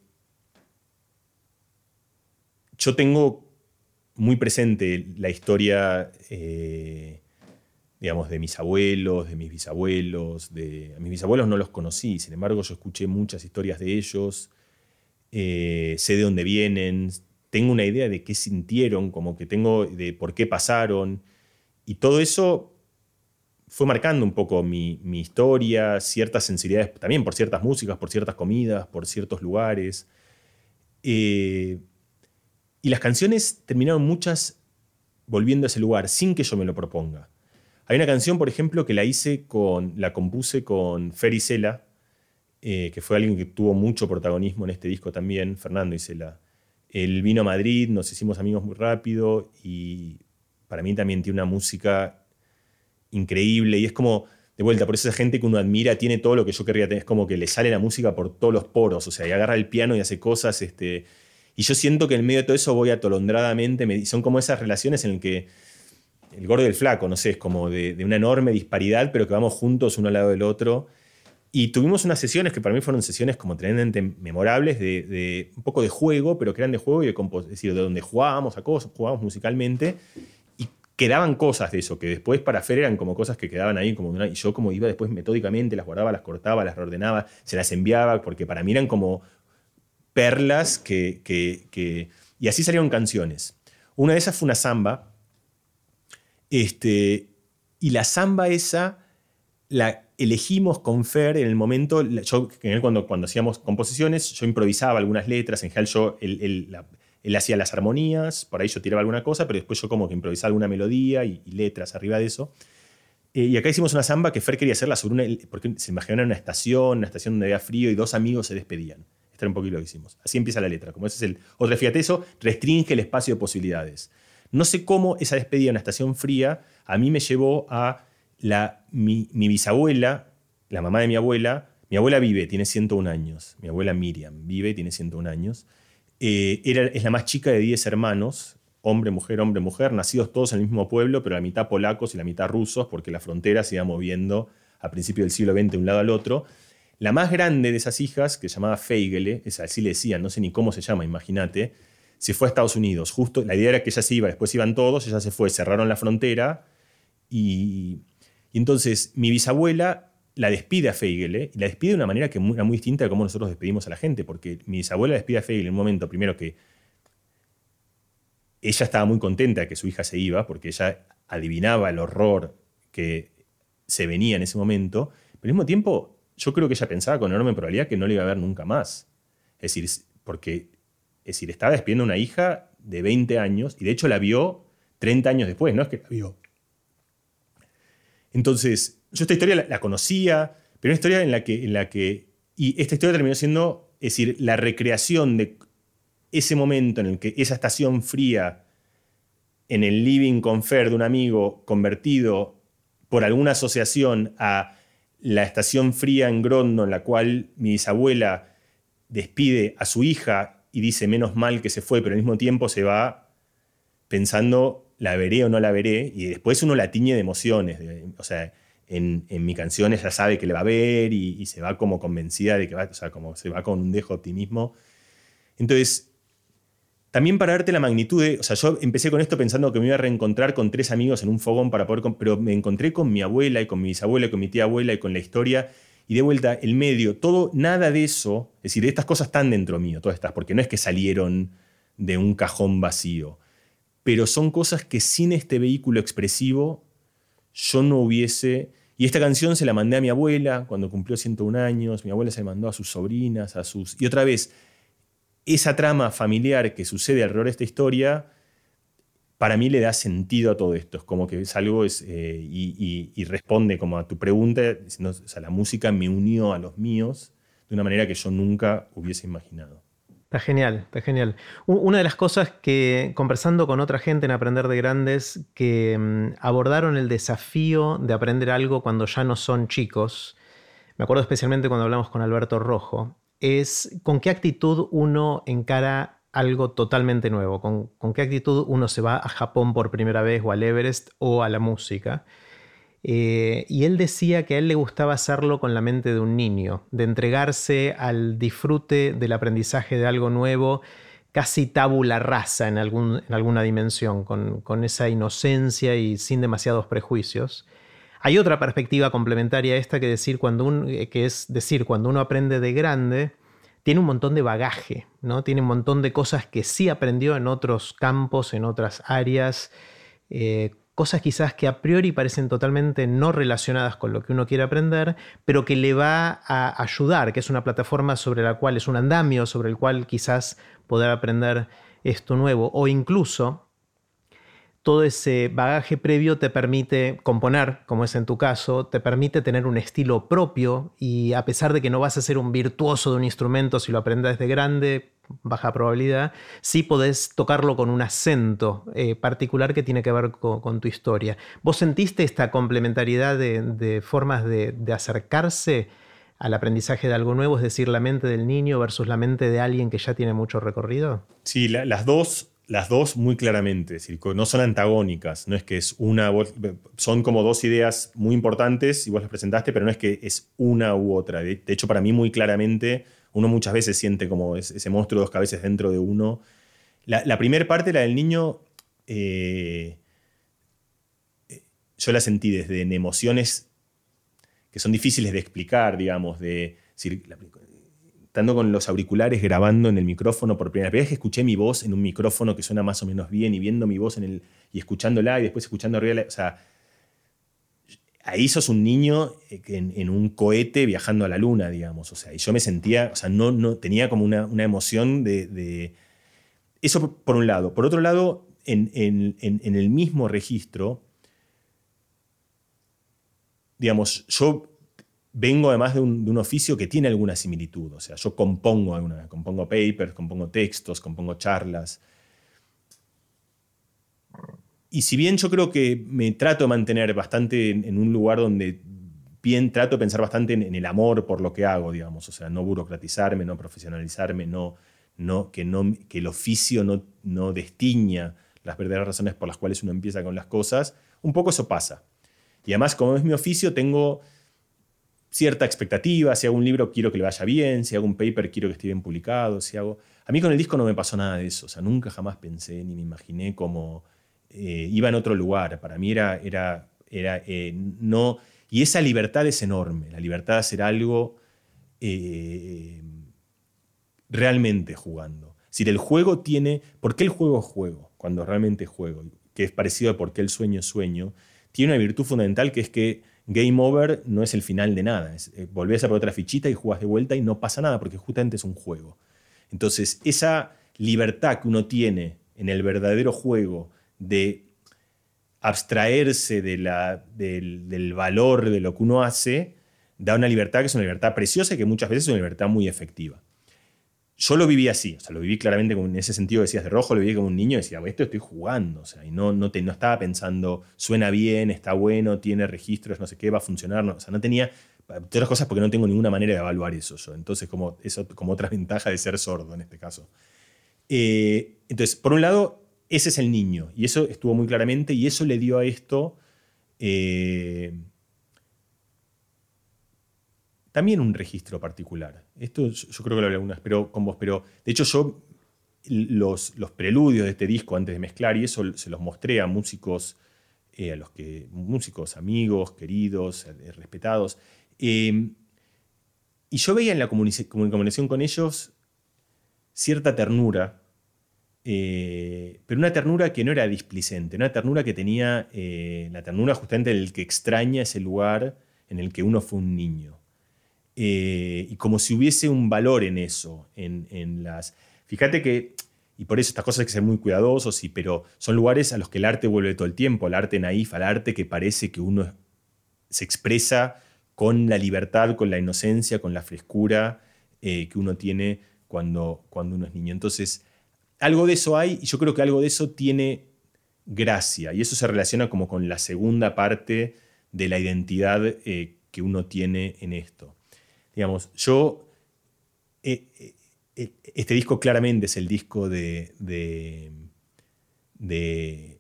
yo tengo muy presente la historia, eh, digamos, de mis abuelos, de mis bisabuelos. De, a mis bisabuelos no los conocí, sin embargo yo escuché muchas historias de ellos, eh, sé de dónde vienen, tengo una idea de qué sintieron, como que tengo de por qué pasaron, y todo eso fue marcando un poco mi, historia, ciertas sensibilidades, también por ciertas músicas, por ciertas comidas, por ciertos lugares. Eh, y las canciones terminaron muchas volviendo a ese lugar, sin que yo me lo proponga. Hay una canción, por ejemplo, que la hice con, la compuse con Fer Isela, eh, que fue alguien que tuvo mucho protagonismo en este disco también, Fernando Isela. Él vino a Madrid, nos hicimos amigos muy rápido y para mí también tiene una música increíble y es como, de vuelta, por esa gente que uno admira, tiene todo lo que yo querría tener, es como que le sale la música por todos los poros, o sea, y agarra el piano y hace cosas, este, y yo siento que en medio de todo eso voy atolondradamente, son como esas relaciones en las que el gordo y el flaco, no sé, es como de, una enorme disparidad, pero que vamos juntos uno al lado del otro. Y tuvimos unas sesiones que para mí fueron sesiones como tremendamente memorables, de, un poco de juego, pero que eran de juego y de es decir, de donde jugábamos a cosas, jugábamos musicalmente, y quedaban cosas de eso, que después para Fer eran como cosas que quedaban ahí, como y yo como iba después metódicamente, las guardaba, las cortaba, las reordenaba, se las enviaba, porque para mí eran como perlas que, Y así salieron canciones. Una de esas fue una samba. Este, y la samba esa la elegimos con Fer en el momento, yo, cuando, cuando hacíamos composiciones, yo improvisaba algunas letras, en general yo, él, hacía las armonías, por ahí yo tiraba alguna cosa, pero después yo como que improvisaba alguna melodía y, letras arriba de eso. Eh, y acá hicimos una samba que Fer quería hacerla sobre una, porque se imaginaba una estación, una estación donde había frío y dos amigos se despedían. Este era un poquito lo que hicimos. Así empieza la letra. Como ese es el otro, fíjate eso, restringe el espacio de posibilidades. No sé cómo esa despedida en una estación fría a mí me llevó a mi, bisabuela, la mamá de mi abuela. Mi abuela vive, tiene 101 años. Mi abuela Miriam vive, tiene 101 años. Eh, era, es la más chica de 10 hermanos, hombre, mujer, hombre, mujer, nacidos todos en el mismo pueblo, pero la mitad polacos y la mitad rusos, porque la frontera se iba moviendo a principios del siglo XX de un lado al otro. La más grande de esas hijas, que se llamaba Feigele, así le decían, no sé ni cómo se llama, imagínate, se fue a Estados Unidos. Justo, la idea era que ella se iba, después iban todos, ella se fue, cerraron la frontera y, entonces mi bisabuela la despide a Feigele y la despide de una manera que era muy distinta de cómo nosotros despedimos a la gente, porque mi bisabuela despide a Feigele en un momento, primero que ella estaba muy contenta de que su hija se iba, porque ella adivinaba el horror que se venía en ese momento, pero al mismo tiempo yo creo que ella pensaba con enorme probabilidad que no le iba a ver nunca más. Es decir, porque es decir, estaba despidiendo a una hija de 20 años y de hecho la vio 30 años después, no es que la vio. Entonces, yo esta historia la, conocía, pero una historia en la, que, en la que... Y esta historia terminó siendo, es decir, la recreación de ese momento en el que esa estación fría en el living con Fer de un amigo convertido por alguna asociación a la estación fría en Grondo, en la cual mi bisabuela despide a su hija y dice menos mal que se fue, pero al mismo tiempo se va pensando la veré o no la veré, y después uno la tiñe de emociones. o sea, en, mi canción ella sabe que le va a ver y, se va como convencida de que va, o sea, como se va con un dejo de optimismo. Entonces, también para darte la magnitud de, o sea, yo empecé con esto pensando que me iba a reencontrar con tres amigos en un fogón para poder, pero me encontré con mi abuela y con mi bisabuela y con mi tía abuela y con la historia Y de vuelta, el medio, todo, nada de eso, es decir, estas cosas están dentro mío, todas estas, porque no es que salieron de un cajón vacío, pero son cosas que sin este vehículo expresivo yo no hubiese... Y esta canción se la mandé a mi abuela cuando cumplió 101 años, mi abuela se la mandó a sus sobrinas, a sus... Y otra vez, esa trama familiar que sucede alrededor de esta historia, para mí le da sentido a todo esto. Es como que es algo eh, y, responde como a tu pregunta, diciendo, o sea, la música me unió a los míos de una manera que yo nunca hubiese imaginado. Está genial, está genial. Una de las cosas que, conversando con otra gente en Aprender de Grandes, que mm, abordaron el desafío de aprender algo cuando ya no son chicos, me acuerdo especialmente cuando hablamos con Alberto Rojo, es con qué actitud uno encara algo totalmente nuevo, con, con qué actitud uno se va a Japón por primera vez o al Everest o a la música. Eh, y él decía que a él le gustaba hacerlo con la mente de un niño, de entregarse al disfrute del aprendizaje de algo nuevo, casi tabula rasa en, alguna dimensión, con, esa inocencia y sin demasiados prejuicios. Hay otra perspectiva complementaria a esta que, decir cuando eh, que es decir, cuando uno aprende de grande, tiene un montón de bagaje, ¿no? tiene un montón de cosas que sí aprendió en otros campos, en otras áreas, eh, cosas quizás que a priori parecen totalmente no relacionadas con lo que uno quiere aprender, pero que le va a ayudar, que es una plataforma sobre la cual es un andamio, sobre el cual quizás poder aprender esto nuevo, o incluso todo ese bagaje previo te permite componer, como es en tu caso, te permite tener un estilo propio y a pesar de que no vas a ser un virtuoso de un instrumento si lo aprendes de grande, baja probabilidad, sí podés tocarlo con un acento eh, particular que tiene que ver con, tu historia. ¿Vos sentiste esta complementariedad de, formas de, acercarse al aprendizaje de algo nuevo, es decir, la mente del niño versus la mente de alguien que ya tiene mucho recorrido? Sí, las dos las dos muy claramente, no son antagónicas, no es que es una, son como dos ideas muy importantes y vos las presentaste, pero no es que es una u otra. De, hecho, para mí muy claramente, uno muchas veces siente como ese monstruo de dos cabezas dentro de uno. La, primera parte, la del niño, eh, yo la sentí desde en emociones que son difíciles de explicar, digamos, de, decir, estando con los auriculares grabando en el micrófono por primera vez, que escuché mi voz en un micrófono que suena más o menos bien y viendo mi voz en el, y escuchándola y después escuchando arriba, o sea, ahí sos un niño eh, en, un cohete viajando a la luna, digamos, o sea, y yo me sentía, o sea, no, no tenía como una, emoción de, Eso por un lado. Por otro lado, en, en el mismo registro, digamos, yo vengo además de un, oficio que tiene alguna similitud. O sea, yo compongo alguna, compongo papers, compongo textos, compongo charlas. Y si bien yo creo que me trato de mantener bastante en, un lugar donde bien trato de pensar bastante en, el amor por lo que hago, digamos, o sea, no burocratizarme, no profesionalizarme, no, no, que, no, que el oficio no, no destiña las verdaderas razones por las cuales uno empieza con las cosas, un poco eso pasa. Y además, como es mi oficio, tengo cierta expectativa, si hago un libro quiero que le vaya bien, si hago un paper quiero que esté bien publicado, si hago... A mí con el disco no me pasó nada de eso, o sea, nunca jamás pensé ni me imaginé cómo eh, iba en otro lugar, para mí era, era, era eh, no... Y esa libertad es enorme, la libertad de hacer algo eh, realmente jugando. Si el juego tiene... ¿Por qué el juego es juego? Cuando realmente es juego, que es parecido a por qué el sueño es sueño, tiene una virtud fundamental que es que game over no es el final de nada. Es, eh, volvés a por otra fichita y jugás de vuelta y no pasa nada porque justamente es un juego. Entonces, esa libertad que uno tiene en el verdadero juego de abstraerse del, valor de lo que uno hace, da una libertad que es una libertad preciosa y que muchas veces es una libertad muy efectiva yo lo viví así, o sea, lo viví claramente en ese sentido que decías de rojo, lo viví como un niño y decía, esto estoy jugando, o sea, y no, no, no estaba pensando, suena bien, está bueno, tiene registros, no sé qué, va a funcionar, no, o sea, no tenía, otras cosas porque no tengo ninguna manera de evaluar eso yo, entonces como, eso como otra ventaja de ser sordo en este caso. Eh, entonces, por un lado, ese es el niño, y eso estuvo muy claramente, y eso le dio a esto... Eh, también un registro particular. Esto yo creo que lo hablé algunas pero, con vos, pero de hecho yo los, preludios de este disco antes de mezclar y eso se los mostré a músicos, eh, a los que, músicos, amigos, queridos, eh, respetados. Em, y yo veía en la comunicación con ellos cierta ternura, eh, pero una ternura que no era displicente, una ternura que tenía eh, la ternura justamente del que extraña ese lugar en el que uno fue un niño. Eh, y como si hubiese un valor en eso, en, las... Fíjate que, y por eso estas cosas hay que ser muy cuidadosos, sí, pero son lugares a los que el arte vuelve todo el tiempo, al arte naif, al arte que parece que uno se expresa con la libertad, con la inocencia, con la frescura que uno tiene cuando, cuando uno es niño. Entonces, algo de eso hay y yo creo que algo de eso tiene gracia y eso se relaciona como con la segunda parte de la identidad eh, que uno tiene en esto. Digamos, yo, eh, eh, este disco claramente es el disco de, de, de,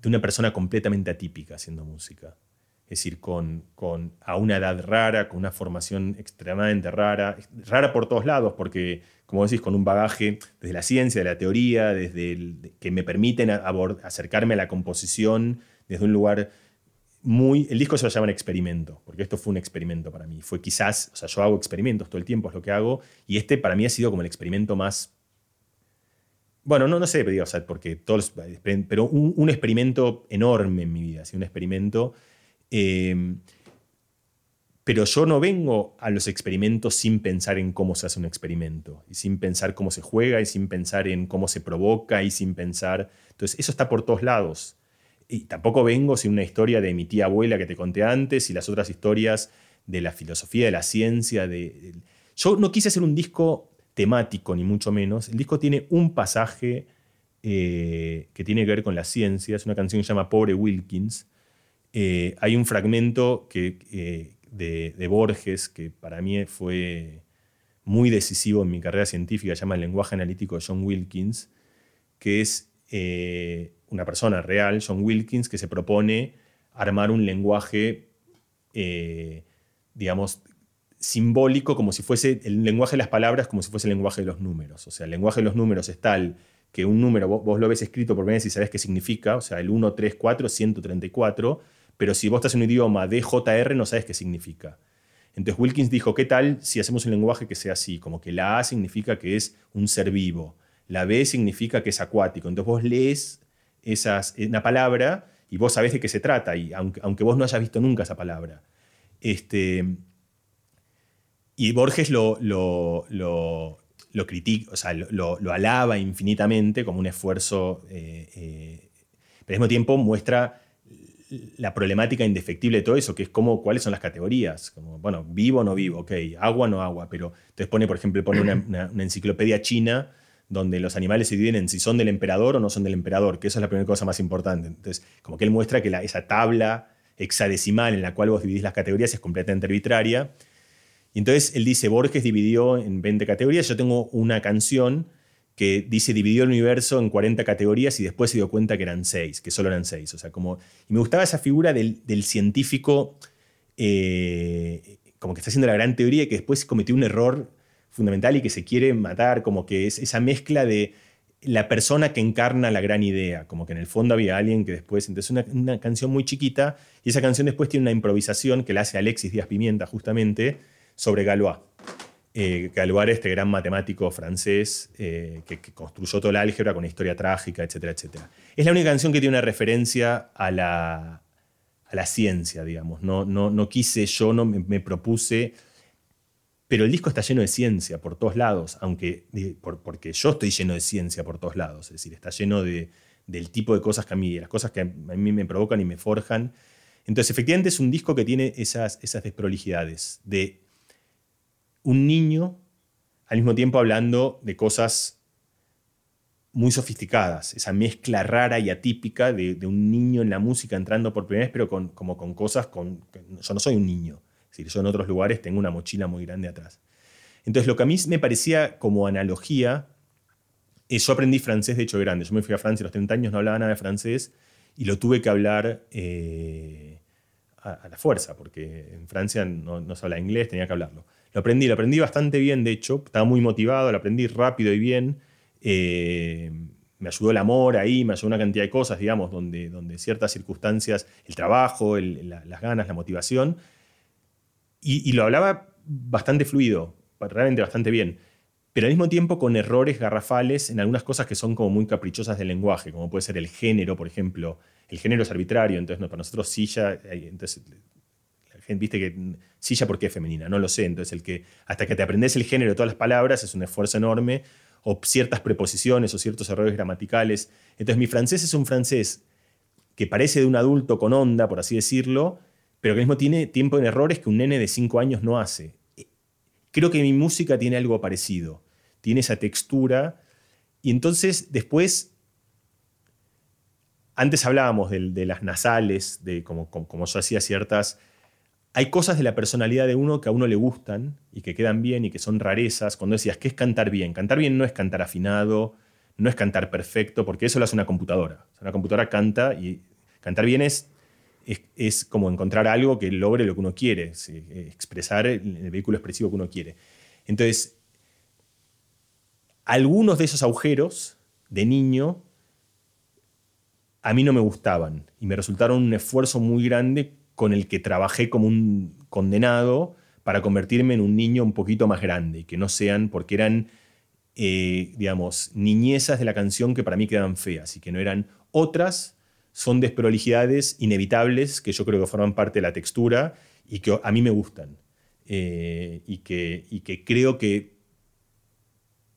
de una persona completamente atípica haciendo música es decir, con, con, a una edad rara, con una formación extremadamente rara, rara por todos lados, porque, como decís, con un bagaje desde la ciencia, de la teoría, desde el, que me permiten acercarme a la composición desde un lugar muy... El disco se lo llaman experimento, porque esto fue un experimento para mí. Fue quizás, o sea, yo hago experimentos todo el tiempo, es lo que hago, y este para mí ha sido como el experimento más... Bueno, no, no sé, o sea, porque todos, pero un, un experimento enorme en mi vida, ¿sí? un experimento Em, pero yo no vengo a los experimentos sin pensar en cómo se hace un experimento, y sin pensar cómo se juega, y sin pensar en cómo se provoca, y sin pensar... Entonces, eso está por todos lados. Y tampoco vengo sin una historia de mi tía abuela que te conté antes y las otras historias de la filosofía, de la ciencia. De... Yo no quise hacer un disco temático, ni mucho menos. El disco tiene un pasaje eh, que tiene que ver con la ciencia. Es una canción que se llama Pobre Wilkins, eh, hay un fragmento que, eh, de, Borges que para mí fue muy decisivo en mi carrera científica, se llama El lenguaje analítico de John Wilkins, que es eh, una persona real, John Wilkins, que se propone armar un lenguaje, digamos, simbólico, como si fuese el lenguaje de las palabras, como si fuese el lenguaje de los números. O sea, el lenguaje de los números es tal que un número, vos, lo ves escrito por primera y sabés qué significa, o sea, el 1, 3, 4, 134, pero si vos estás en un idioma DJR no sabes qué significa. Entonces Wilkins dijo, ¿qué tal si hacemos un lenguaje que sea así? Como que la A significa que es un ser vivo, la B significa que es acuático. Entonces vos lees esas, una palabra y vos sabés de qué se trata, y aunque, aunque vos no hayas visto nunca esa palabra. Este, y Borges lo, lo, lo, critica, o sea, lo, alaba infinitamente como un esfuerzo, eh, eh, pero al mismo tiempo muestra la problemática indefectible de todo eso, que es como, cuáles son las categorías. Como, bueno, vivo o no vivo, ok, agua o no agua, pero entonces pone, por ejemplo, pone una, enciclopedia china donde los animales se dividen en si son del emperador o no son del emperador, que eso es la primera cosa más importante. Entonces, como que él muestra que esa tabla hexadecimal en la cual vos dividís las categorías es completamente arbitraria. Y entonces él dice, Borges dividió en 20 categorías, yo tengo una canción que dice dividió el universo en 40 categorías y después se dio cuenta que eran 6, que solo eran 6. O sea, como, y me gustaba esa figura del, científico eh, como que está haciendo la gran teoría y que después cometió un error fundamental y que se quiere matar, como que es esa mezcla de la persona que encarna la gran idea, como que en el fondo había alguien que después, entonces una, una canción muy chiquita y esa canción después tiene una improvisación que la hace Alexis Díaz Pimienta justamente sobre Galois eh, Galois, este gran matemático francés eh, que, construyó toda la álgebra con historia trágica, etcétera, etcétera. Es la única canción que tiene una referencia a la, a la ciencia, digamos. No, no, no quise yo, no me, propuse, pero el disco está lleno de ciencia por todos lados, aunque porque yo estoy lleno de ciencia por todos lados, es decir, está lleno de, del tipo de cosas que a mí, las cosas que a mí me provocan y me forjan. Entonces, efectivamente es un disco que tiene esas, esas desprolijidades de un niño al mismo tiempo hablando de cosas muy sofisticadas, esa mezcla rara y atípica de, un niño en la música entrando por primera vez, pero con, como con cosas con... Yo no soy un niño, es decir, yo en otros lugares tengo una mochila muy grande atrás. Entonces lo que a mí me parecía como analogía, yo aprendí francés de hecho grande, yo me fui a Francia a los 30 años, no hablaba nada de francés y lo tuve que hablar eh, a, la fuerza, porque en Francia no, no se habla inglés, tenía que hablarlo. Lo aprendí, lo aprendí bastante bien, de hecho, estaba muy motivado, lo aprendí rápido y bien. Eh, me ayudó el amor ahí, me ayudó una cantidad de cosas, digamos, donde, donde ciertas circunstancias, el trabajo, las ganas, la motivación. y, lo hablaba bastante fluido, realmente bastante bien, pero al mismo tiempo con errores garrafales en algunas cosas que son como muy caprichosas del lenguaje, como puede ser el género, por ejemplo. El género es arbitrario, entonces no, para nosotros silla, entonces la gente viste que silla porque es femenina, no lo sé, entonces el que hasta que te aprendes el género de todas las palabras es un esfuerzo enorme, o ciertas preposiciones o ciertos errores gramaticales. Entonces mi francés es un francés que parece de un adulto con onda, por así decirlo, pero que mismo tiene tiempo en errores que un nene de 5 años no hace. Creo que mi música tiene algo parecido, tiene esa textura, y entonces después, antes hablábamos de, las nasales, de como, como, yo hacía ciertas... Hay cosas de la personalidad de uno que a uno le gustan y que quedan bien y que son rarezas. Cuando decías, ¿qué es cantar bien? Cantar bien no es cantar afinado, no es cantar perfecto, porque eso lo hace una computadora. Una computadora canta y cantar bien es es, como encontrar algo que logre lo que uno quiere, expresar el, vehículo expresivo que uno quiere. Entonces, algunos de esos agujeros de niño a mí no me gustaban y me resultaron un esfuerzo muy grande con el que trabajé como un condenado para convertirme en un niño un poquito más grande y que no sean, porque eran, eh, digamos, niñezas de la canción que para mí quedaban feas y que no eran otras son desprolijidades inevitables que yo creo que forman parte de la textura y que a mí me gustan eh, y, que, y, que, creo que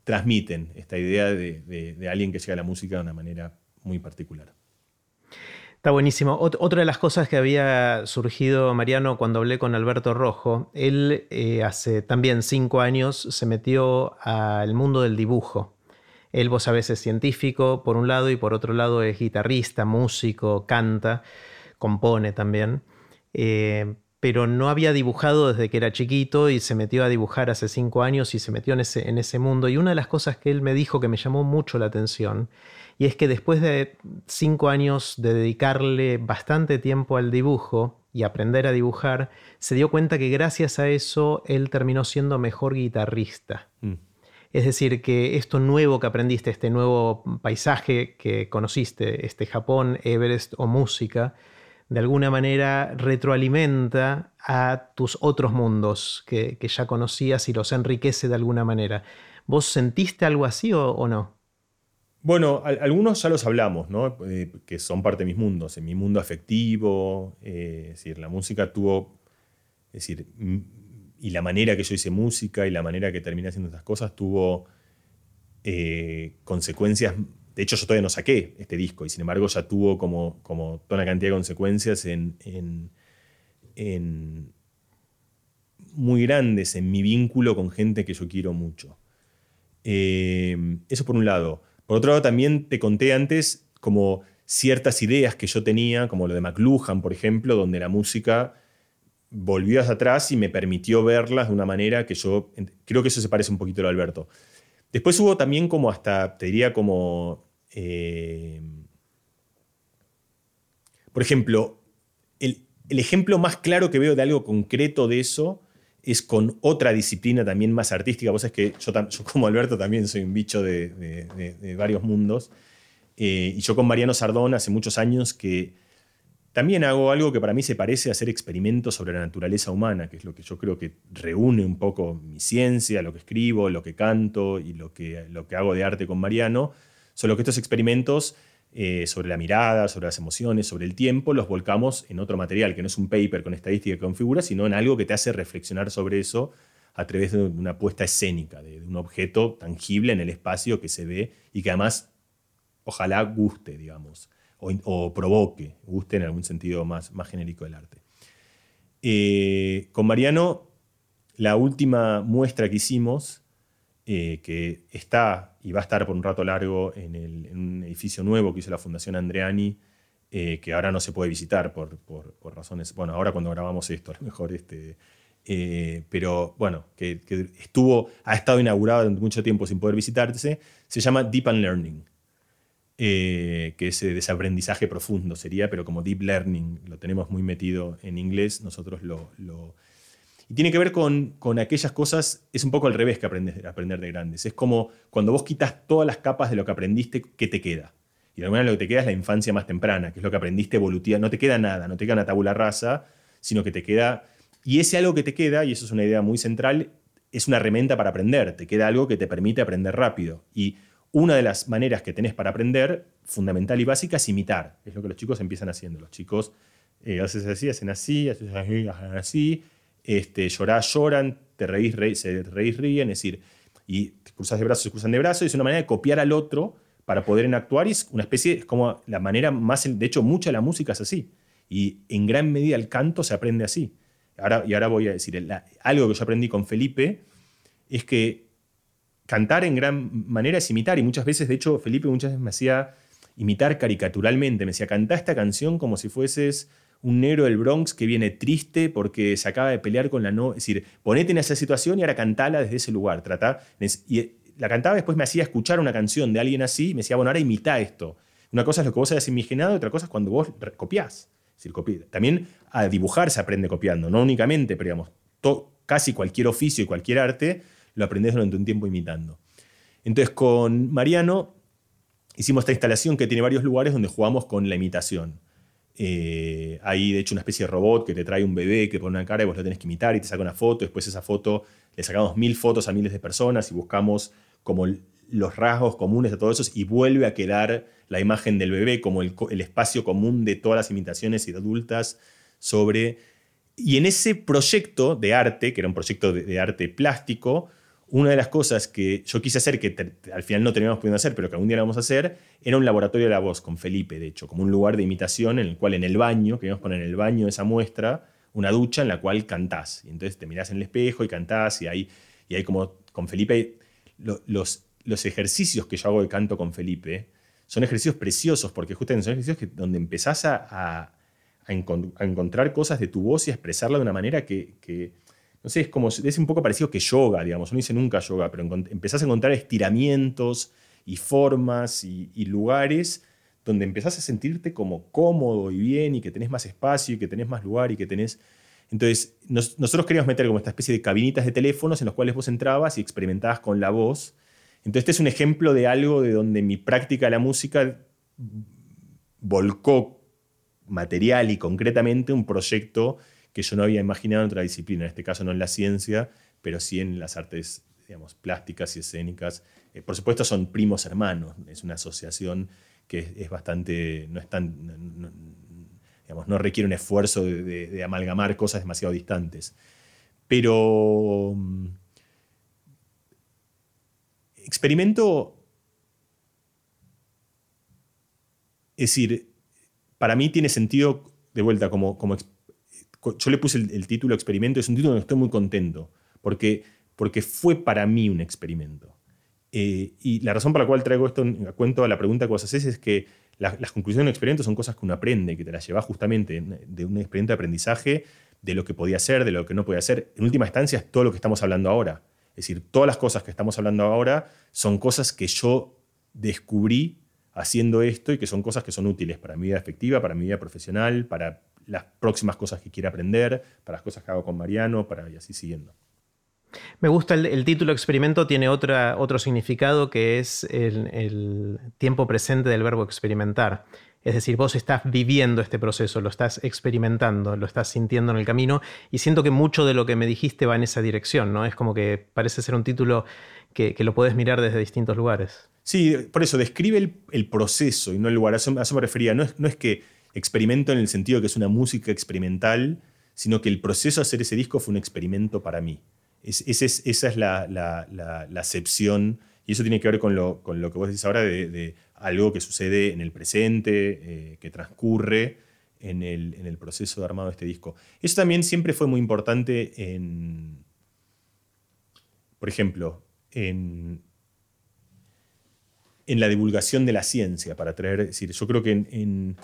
transmiten esta idea de, alguien que llega a la música de una manera muy particular. Está buenísimo. otra de las cosas que había surgido, Mariano, cuando hablé con Alberto Rojo, él eh, hace también cinco años se metió al mundo del dibujo. Él, vos sabés, es científico por un lado y por otro lado es guitarrista, músico, canta, compone también. Eh, pero no había dibujado desde que era chiquito y se metió a dibujar hace cinco años y se metió en ese, en ese mundo. Y una de las cosas que él me dijo que me llamó mucho la atención, y es que después de cinco años de dedicarle bastante tiempo al dibujo y aprender a dibujar, se dio cuenta que gracias a eso él terminó siendo mejor guitarrista. Mm. Es decir, que esto nuevo que aprendiste, este nuevo paisaje que conociste, este Japón, Everest o música, de alguna manera retroalimenta a tus otros mundos que, ya conocías y los enriquece de alguna manera. ¿Vos sentiste algo así o, no? Bueno, algunos ya los hablamos, ¿no? Eh, que son parte de mis mundos, en mi mundo afectivo, eh, es decir, la música tuvo, es decir, y la manera que yo hice música y la manera que terminé haciendo estas cosas tuvo eh, consecuencias. De hecho, yo todavía no saqué este disco y sin embargo ya tuvo como, como toda una cantidad de consecuencias en, en, muy grandes en mi vínculo con gente que yo quiero mucho. Eso por un lado. Por otro lado, también te conté antes como ciertas ideas que yo tenía, como lo de McLuhan, por ejemplo, donde la música volvió hacia atrás y me permitió verlas de una manera que yo creo que eso se parece un poquito a lo Alberto. Después hubo también como hasta, te diría como, eh, por ejemplo, el, ejemplo más claro que veo de algo concreto de eso es con otra disciplina también más artística. Vos es que yo, como Alberto también soy un bicho de, varios mundos. Eh, y yo con Mariano Sardón hace muchos años que también hago algo que para mí se parece a hacer experimentos sobre la naturaleza humana, que es lo que yo creo que reúne un poco mi ciencia, lo que escribo, lo que canto y lo que, lo que hago de arte con Mariano. Solo que estos experimentos eh, sobre la mirada, sobre las emociones, sobre el tiempo, los volcamos en otro material, que no es un paper con estadística y con figuras, sino en algo que te hace reflexionar sobre eso a través de una puesta escénica, de, de un objeto tangible en el espacio que se ve y que además ojalá guste, digamos o, provoque, guste en algún sentido más, más genérico del arte. Eh, con Mariano, la última muestra que hicimos, eh, que está y va a estar por un rato largo en, un edificio nuevo que hizo la Fundación Andreani, eh, que ahora no se puede visitar por, razones, bueno, ahora cuando grabamos esto, a lo mejor este, pero bueno, que, que, estuvo, ha estado inaugurado durante mucho tiempo sin poder visitarse, se llama Deep and Learning. Eh, que es desaprendizaje profundo sería, pero como deep learning lo tenemos muy metido en inglés, nosotros lo... Y tiene que ver con, con, aquellas cosas, es un poco al revés que aprendes, aprender de grandes. Es como cuando vos quitas todas las capas de lo que aprendiste, ¿qué te queda? Y de alguna manera lo que te queda es la infancia más temprana, que es lo que aprendiste evolutiva. No te queda nada, no te queda una tabula rasa, sino que te queda Y ese algo que te queda, y eso es una idea muy central, es una herramienta para aprender, te queda algo que te permite aprender rápido. Y una de las maneras que tenés para aprender, fundamental y básica, es imitar. Es lo que los chicos empiezan haciendo. Los chicos eh, hacen así, hacen así, hacen así, hacen así este, llorás, lloran, te reís, se reís, ríen, es decir, y te cruzas de brazos, se cruzan de brazos, es una manera de copiar al otro para poder en actuar y es una especie, es como la manera más, de hecho mucha de la música es así, y en gran medida el canto se aprende así. Ahora, y ahora voy a decir, algo que yo aprendí con Felipe es que cantar en gran manera es imitar, y muchas veces, de hecho, Felipe muchas veces me hacía imitar caricaturalmente, me decía, canta esta canción como si fueses un negro del Bronx que viene triste porque se acaba de pelear con la no. Es decir, ponete en esa situación y ahora cantala desde ese lugar. Trata, y eh, la cantaba, después me hacía escuchar una canción de alguien así y me decía, bueno, ahora imita esto. Una cosa es lo que vos hayas imaginado, otra cosa es cuando vos copiás. También a dibujar se aprende copiando, no únicamente, pero digamos, casi cualquier oficio y cualquier arte lo aprendes durante un tiempo imitando. Entonces, con Mariano hicimos esta instalación que tiene varios lugares donde jugamos con la imitación. Eh, hay de hecho una especie de robot que te trae un bebé que pone una cara y vos lo tenés que imitar y te saca una foto. Después esa foto le sacamos mil fotos a miles de personas y buscamos como los rasgos comunes de todos esos y vuelve a quedar la imagen del bebé como el, espacio común de todas las imitaciones y adultas sobre... Y en ese proyecto de arte, que era un proyecto de arte plástico, una de las cosas que yo quise hacer, que al final no teníamos podido hacer, pero que algún día la vamos a hacer, era un laboratorio de la voz con Felipe, de hecho, como un lugar de imitación en el cual en el baño, queríamos poner en el baño esa muestra, una ducha en la cual cantás. Y entonces te mirás en el espejo y cantás, y hay, y como con Felipe, los, los ejercicios que yo hago de canto con Felipe son ejercicios preciosos, porque justamente son ejercicios que, donde empezás a, a, encontrar cosas de tu voz y a expresarla de una manera que no sé, es como, es un poco parecido que yoga, digamos, no dice nunca yoga, pero empezás a encontrar estiramientos y formas y, lugares donde empezás a sentirte como cómodo y bien y que tenés más espacio y que tenés más lugar y que tenés... Entonces, nosotros queríamos meter como esta especie de cabinitas de teléfonos en los cuales vos entrabas y experimentabas con la voz. Entonces, este es un ejemplo de algo de donde mi práctica de la música volcó material y concretamente un proyecto que yo no había imaginado en otra disciplina, en este caso no en la ciencia, pero sí en las artes digamos, plásticas y escénicas. Eh, por supuesto son primos hermanos, es una asociación que es, bastante, no es tan, digamos, no requiere un esfuerzo de, amalgamar cosas demasiado distantes. Pero mm, experimento, es decir, para mí tiene sentido, de vuelta, como, como yo le puse el, título experimento, es un título que estoy muy contento, porque, porque fue para mí un experimento. Eh, y la razón por la cual traigo esto a cuento a la pregunta que vos haces es que las conclusiones de un experimento son cosas que uno aprende, que te las llevas justamente de un experimento de aprendizaje de lo que podía hacer, de lo que no podía hacer. En última instancia es todo lo que estamos hablando ahora. Es decir, todas las cosas que estamos hablando ahora son cosas que yo descubrí haciendo esto y que son cosas que son útiles para mi vida efectiva, para mi vida profesional, para las próximas cosas que quiera aprender, para las cosas que hago con Mariano, para y así siguiendo. Me gusta el, título experimento, tiene otra, otro significado que es el, tiempo presente del verbo experimentar. Es decir, vos estás viviendo este proceso, lo estás experimentando, lo estás sintiendo en el camino y siento que mucho de lo que me dijiste va en esa dirección, ¿no? Es como que parece ser un título que, lo puedes mirar desde distintos lugares. Sí, por eso describe el, proceso y no el lugar. A eso, me refería. No es, no es que experimento en el sentido que es una música experimental, sino que el proceso de hacer ese disco fue un experimento para mí. esa es la, acepción, y eso tiene que ver con lo, que vos decís ahora de, algo que sucede en el presente, eh, que transcurre en el, en proceso de armado de este disco. Eso también siempre fue muy importante en, por ejemplo, en, en la divulgación de la ciencia, para traer, decir, yo creo que en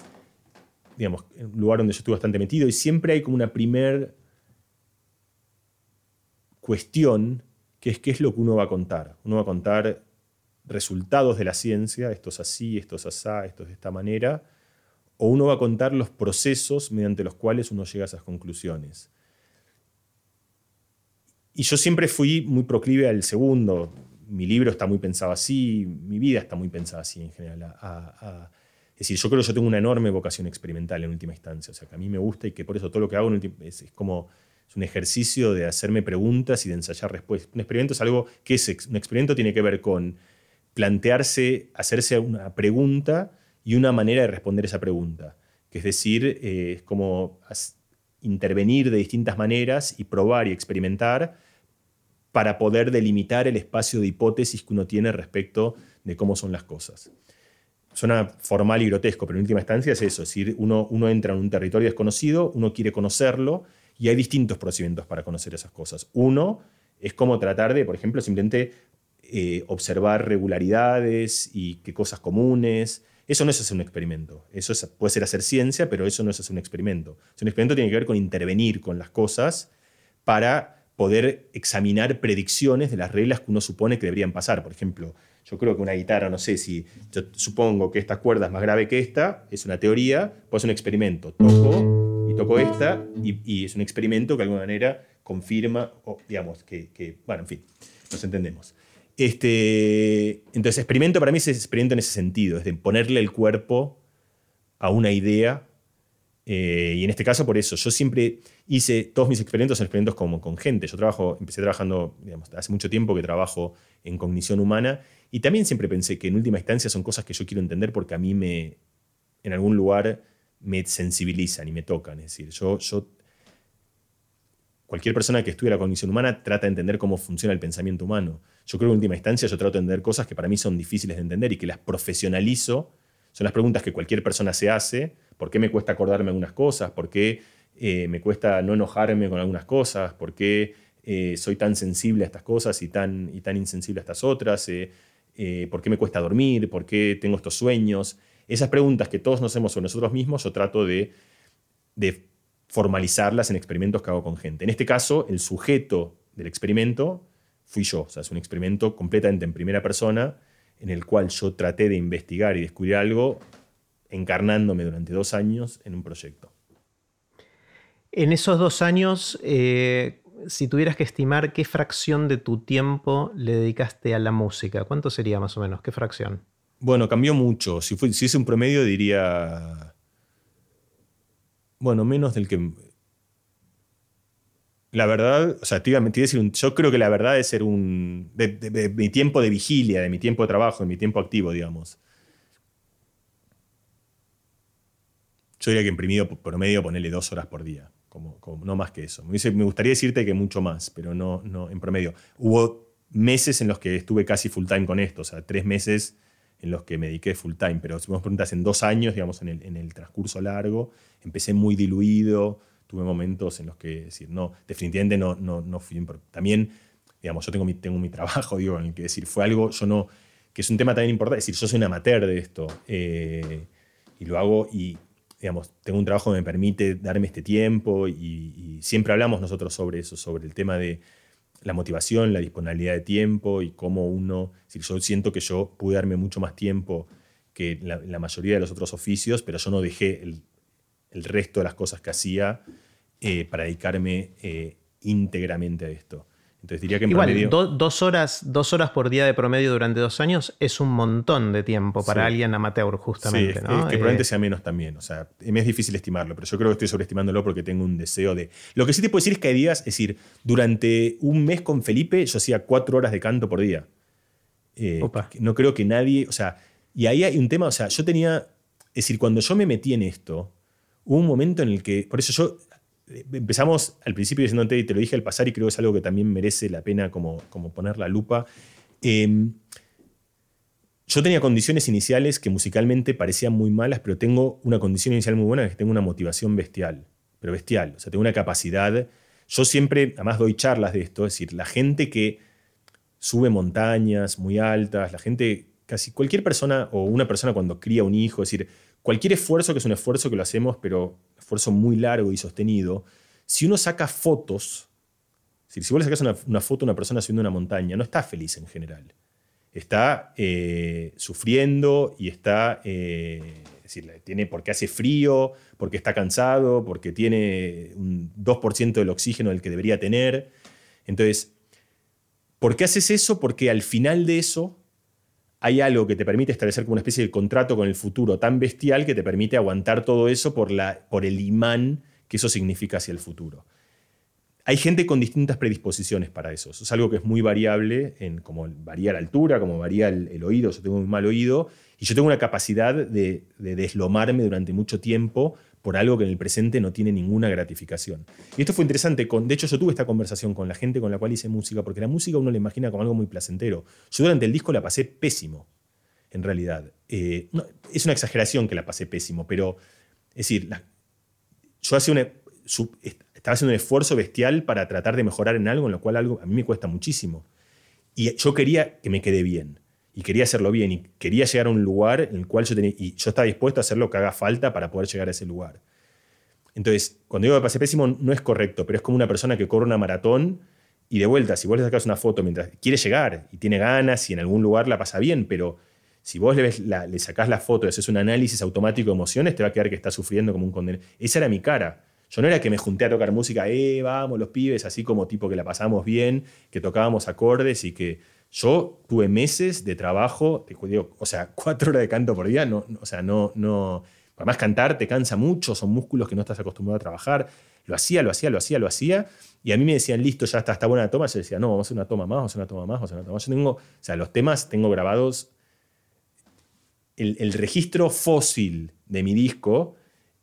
digamos, un lugar donde yo estuve bastante metido, y siempre hay como una primer cuestión, que es qué es lo que uno va a contar. Uno va a contar resultados de la ciencia, esto es así, esto es asá, esto es de esta manera, o uno va a contar los procesos mediante los cuales uno llega a esas conclusiones. Y yo siempre fui muy proclive al segundo. Mi libro está muy pensado así, mi vida está muy pensada así en general, es decir, yo creo que yo tengo una enorme vocación experimental en última instancia, o sea, que a mí me gusta y que por eso todo lo que hago es, como es un ejercicio de hacerme preguntas y de ensayar respuestas. Un experimento es algo que es, un experimento tiene que ver con plantearse, hacerse una pregunta y una manera de responder esa pregunta. Que es decir, eh, es como intervenir de distintas maneras y probar y experimentar para poder delimitar el espacio de hipótesis que uno tiene respecto de cómo son las cosas. Suena formal y grotesco, pero en última instancia es eso, es decir, uno, entra en un territorio desconocido, uno quiere conocerlo y hay distintos procedimientos para conocer esas cosas. Uno es como tratar de, por ejemplo, simplemente eh, observar regularidades y qué cosas comunes. Eso no es hacer un experimento. Eso puede ser hacer ciencia, pero eso no es hacer un experimento. un experimento tiene que ver con intervenir con las cosas para poder examinar predicciones de las reglas que uno supone que deberían pasar. Por ejemplo, yo creo que una guitarra, no sé si yo supongo que esta cuerda es más grave que esta, es una teoría, pues es un experimento. Toco y toco esta y, es un experimento que de alguna manera confirma, o digamos, que, bueno, en fin, nos entendemos. Este, entonces, experimento para mí es experimento en ese sentido, es de ponerle el cuerpo a una idea eh, y en este caso, por eso, yo siempre hice todos mis experimentos, experimentos como con gente. Yo trabajo, empecé trabajando, hace mucho tiempo que trabajo en cognición humana y también siempre pensé que en última instancia son cosas que yo quiero entender porque a mí me, en algún lugar, me sensibilizan y me tocan. Es decir, yo, yo cualquier persona que estudie la cognición humana trata de entender cómo funciona el pensamiento humano. Yo creo que en última instancia yo trato de entender cosas que para mí son difíciles de entender y que las profesionalizo. Son las preguntas que cualquier persona se hace ¿Por qué me cuesta acordarme algunas cosas? ¿Por qué eh, me cuesta no enojarme con algunas cosas? ¿Por qué eh, soy tan sensible a estas cosas y tan, insensible a estas otras? Eh, ¿Por qué me cuesta dormir? ¿Por qué tengo estos sueños? Esas preguntas que todos nos hacemos sobre nosotros mismos, yo trato de, de formalizarlas en experimentos que hago con gente. En este caso, el sujeto del experimento fui yo. O sea, es un experimento completamente en primera persona en el cual yo traté de investigar y descubrir algo encarnándome durante dos años en un proyecto. En esos dos años, eh, si tuvieras que estimar qué fracción de tu tiempo le dedicaste a la música, ¿cuánto sería más o menos? ¿Qué fracción? Bueno, cambió mucho. Si, fue, si un promedio, diría. Bueno, menos del que. La verdad, o sea, te iba, a decir, yo creo que la verdad es ser un. de, mi tiempo de vigilia, de mi tiempo de trabajo, de mi tiempo activo, digamos. Yo diría que imprimido promedio ponerle dos horas por día, como, no más que eso. Me, gustaría decirte que mucho más, pero no, no en promedio. Hubo meses en los que estuve casi full time con esto, o sea, tres meses en los que me dediqué full time, pero si me preguntas en dos años, digamos, en el, en el transcurso largo, empecé muy diluido, tuve momentos en los que decir, no, definitivamente no, no, no fui. También, digamos, yo tengo mi, tengo mi trabajo, digo, en el que decir, fue algo, yo no, que es un tema también importante, es decir, yo soy un amateur de esto, eh, y lo hago, y digamos, tengo un trabajo que me permite darme este tiempo y, siempre hablamos nosotros sobre eso, sobre el tema de la motivación, la disponibilidad de tiempo y cómo uno, si yo siento que yo pude darme mucho más tiempo que la, mayoría de los otros oficios, pero yo no dejé el, resto de las cosas que hacía eh, para dedicarme eh, íntegramente a esto. Entonces diría que Igual, dos, horas, dos horas por día de promedio durante dos años es un montón de tiempo para alguien amateur, justamente. Sí, es, que probablemente sea menos también. O sea, me es difícil estimarlo, pero yo creo que estoy sobreestimándolo porque tengo un deseo de. Lo que sí te puedo decir es que hay días, es decir, durante un mes con Felipe yo hacía cuatro horas de canto por día. Eh, no creo que nadie. O sea, y ahí hay un tema, o sea, yo tenía. Es decir, cuando yo me metí en esto, hubo un momento en el que. Por eso yo empezamos al principio diciéndote, y te lo dije al pasar, y creo que es algo que también merece la pena como, como poner la lupa. Em, yo tenía condiciones iniciales que musicalmente parecían muy malas, pero tengo una condición inicial muy buena, que que tengo una motivación bestial, pero bestial, o sea, tengo una capacidad. Yo siempre, además doy charlas de esto, es decir, la gente que sube montañas muy altas, la gente, casi cualquier persona o una persona cuando cría un hijo, es decir, cualquier esfuerzo que es un esfuerzo que lo hacemos, pero esfuerzo muy largo y sostenido, si uno saca fotos, si vos le sacas una, foto a una persona subiendo una montaña, no está feliz en general. Está eh, sufriendo y está, eh, decir, tiene porque hace frío, porque está cansado, porque tiene un 2% del oxígeno del que debería tener. Entonces, ¿por qué haces eso? Porque al final de eso hay algo que te permite establecer como una especie de contrato con el futuro tan bestial que te permite aguantar todo eso por, la, por el imán que eso significa hacia el futuro. hay gente con distintas predisposiciones para eso. Eso es algo que es muy variable, en como varía la altura, como varía el, oído. Yo tengo un mal oído y yo tengo una capacidad de, deslomarme durante mucho tiempo por algo que en el presente no tiene ninguna gratificación. Y esto fue interesante. Con, de hecho, yo tuve esta conversación con la gente con la cual hice música, porque la música uno la imagina como algo muy placentero. Yo durante el disco la pasé pésimo, en realidad. Eh, es una exageración que la pasé pésimo, pero es decir, yo hacía una, estaba haciendo un esfuerzo bestial para tratar de mejorar en algo en lo cual algo a mí me cuesta muchísimo. Y yo quería que me quede bien. Y quería hacerlo bien. Y quería llegar a un lugar en el cual yo tenía. Y yo estaba dispuesto a hacer lo que haga falta para poder llegar a ese lugar. Entonces, cuando digo que pasé pésimo, no es correcto, pero es como una persona que corre una maratón y de vuelta, si vos le sacas una foto mientras quiere llegar y tiene ganas y en algún lugar la pasa bien, pero si vos le, ves le sacás la foto y haces un análisis automático de emociones, te va a quedar que está sufriendo como un condenado. Esa era mi cara. Yo no era que me junté a tocar música, eh, vamos, los pibes, así como tipo que la pasamos bien, que tocábamos acordes y que yo tuve meses de trabajo, te digo, o sea, cuatro horas de canto por día, no, o sea, no, no. Además, cantar te cansa mucho, son músculos que no estás acostumbrado a trabajar. Lo hacía, lo hacía, lo hacía, lo hacía. Y a mí me decían, listo, ya está, está buena la toma. Yo decía, no, vamos a hacer una toma más, vamos a hacer una toma más, vamos a hacer una toma más. Yo tengo, o sea, los temas tengo grabados. El, el registro fósil de mi disco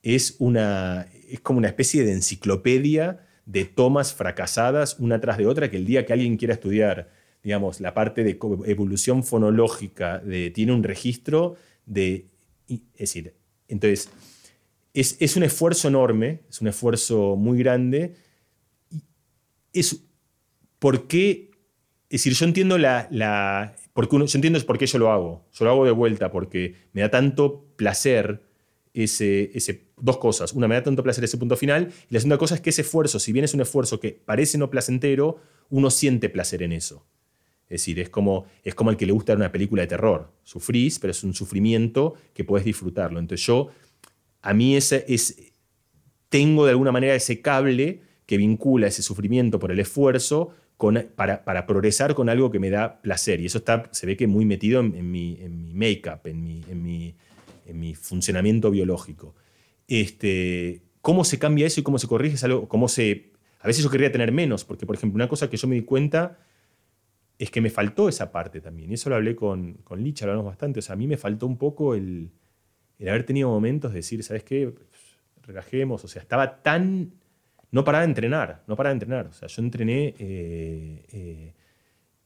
es una, es como una especie de enciclopedia de tomas fracasadas una tras de otra que el día que alguien quiera estudiar, digamos, la parte de evolución fonológica tiene un registro de... Es decir, entonces, es, un esfuerzo enorme, es un esfuerzo muy grande. Es, ¿Por qué? Es decir, yo entiendo la... la porque uno, yo entiendo por qué yo lo hago. Yo lo hago de vuelta porque me da tanto placer ese, ese, dos cosas. Una, me da tanto placer ese punto final. Y la segunda cosa es que ese esfuerzo, si bien es un esfuerzo que parece no placentero, uno siente placer en eso. Es decir, es como, es como el que le gusta una película de terror. Sufrís, pero es un sufrimiento que puedes disfrutarlo. Entonces yo, a mí ese, es, tengo de alguna manera ese cable que vincula ese sufrimiento por el esfuerzo con, para, para, progresar con algo que me da placer. Y eso está, se ve que muy metido en, mi, en mi make-up, en mi, en mi en mi funcionamiento biológico. Este, ¿Cómo se cambia eso y cómo se corrige? Es algo, cómo se, a veces yo querría tener menos, porque por ejemplo, una cosa que yo me di cuenta es que me faltó esa parte también. Y eso lo hablé con, con Licha, lo hablamos bastante. O sea, a mí me faltó un poco el, el haber tenido momentos de decir, ¿sabes qué? Relajemos. O sea, estaba tan... No paraba de entrenar, no paraba de entrenar. O sea, yo entrené... Eh, eh,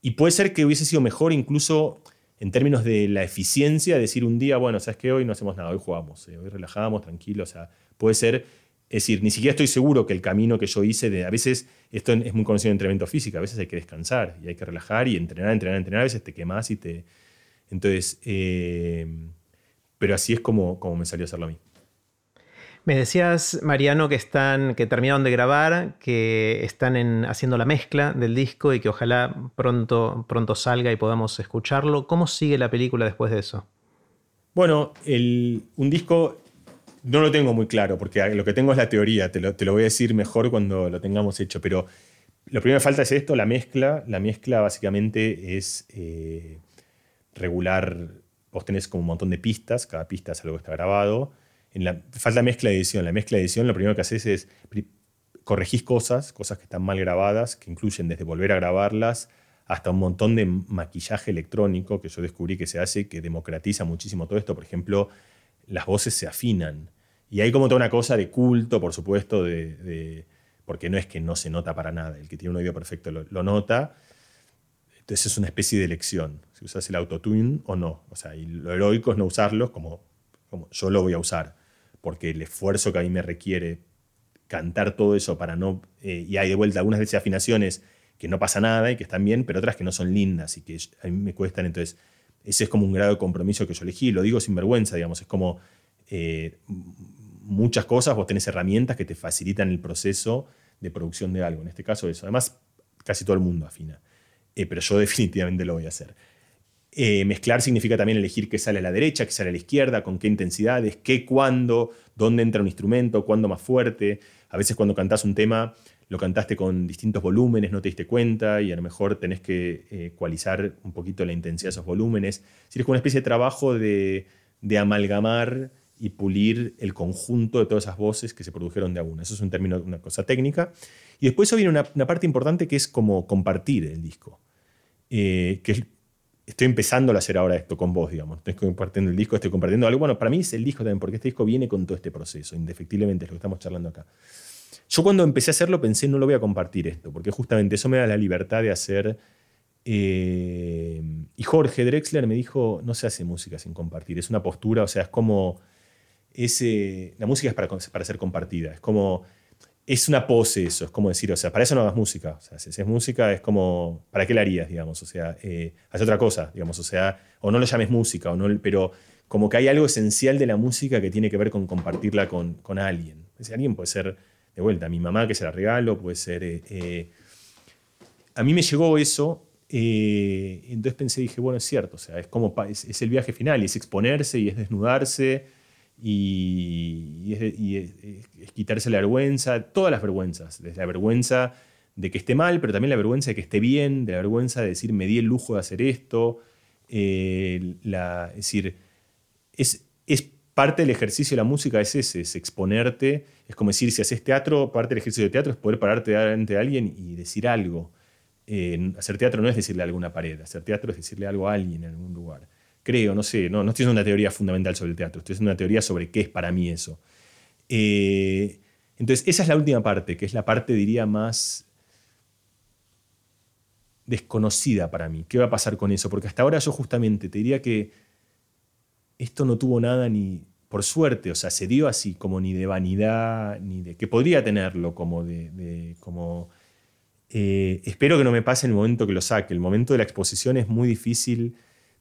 y puede ser que hubiese sido mejor incluso en términos de la eficiencia, decir un día, bueno, sabes que hoy no hacemos nada, hoy jugamos, eh, hoy relajamos, tranquilos, o sea, puede ser, es decir, ni siquiera estoy seguro que el camino que yo hice, de, a veces, esto es muy conocido en entrenamiento físico, a veces hay que descansar y hay que relajar y entrenar, entrenar, entrenar, a veces te quemas y te... Entonces, eh, pero así es como, como me salió a hacerlo a mí. Me decías, Mariano, que están, que terminaron de grabar, que están haciendo la mezcla del disco y que ojalá pronto, pronto salga y podamos escucharlo. ¿Cómo sigue la película después de eso? Bueno, un disco no lo tengo muy claro, porque lo que tengo es la teoría, te lo, voy a decir mejor cuando lo tengamos hecho, pero lo primero que falta es esto, la mezcla. La mezcla básicamente es eh, regular, vos tenés como un montón de pistas, cada pista es algo que está grabado la, falta mezcla de edición. La mezcla de edición lo primero que haces es corregís cosas, cosas que están mal grabadas, que incluyen desde volver a grabarlas hasta un montón de maquillaje electrónico que yo descubrí que se hace, que democratiza muchísimo todo esto. Por ejemplo, las voces se afinan. Y hay como toda una cosa de culto, por supuesto, de, porque no es que no se nota para nada. El que tiene un oído perfecto lo, nota. Entonces es una especie de elección, si usas el autotune o no. O sea, y lo heroico es no usarlos como, como yo lo voy a usar porque el esfuerzo que a mí me requiere cantar todo eso para no... Eh, y hay de vuelta algunas veces afinaciones que no pasa nada y que están bien, pero otras que no son lindas y que a mí me cuestan. Entonces, ese es como un grado de compromiso que yo elegí. Lo digo sin vergüenza, digamos. Es como eh, muchas cosas, vos tenés herramientas que te facilitan el proceso de producción de algo. En este caso, eso. Además, casi todo el mundo afina. Eh, pero yo definitivamente lo voy a hacer. Eh, mezclar significa también elegir qué sale a la derecha, qué sale a la izquierda, con qué intensidades, qué, cuándo, dónde entra un instrumento, cuándo más fuerte. A veces cuando cantás un tema lo cantaste con distintos volúmenes, no te diste cuenta y a lo mejor tenés que eh, ecualizar un poquito la intensidad de esos volúmenes. Es, es como una especie de trabajo de, amalgamar y pulir el conjunto de todas esas voces que se produjeron de a una. Eso es un término, una cosa técnica. Y después viene una, parte importante que es como compartir el disco. Eh, que estoy empezando a hacer ahora esto con vos, digamos. Estoy compartiendo el disco, estoy compartiendo algo. Bueno, para mí es el disco también, porque este disco viene con todo este proceso, indefectiblemente, es lo que estamos charlando acá. Yo cuando empecé a hacerlo pensé, no lo voy a compartir esto, porque justamente eso me da la libertad de hacer... Eh, y Jorge Drexler me dijo, no se hace música sin compartir, es una postura, o sea, es como... La música es para, para ser compartida, es como es una pose eso, es como decir, o sea, para eso no hagas música. O sea, si haces música es como, ¿para qué la harías, digamos? O sea, eh, haz otra cosa, digamos, o sea, o no lo llames música, o no, pero como que hay algo esencial de la música que tiene que ver con compartirla con, con alguien. Ese alguien puede ser, de vuelta, mi mamá que se la regalo, puede ser... Eh, eh, a mí me llegó eso, entonces pensé, dije, bueno, es cierto, o sea, es como, es, es el viaje final, y es exponerse, y es desnudarse, y, es, quitarse la vergüenza, todas las vergüenzas, desde la vergüenza de que esté mal, pero también la vergüenza de que esté bien, de la vergüenza de decir me di el lujo de hacer esto, eh, es decir, es, es parte del ejercicio de la música es ese, es exponerte, es como decir, si haces teatro, parte del ejercicio de teatro es poder pararte delante de alguien y decir algo. Eh, hacer teatro no es decirle a alguna pared, hacer teatro es decirle algo a alguien en algún lugar creo, no sé, no, no estoy haciendo una teoría fundamental sobre el teatro, estoy haciendo una teoría sobre qué es para mí eso. Eh, entonces, esa es la última parte, que es la parte, diría, más desconocida para mí. ¿Qué va a pasar con eso? Porque hasta ahora yo justamente te diría que esto no tuvo nada ni, por suerte, o sea, se dio así como ni de vanidad, ni de que podría tenerlo como de, como... Eh, espero que no me pase el momento que lo saque. El momento de la exposición es muy difícil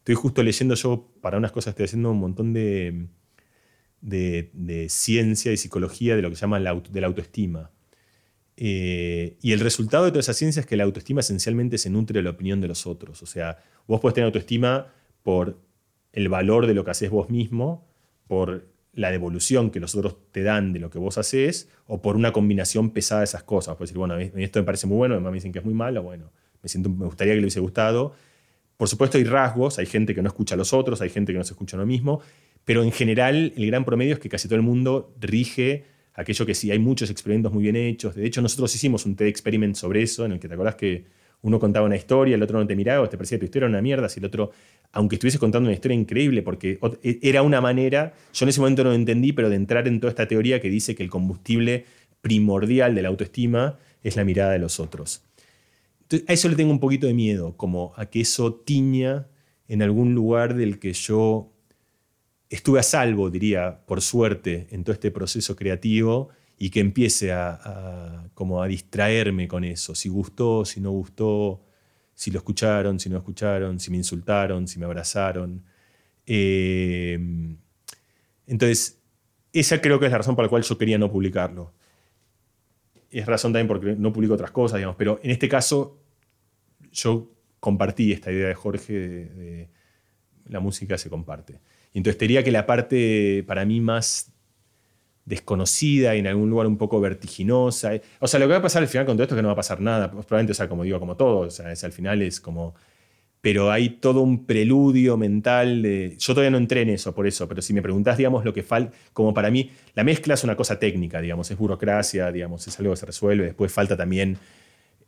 Estoy justo leyendo yo, para unas cosas estoy haciendo un montón de, de, ciencia y psicología de lo que se llama la, de la autoestima. Eh, y el resultado de toda esa ciencia es que la autoestima esencialmente se nutre de la opinión de los otros. O sea, vos podés tener autoestima por el valor de lo que haces vos mismo, por la devolución que los otros te dan de lo que vos haces, o por una combinación pesada de esas cosas. Puedes decir, bueno, a mí esto me parece muy bueno, además me dicen que es muy malo, bueno, me, siento, me gustaría que le hubiese gustado. Por supuesto hay rasgos, hay gente que no escucha a los otros, hay gente que no se escucha a lo mismo, pero en general el gran promedio es que casi todo el mundo rige aquello que sí, hay muchos experimentos muy bien hechos. De hecho, nosotros hicimos un TED Experiment sobre eso, en el que te acordás que uno contaba una historia, el otro no te miraba, te parecía que tu historia era una mierda, si el otro, aunque estuviese contando una historia increíble, porque e, era una manera, yo en ese momento no lo entendí, pero de entrar en toda esta teoría que dice que el combustible primordial de la autoestima es la mirada de los otros a eso le tengo un poquito de miedo, como a que eso tiña en algún lugar del que yo estuve a salvo, diría, por suerte, en todo este proceso creativo y que empiece a, como a distraerme con eso, si gustó, si no gustó, si lo escucharon, si no escucharon, si me insultaron, si me abrazaron. Eh, entonces, esa creo que es la razón por la cual yo quería no publicarlo es razón también porque no publico otras cosas, digamos, pero en este caso yo compartí esta idea de Jorge de, la música se comparte. Y entonces diría que la parte para mí más desconocida y en algún lugar un poco vertiginosa. O sea, lo que va a pasar al final con todo esto es que no va a pasar nada. Probablemente, o sea, como digo, como todo, o sea, es, al final es como pero hay todo un preludio mental. Yo todavía no entré en eso por eso, pero si me preguntás, digamos, lo que falta, como para mí, la mezcla es una cosa técnica, digamos, es burocracia, digamos, es algo que se resuelve, después falta también,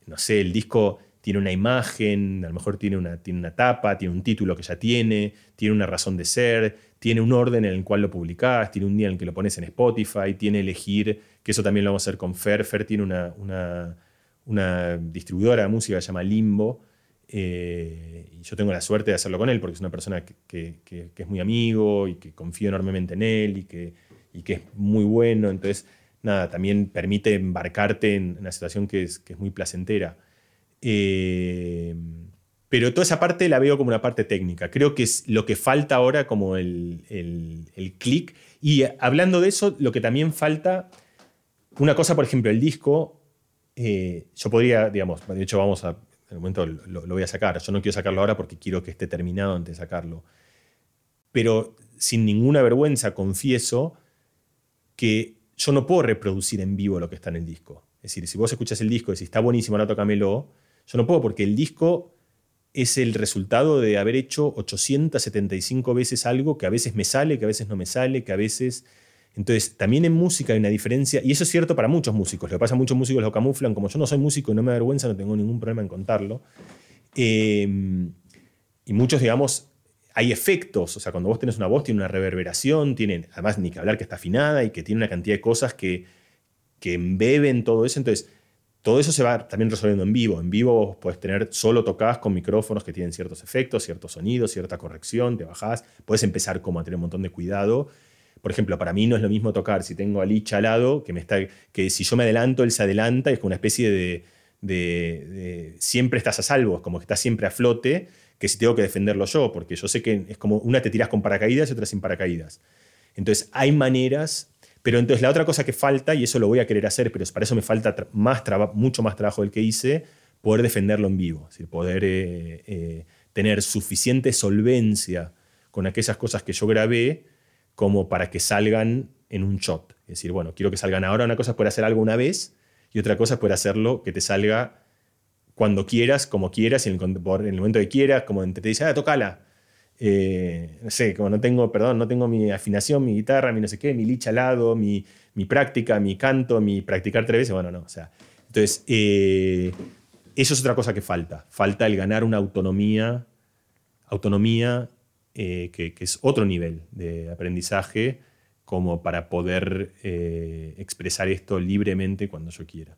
no sé, el disco tiene una imagen, a lo mejor tiene una, tiene una tapa, tiene un título que ya tiene, tiene una razón de ser, tiene un orden en el cual lo publicás, tiene un día en el que lo pones en Spotify, tiene elegir, que eso también lo vamos a hacer con Fer, Fer tiene una, una, una distribuidora de música que se llama Limbo, eh, y yo tengo la suerte de hacerlo con él porque es una persona que, es muy amigo y que confío enormemente en él y que, que es muy bueno. Entonces, nada, también permite embarcarte en una situación que es, es muy placentera. Eh, pero toda esa parte la veo como una parte técnica. Creo que es lo que falta ahora como el, el, clic. Y hablando de eso, lo que también falta, una cosa, por ejemplo, el disco, eh, yo podría, digamos, de hecho vamos a en el momento lo, voy a sacar. Yo no quiero sacarlo ahora porque quiero que esté terminado antes de sacarlo. Pero sin ninguna vergüenza confieso que yo no puedo reproducir en vivo lo que está en el disco. Es decir, si vos escuchas el disco y si está buenísimo, ahora tócamelo, yo no puedo porque el disco es el resultado de haber hecho 875 veces algo que a veces me sale, que a veces no me sale, que a veces... Entonces, también en música hay una diferencia, y eso es cierto para muchos músicos, lo que pasa a muchos músicos lo camuflan, como yo no soy músico y no me da vergüenza, no tengo ningún problema en contarlo. Em, y muchos, digamos, hay efectos, o sea, cuando vos tenés una voz tiene una reverberación, tiene, además ni que hablar que está afinada y que tiene una cantidad de cosas que, que embeben todo eso, entonces todo eso se va también resolviendo en vivo. En vivo puedes tener solo tocadas con micrófonos que tienen ciertos efectos, ciertos sonidos, cierta corrección, te bajás, puedes empezar como a tener un montón de cuidado. Por ejemplo, para mí no es lo mismo tocar si tengo a Lich al lado, que, me está, que si yo me adelanto, él se adelanta, es como una especie de, siempre estás a salvo, como que estás siempre a flote, que si tengo que defenderlo yo, porque yo sé que es como una te tiras con paracaídas y otra sin paracaídas. Entonces hay maneras pero entonces la otra cosa que falta, y eso lo voy a querer hacer, pero para eso me falta más mucho más trabajo del que hice, poder defenderlo en vivo, es decir, poder eh, eh, tener suficiente solvencia con aquellas cosas que yo grabé como para que salgan en un shot. Es decir, bueno, quiero que salgan ahora. Una cosa es poder hacer algo una vez y otra cosa es poder hacerlo que te salga cuando quieras, como quieras, en el, en el momento que quieras, como te dice, ah, tocala. Eh, no sé, como no tengo, perdón, no tengo mi afinación, mi guitarra, mi no sé qué, mi licha al lado, mi, mi práctica, mi canto, mi practicar tres veces, bueno, no, o sea. Entonces, eh, eso es otra cosa que falta. Falta el ganar una autonomía, autonomía eh, que, que, es otro nivel de aprendizaje como para poder expresar esto libremente cuando yo quiera.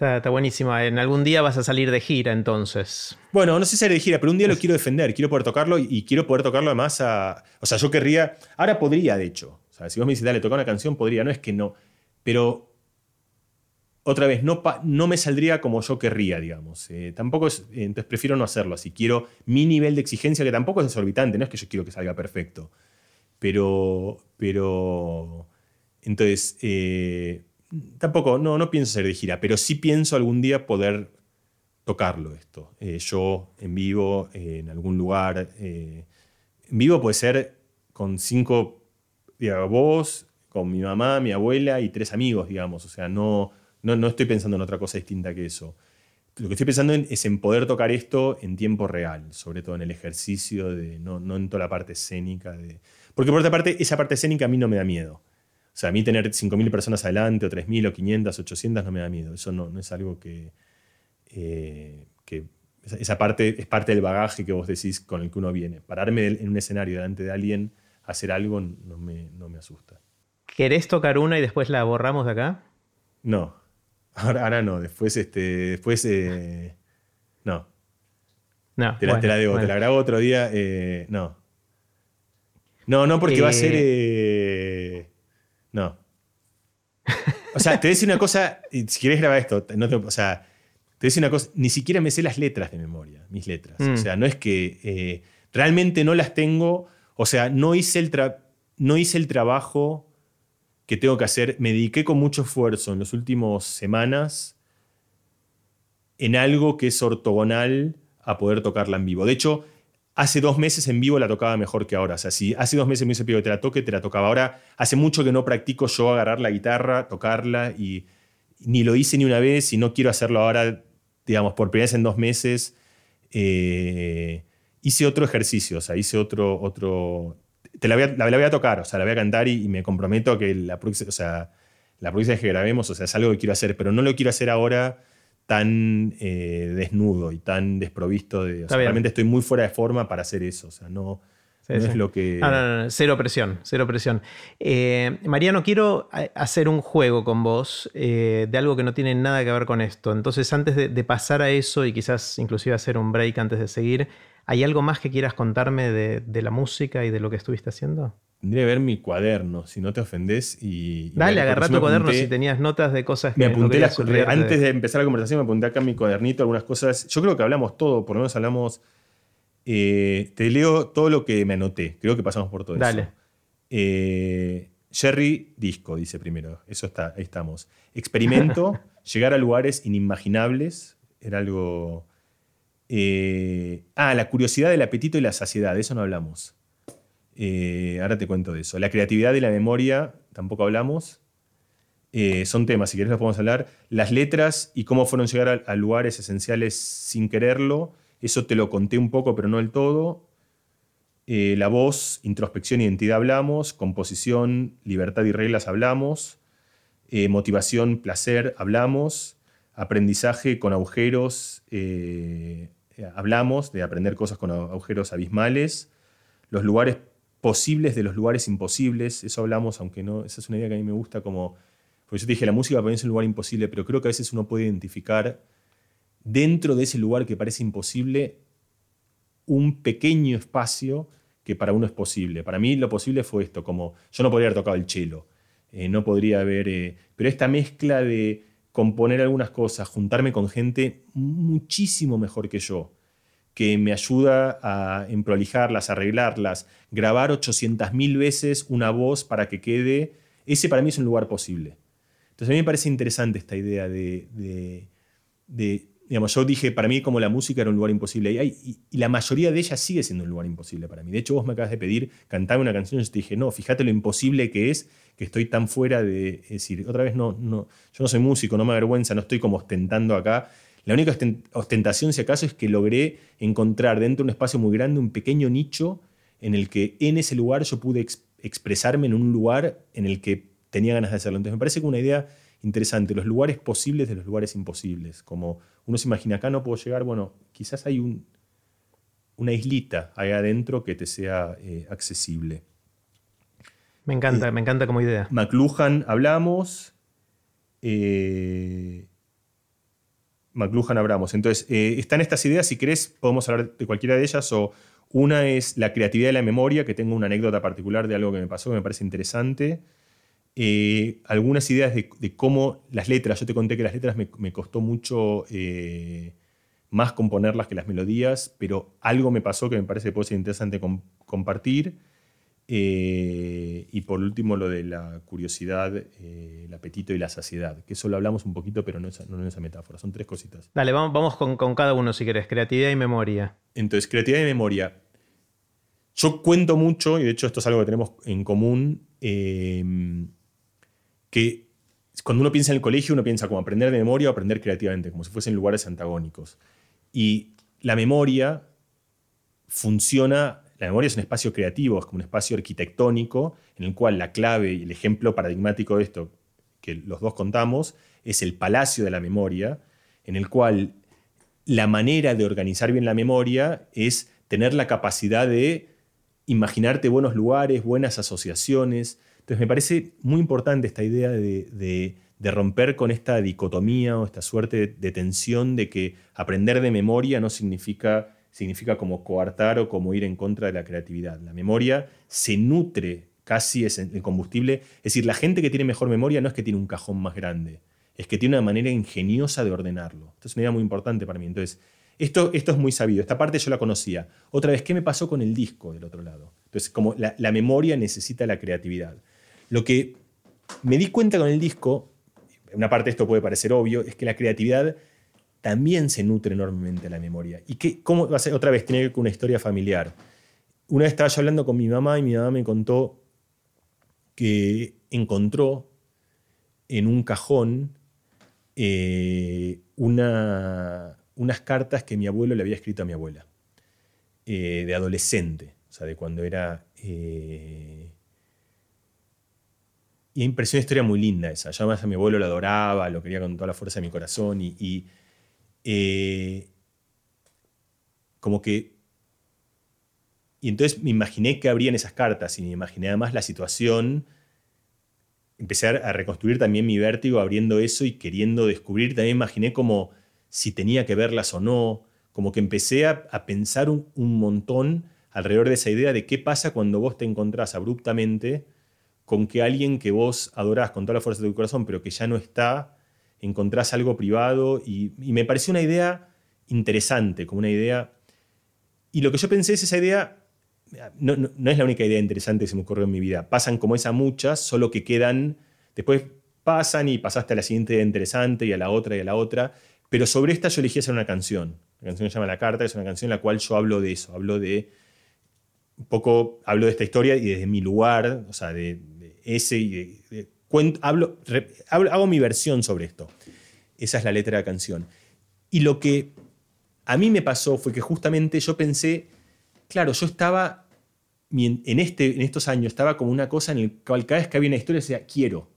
Está, buenísima. En algún día vas a salir de gira entonces. Bueno, no sé si salir de gira, pero un día lo quiero defender. Quiero poder tocarlo y quiero poder tocarlo además a. O sea, yo querría. Ahora podría, de hecho. O sea, si vos me dices, dale, toca una canción, podría. No es que no. Pero. Otra vez, no, no me saldría como yo querría, digamos. Eh, tampoco es. Entonces prefiero no hacerlo así. Quiero mi nivel de exigencia, que tampoco es exorbitante. No es que yo quiero que salga perfecto. Pero. Pero. Entonces. Eh, tampoco, no, no pienso ser de gira, pero sí pienso algún día poder tocarlo esto. Eh, yo en vivo, en algún lugar. En vivo puede ser con cinco, digamos, vos, con mi mamá, mi abuela y tres amigos, digamos. O sea, no, no, estoy pensando en otra cosa distinta que eso. Lo que estoy pensando es en poder tocar esto en tiempo real, sobre todo en el ejercicio, de, no, no en toda la parte escénica. De, porque por otra parte, esa parte escénica a mí no me da miedo. O sea, a mí tener 5.000 personas adelante, o 3.000, o 500, 800 no me da miedo. Eso no, no es algo que, eh, que esa parte es parte del bagaje que vos decís con el que uno viene. Pararme en un escenario delante de alguien, hacer algo, no me, no me asusta. ¿Querés tocar una y después la borramos de acá? No, ahora, ahora no, después, este, después eh, no. No, te, la, te la debo, te la grabo otro día, eh, no. No, no, porque va a ser no. O sea, te voy a decir una cosa, si quieres grabar esto, no te, o sea, te voy a decir una cosa, ni siquiera me sé las letras de memoria, mis letras. O mm. sea, no es que eh, realmente no las tengo, o sea, no hice, el no hice el trabajo que tengo que hacer, me dediqué con mucho esfuerzo en las últimas semanas en algo que es ortogonal a poder tocarla en vivo. De hecho, hace dos meses en vivo la tocaba mejor que ahora. O sea, si hace dos meses me hubiese pedido que te la toque, te la tocaba. Ahora hace mucho que no practico yo agarrar la guitarra, tocarla y ni lo hice ni una vez y no quiero hacerlo ahora, digamos, por primera vez en dos meses. Eh, hice otro ejercicio, o sea, hice otro, otro, te la voy, a, la, voy a tocar, o sea, la voy a cantar y, me comprometo a que la próxima, o sea, la próxima vez que grabemos, o sea, es algo que quiero hacer, pero no lo quiero hacer ahora tan eh, desnudo y tan desprovisto de... realmente estoy muy fuera de forma para hacer eso. O sea, no, es lo que... No, no, no, cero presión, cero presión. Eh, Mariano, quiero eh, hacer un juego con vos de algo que no tiene nada que ver con esto. Entonces, antes de, pasar a eso y quizás inclusive hacer un break antes de seguir, ¿hay algo más que quieras contarme de la música y de lo que estuviste haciendo? Tendría que ver mi cuaderno, si no te ofendés. Y, Dale, agarra tu cuaderno si tenías notas de cosas que. Me apunté antes de empezar la conversación, me apunté acá en mi cuadernito algunas cosas. Yo creo que hablamos todo, por lo menos hablamos. Eh, te leo todo lo que me anoté. Creo que pasamos por todo Dale. eso. Eh, Jerry Disco, dice primero. Eso está, ahí estamos. Experimento, llegar a lugares inimaginables. Era algo. Eh, ah, la curiosidad, el apetito y la saciedad. De eso no hablamos. Eh, ahora te cuento de eso. La creatividad y la memoria, tampoco hablamos. Eh, son temas, si querés los podemos hablar. Las letras y cómo fueron llegar a, lugares esenciales sin quererlo, eso te lo conté un poco, pero no del todo. La voz, introspección, identidad hablamos, composición, libertad y reglas hablamos, motivación, placer hablamos, aprendizaje con agujeros hablamos, de aprender cosas con agujeros abismales, los lugares posibles de los lugares imposibles, eso hablamos, aunque no, esa es una idea que a mí me gusta como porque yo te dije, la música para mí un lugar imposible, pero creo que a veces uno puede identificar dentro de ese lugar que parece imposible un pequeño espacio que para uno es posible. Para mí lo posible fue esto, como yo no podría haber tocado el cello, eh, no podría haber... Eh, pero esta mezcla de componer algunas cosas, juntarme con gente muchísimo mejor que yo, que me ayuda a emprolijarlas, arreglarlas, grabar 800.000 veces una voz para que quede, ese para mí es un lugar posible. Entonces a mí me parece interesante esta idea de, digamos, yo dije, para mí como la música era un lugar imposible, y, la mayoría de ellas sigue siendo un lugar imposible para mí. De hecho, vos me acabas de pedir cantar una canción y yo te dije, no, fíjate lo imposible que es, que estoy tan fuera de, es decir, otra vez no, no, yo no soy músico, no me avergüenza, no estoy como ostentando acá. La única ostentación, si acaso, es que logré encontrar dentro de un espacio muy grande un pequeño nicho en el que en ese lugar yo pude expresarme en un lugar en el que tenía ganas de hacerlo. Entonces me parece que una idea interesante, los lugares posibles de los lugares imposibles. Como uno se imagina, acá no puedo llegar, bueno, quizás hay un, una islita ahí adentro que te sea eh, accesible. Me encanta, eh, me encanta como idea. McLuhan hablamos. Eh, McLuhan hablamos. Entonces, están estas ideas, si querés, podemos hablar de cualquiera de ellas. O una es la creatividad de la memoria, que tengo una anécdota particular de algo que me pasó que me parece interesante. Eh, algunas ideas de, cómo las letras, yo te conté que las letras me, costó mucho eh, más componerlas que las melodías, pero algo me pasó que me parece que puede ser interesante compartir. Eh, y por último, lo de la curiosidad, el apetito y la saciedad, que eso lo hablamos un poquito, pero no, es, no en esa metáfora, son tres cositas. Dale, vamos, vamos con, con, cada uno si querés, creatividad y memoria. Entonces, creatividad y memoria. Yo cuento mucho, y de hecho esto es algo que tenemos en común, que cuando uno piensa en el colegio, uno piensa como aprender de memoria o aprender creativamente, como si fuesen lugares antagónicos. Y la memoria funciona, la memoria es un espacio creativo, es como un espacio arquitectónico en el cual la clave y el ejemplo paradigmático de esto que los dos contamos es el palacio de la memoria, en el cual la manera de organizar bien la memoria es tener la capacidad de imaginarte buenos lugares, buenas asociaciones, entonces me parece muy importante esta idea de, romper con esta dicotomía o esta suerte de, tensión de que aprender de memoria no significa, significa como coartar o como ir en contra de la creatividad. La memoria se nutre casi es el combustible. Es decir, la gente que tiene mejor memoria no es que tiene un cajón más grande, es que tiene una manera ingeniosa de ordenarlo. Esto es una idea muy importante para mí. Entonces, esto, esto es muy sabido. Esta parte yo la conocía. Otra vez, ¿qué me pasó con el disco del otro lado? Entonces, como la memoria necesita la creatividad. Lo que me di cuenta con el disco, una parte de esto puede parecer obvio, es que la creatividad también se nutre enormemente de la memoria. ¿Y qué, cómo va a ser? Otra vez, tiene que ver con una historia familiar. Una vez estaba yo hablando con mi mamá y mi mamá me contó que encontró en un cajón eh, unas cartas que mi abuelo le había escrito a mi abuela, eh, de adolescente, o sea, de cuando era eh, y me pareció una historia muy linda esa. Yo además a mi abuelo lo adoraba, lo quería con toda la fuerza de mi corazón y, eh, como que... Y entonces me imaginé que abrían esas cartas y me imaginé además la situación. Empecé a reconstruir también mi vértigo abriendo eso y queriendo descubrir. También imaginé como si tenía que verlas o no. Como que empecé a, pensar un, un montón alrededor de esa idea de qué pasa cuando vos te encontrás abruptamente con que alguien que vos adorás con toda la fuerza de tu corazón, pero que ya no está, encontrás algo privado. Y, me pareció una idea interesante, como una idea... Y lo que yo pensé es esa idea, no, es la única idea interesante que se me ocurrió en mi vida. Pasan como esa muchas, solo que quedan, después pasan y pasaste a la siguiente idea interesante y a la otra y a la otra. Pero sobre esta yo elegí hacer una canción. La canción se llama La Carta, es una canción en la cual yo hablo de eso, hablo de un poco, hablo de esta historia y desde mi lugar, o sea, de, hablo, hago mi versión sobre esto. Esa es la letra de la canción. Y lo que a mí me pasó fue que justamente yo pensé, claro, yo estaba, en, este, en estos años, estaba como una cosa en el cual cada vez que había una historia decía, quiero,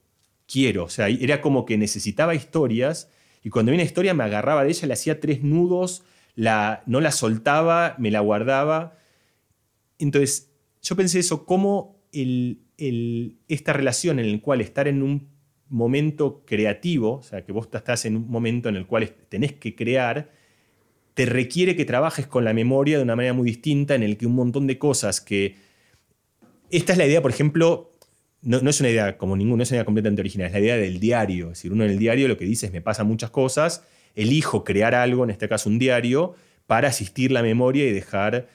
quiero. O sea, era como que necesitaba historias y cuando había una historia me agarraba de ella, le hacía tres nudos, la, no la soltaba, me la guardaba. Entonces, yo pensé eso, cómo el, esta relación en la cual estar en un momento creativo, o sea, que vos estás en un momento en el cual tenés que crear, te requiere que trabajes con la memoria de una manera muy distinta, en el que un montón de cosas que... Esta es la idea, por ejemplo, no, es una idea como ninguna, no es una idea completamente original, es la idea del diario. Es decir, uno en el diario lo que dice es me pasan muchas cosas, elijo crear algo, en este caso un diario, para asistir la memoria y dejar...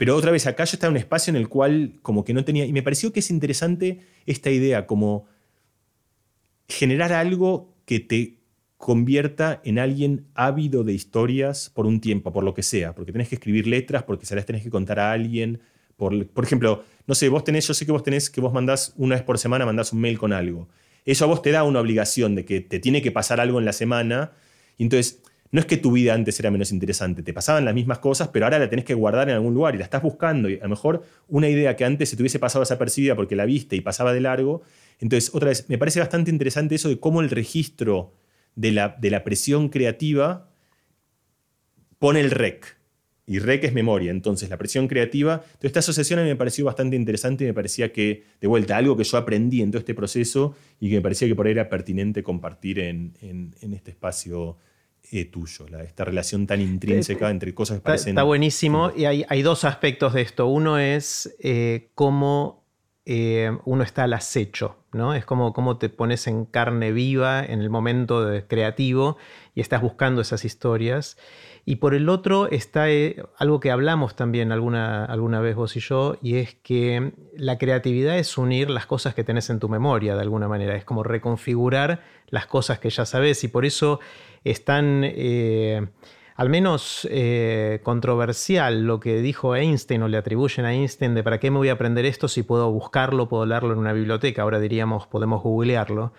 Pero otra vez, acá yo estaba en un espacio en el cual como que no tenía... Y me pareció que es interesante esta idea, como generar algo que te convierta en alguien ávido de historias por un tiempo, por lo que sea, porque tenés que escribir letras, porque se las tenés que contar a alguien. Por, por ejemplo, no sé, vos tenés, yo sé que vos tenés que vos mandás una vez por semana, mandás un mail con algo. Eso a vos te da una obligación de que te tiene que pasar algo en la semana. Y entonces, no es que tu vida antes era menos interesante, te pasaban las mismas cosas, pero ahora la tenés que guardar en algún lugar y la estás buscando. Y a lo mejor una idea que antes se te hubiese pasado desapercibida porque la viste y pasaba de largo. Entonces, otra vez, me parece bastante interesante eso de cómo el registro de la, de la presión creativa pone el rec. Y rec es memoria. Entonces, la presión creativa. Entonces, esta asociación a mí me pareció bastante interesante y me parecía que, de vuelta, algo que yo aprendí en todo este proceso y que me parecía que por ahí era pertinente compartir en, en, este espacio eh, tuyo, la, esta relación tan intrínseca entre cosas que parecen. Está buenísimo. Y hay, hay, dos aspectos de esto. Uno es eh, cómo eh, uno está al acecho, ¿no? Es como cómo te pones en carne viva en el momento de creativo y estás buscando esas historias. Y por el otro está eh, algo que hablamos también alguna, alguna vez vos y yo, y es que la creatividad es unir las cosas que tenés en tu memoria de alguna manera, es como reconfigurar las cosas que ya sabes y por eso están... Eh, al menos eh, controversial lo que dijo Einstein o le atribuyen a Einstein de para qué me voy a aprender esto si puedo buscarlo, puedo leerlo en una biblioteca, ahora diríamos podemos googlearlo.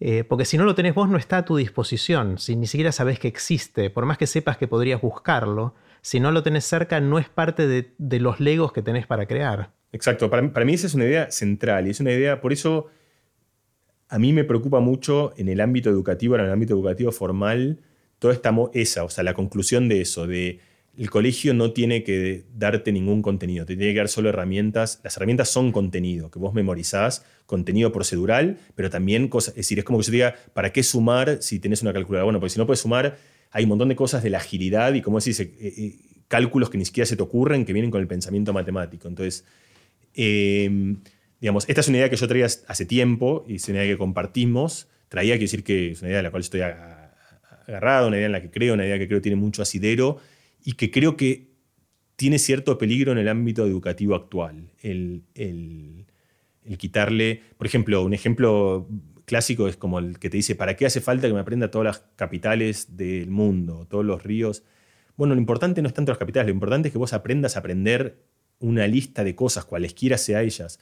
Eh, porque si no lo tenés vos no está a tu disposición, si ni siquiera sabés que existe, por más que sepas que podrías buscarlo, si no lo tenés cerca no es parte de, los legos que tenés para crear. Exacto, para, para mí esa es una idea central y es una idea, por eso a mí me preocupa mucho en el ámbito educativo, en el ámbito educativo formal, toda esta esa, o sea, la conclusión de eso, de el colegio no tiene que darte ningún contenido, te tiene que dar solo herramientas. Las herramientas son contenido, que vos memorizás, contenido procedural, pero también cosas, es decir, es como que yo te diga, ¿para qué sumar si tienes una calculadora? Bueno, porque si no puedes sumar, hay un montón de cosas de la agilidad y, como decís, eh, eh, cálculos que ni siquiera se te ocurren, que vienen con el pensamiento matemático. Entonces, em, digamos, esta es una idea que yo traía hace tiempo y es una idea que compartimos. Traía, que decir que es una idea de la cual estoy agarrado, una idea en la que creo, una idea que creo tiene mucho asidero y que creo que tiene cierto peligro en el ámbito educativo actual. El, quitarle, por ejemplo, un ejemplo clásico es como el que te dice, ¿para qué hace falta que me aprenda todas las capitales del mundo, todos los ríos? Bueno, lo importante no es tanto las capitales, lo importante es que vos aprendas a aprender una lista de cosas, cualesquiera sea ellas.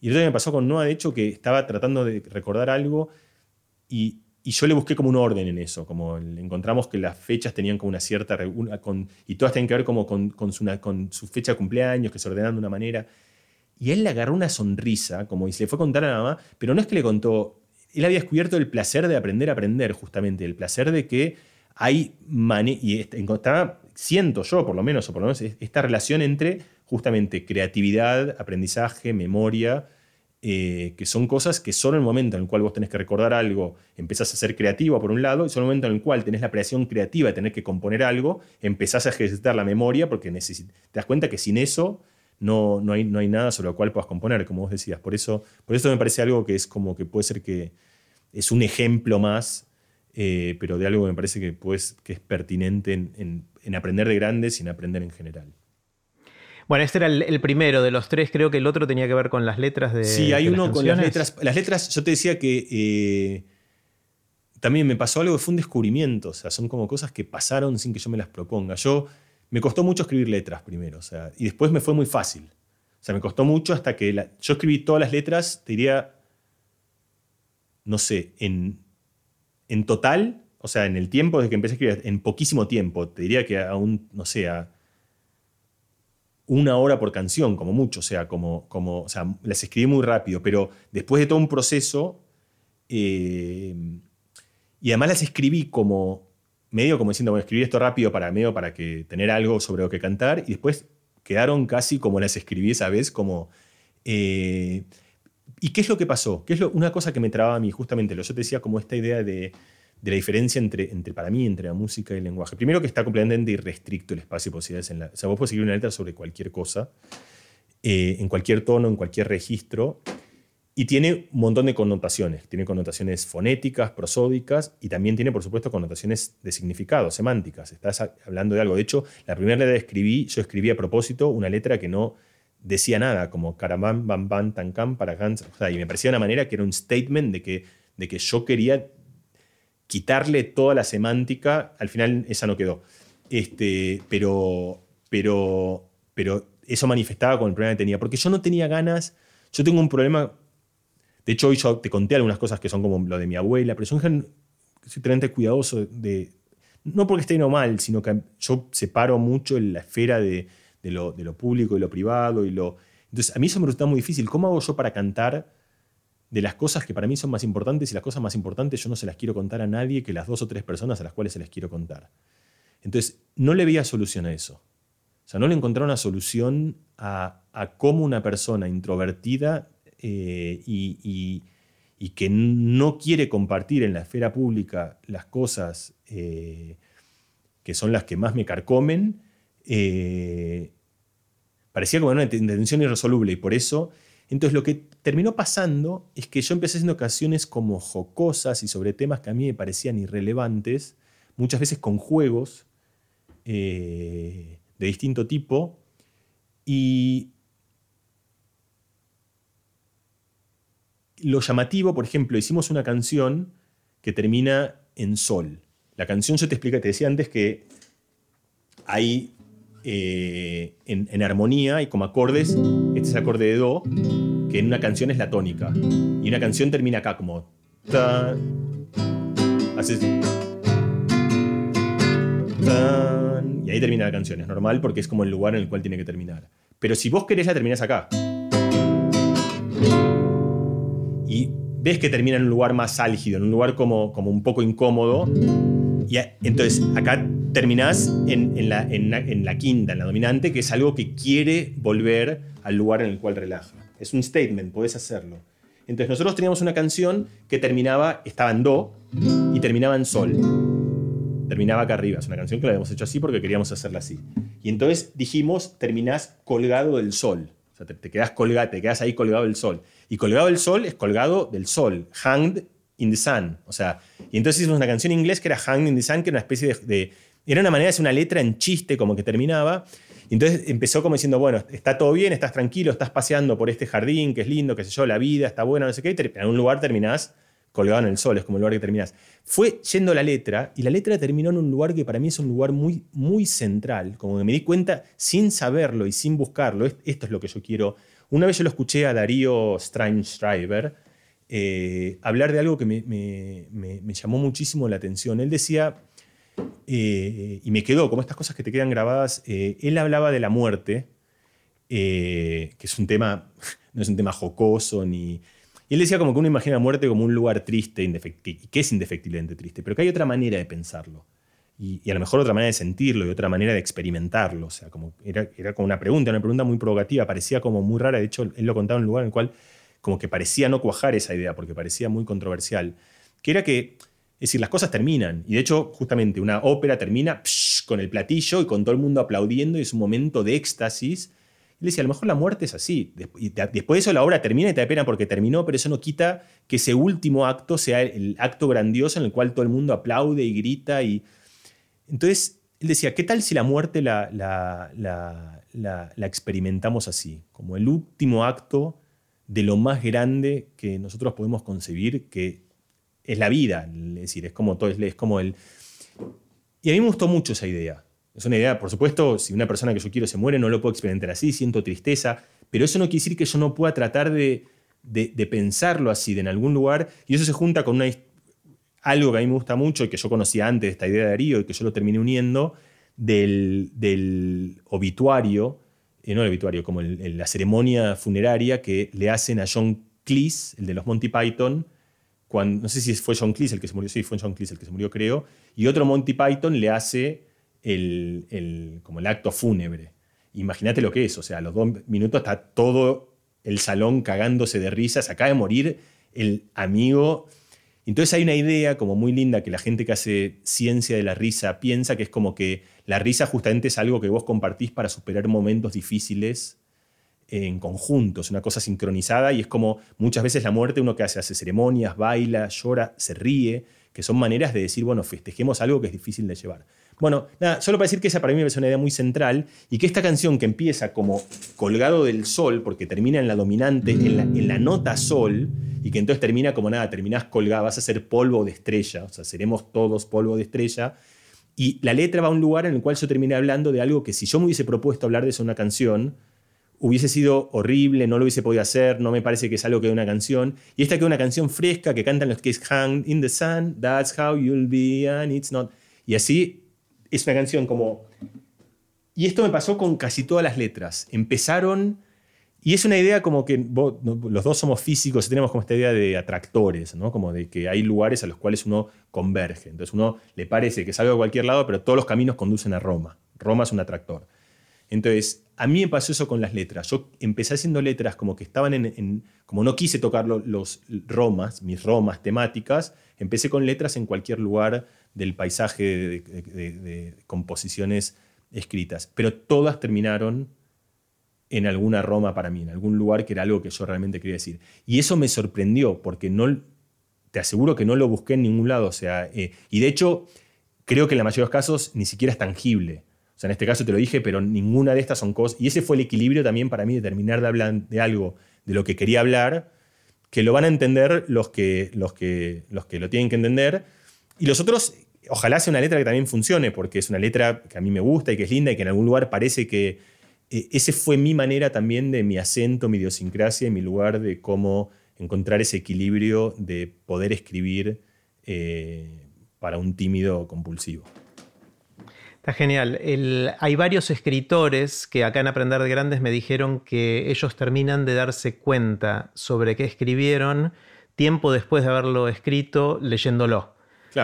Y el otro día me pasó con Noah, de hecho, que estaba tratando de recordar algo y yo le busqué como un orden en eso, como encontramos que las fechas tenían como una cierta, y todas tenían que ver como con, su, con, fecha de cumpleaños, que se ordenan de una manera. Y él le agarró una sonrisa, como y se le fue a contar a mamá, pero no es que le contó, él había descubierto el placer de aprender a aprender, justamente, el placer de que hay, y estaba, siento yo por lo menos, o por lo menos esta relación entre justamente creatividad, aprendizaje, memoria, eh, que son cosas que solo en el momento en el cual vos tenés que recordar algo, empezás a ser creativo por un lado, y solo en el momento en el cual tenés la creación creativa de tener que componer algo, empezás a ejercitar la memoria porque te das cuenta que sin eso no, no, hay, no hay nada sobre lo cual puedas componer, como vos decías. Por eso, por me parece algo que es como que puede ser que es un ejemplo más, eh, pero de algo que me parece que, que es pertinente en, en aprender de grandes y en aprender en general. Bueno, este era el, primero de los tres, creo que el otro tenía que ver con las letras de. Sí, hay uno con las letras. Las letras, yo te decía que eh, también me pasó algo que fue un descubrimiento, o sea, son como cosas que pasaron sin que yo me las proponga. Yo me costó mucho escribir letras primero, o sea, y después me fue muy fácil. O sea, me costó mucho hasta que yo escribí todas las letras, te diría, no sé, en, en total, o sea, en el tiempo desde que empecé a escribir, en poquísimo tiempo, te diría que aún, no sé, a una hora por canción, como mucho, o sea, como, como, o sea, las escribí muy rápido, pero después de todo un proceso, eh, y además las escribí como, medio como diciendo, bueno, escribí esto rápido para medio para que tener algo sobre lo que cantar, y después quedaron casi como las escribí esa vez, como... Eh, ¿Y qué es lo que pasó? ¿Qué es una cosa que me trababa a mí, justamente, lo yo te decía como esta idea de de la diferencia entre, entre, para mí, entre la música y el lenguaje. Primero que está completamente irrestricto el espacio de posibilidades. En la, o sea, vos puedes escribir una letra sobre cualquier cosa, eh, en cualquier tono, en cualquier registro, y tiene un montón de connotaciones. Tiene connotaciones fonéticas, prosódicas, y también tiene, por supuesto, connotaciones de significado, semánticas. Estás hablando de algo. De hecho, la primera letra que escribí, yo escribí a propósito una letra que no decía nada, como caramán, bam, bam, tan, para gans. O sea, y me parecía una manera que era un statement de que, de que yo quería quitarle toda la semántica, al final esa no quedó. Este, pero, pero, pero eso manifestaba con el problema que tenía, porque yo no tenía ganas, yo tengo un problema, de hecho hoy yo te conté algunas cosas que son como lo de mi abuela, pero soy, soy tremendamente cuidadoso de, no porque esté no mal, sino que yo separo mucho la esfera de, lo, de lo público y lo privado, y lo, entonces a mí eso me resulta muy difícil, ¿cómo hago yo para cantar? De las cosas que para mí son más importantes y las cosas más importantes yo no se las quiero contar a nadie que las dos o tres personas a las cuales se las quiero contar. Entonces, no le veía solución a eso. O sea, no le encontré una solución a, cómo una persona introvertida eh, y, que no quiere compartir en la esfera pública las cosas eh, que son las que más me carcomen, eh, parecía como una intención irresoluble y por eso entonces lo que terminó pasando es que yo empecé haciendo canciones como jocosas y sobre temas que a mí me parecían irrelevantes, muchas veces con juegos eh, de distinto tipo. Y lo llamativo, por ejemplo, hicimos una canción que termina en sol. La canción, yo te expliqué, te decía antes que hay eh, en, armonía y como acordes, este es el acorde de Do, que en una canción es la tónica. Y una canción termina acá como... y ahí termina la canción. Es normal porque es como el lugar en el cual tiene que terminar. Pero si vos querés, ya terminás acá. Y ves que termina en un lugar más álgido, en un lugar como, como un poco incómodo. Y entonces acá terminás en, la, en, la, quinta, en la dominante, que es algo que quiere volver al lugar en el cual relaja. Es un statement, podés hacerlo. Entonces nosotros teníamos una canción que terminaba, estaba en Do y terminaba en Sol. Terminaba acá arriba. Es una canción que la habíamos hecho así porque queríamos hacerla así. Y entonces dijimos, terminás colgado del Sol. O sea, te, te quedas colgado, te quedas ahí colgado del Sol. Y colgado del Sol es colgado del Sol. Hanged in the Sun. O sea, y entonces hicimos una canción en inglés que era Hanged in the Sun, que era una especie de era una manera de hacer una letra en chiste, como que terminaba. Y entonces empezó como diciendo, bueno, está todo bien, estás tranquilo, estás paseando por este jardín, que es lindo, qué sé yo, la vida está buena, no sé qué, y en un lugar terminás colgado en el sol, es como el lugar que terminás. Fue yendo la letra, y la letra terminó en un lugar que para mí es un lugar muy, muy central, como que me di cuenta sin saberlo y sin buscarlo, esto es lo que yo quiero. Una vez yo lo escuché a Darío Strange eh, hablar de algo que me, llamó muchísimo la atención. Él decía eh, y me quedó, como estas cosas que te quedan grabadas, eh, él hablaba de la muerte, que es un tema, no es un tema jocoso, ni... Y él decía como que uno imagina la muerte como un lugar triste, indefectible, que es indefectiblemente triste, pero que hay otra manera de pensarlo. Y, a lo mejor otra manera de sentirlo y otra manera de experimentarlo. O sea, como era, era como una pregunta, una pregunta muy provocativa, parecía como muy rara. De hecho, él lo contaba en un lugar en el cual como que parecía no cuajar esa idea, porque parecía muy controversial. Que era que es decir, las cosas terminan. Y de hecho, justamente una ópera termina con el platillo y con todo el mundo aplaudiendo y es un momento de éxtasis. Y le decía, a lo mejor la muerte es así. Después de eso la obra termina y te da pena porque terminó, pero eso no quita que ese último acto sea el acto grandioso en el cual todo el mundo aplaude y grita. Y... Entonces, él decía, ¿qué tal si la muerte la, la, la, la experimentamos así? Como el último acto de lo más grande que nosotros podemos concebir, que es la vida, es decir, es como todo, es como el... Y a mí me gustó mucho esa idea. Es una idea, por supuesto, si una persona que yo quiero se muere, no lo puedo experimentar así, siento tristeza, pero eso no quiere decir que yo no pueda tratar de, de, pensarlo así, de en algún lugar, y eso se junta con una, algo que a mí me gusta mucho y que yo conocía antes esta idea de Darío y que yo lo terminé uniendo, del, obituario, eh, no el obituario, como la ceremonia funeraria que le hacen a John Cleese, el de los Monty Python, cuando, no sé si fue John Cleese el que se murió, sí, fue John Cleese el que se murió, creo, y otro Monty Python le hace el, como el acto fúnebre. Imagínate lo que es, o sea, a los dos minutos está todo el salón cagándose de risa, se acaba de morir el amigo. Entonces hay una idea como muy linda que la gente que hace ciencia de la risa piensa que es como que la risa justamente es algo que vos compartís para superar momentos difíciles en conjunto, es una cosa sincronizada y es como muchas veces la muerte uno que hace, hace ceremonias, baila, llora, se ríe, que son maneras de decir, bueno, festejemos algo que es difícil de llevar. Bueno, nada, solo para decir que esa para mí me parece una idea muy central y que esta canción que empieza como colgado del sol, porque termina en la dominante, en la, nota sol, y que entonces termina como nada, terminás colgado, vas a ser polvo de estrella, o sea, seremos todos polvo de estrella. Y la letra va a un lugar en el cual yo terminé hablando de algo que si yo me hubiese propuesto hablar de eso en una canción, hubiese sido horrible, no lo hubiese podido hacer, no me parece que es algo que es una canción. Y esta que es una canción fresca que cantan los que es Hang in the Sun, That's how you'll be, and it's not. Y así es una canción como... Y esto me pasó con casi todas las letras. Empezaron... Y es una idea como que los dos somos físicos y tenemos como esta idea de atractores, ¿no? como de que hay lugares a los cuales uno converge. Entonces uno le parece que salga a cualquier lado, pero todos los caminos conducen a Roma. Roma es un atractor. Entonces, a mí me pasó eso con las letras. Yo empecé haciendo letras como que estaban en... como no quise tocar los romas, mis romas temáticas, empecé con letras en cualquier lugar del paisaje de, composiciones escritas, pero todas terminaron en alguna Roma para mí, en algún lugar que era algo que yo realmente quería decir. Y eso me sorprendió, porque no, te aseguro que no lo busqué en ningún lado. O sea, eh, y de hecho, creo que en la mayoría de los casos ni siquiera es tangible. O sea, en este caso te lo dije, pero ninguna de estas son cosas. Y ese fue el equilibrio también para mí de terminar de hablar de algo de lo que quería hablar, que lo van a entender los que, los que, los que lo tienen que entender, y los otros, ojalá sea una letra que también funcione, porque es una letra que a mí me gusta y que es linda y que en algún lugar parece que eh, ese fue mi manera también de mi acento, mi idiosincrasia y mi lugar de cómo encontrar ese equilibrio de poder escribir eh, para un tímido compulsivo. Está genial. hay varios escritores que acá en Aprender de Grandes me dijeron que ellos terminan de darse cuenta sobre qué escribieron tiempo después de haberlo escrito leyéndolo.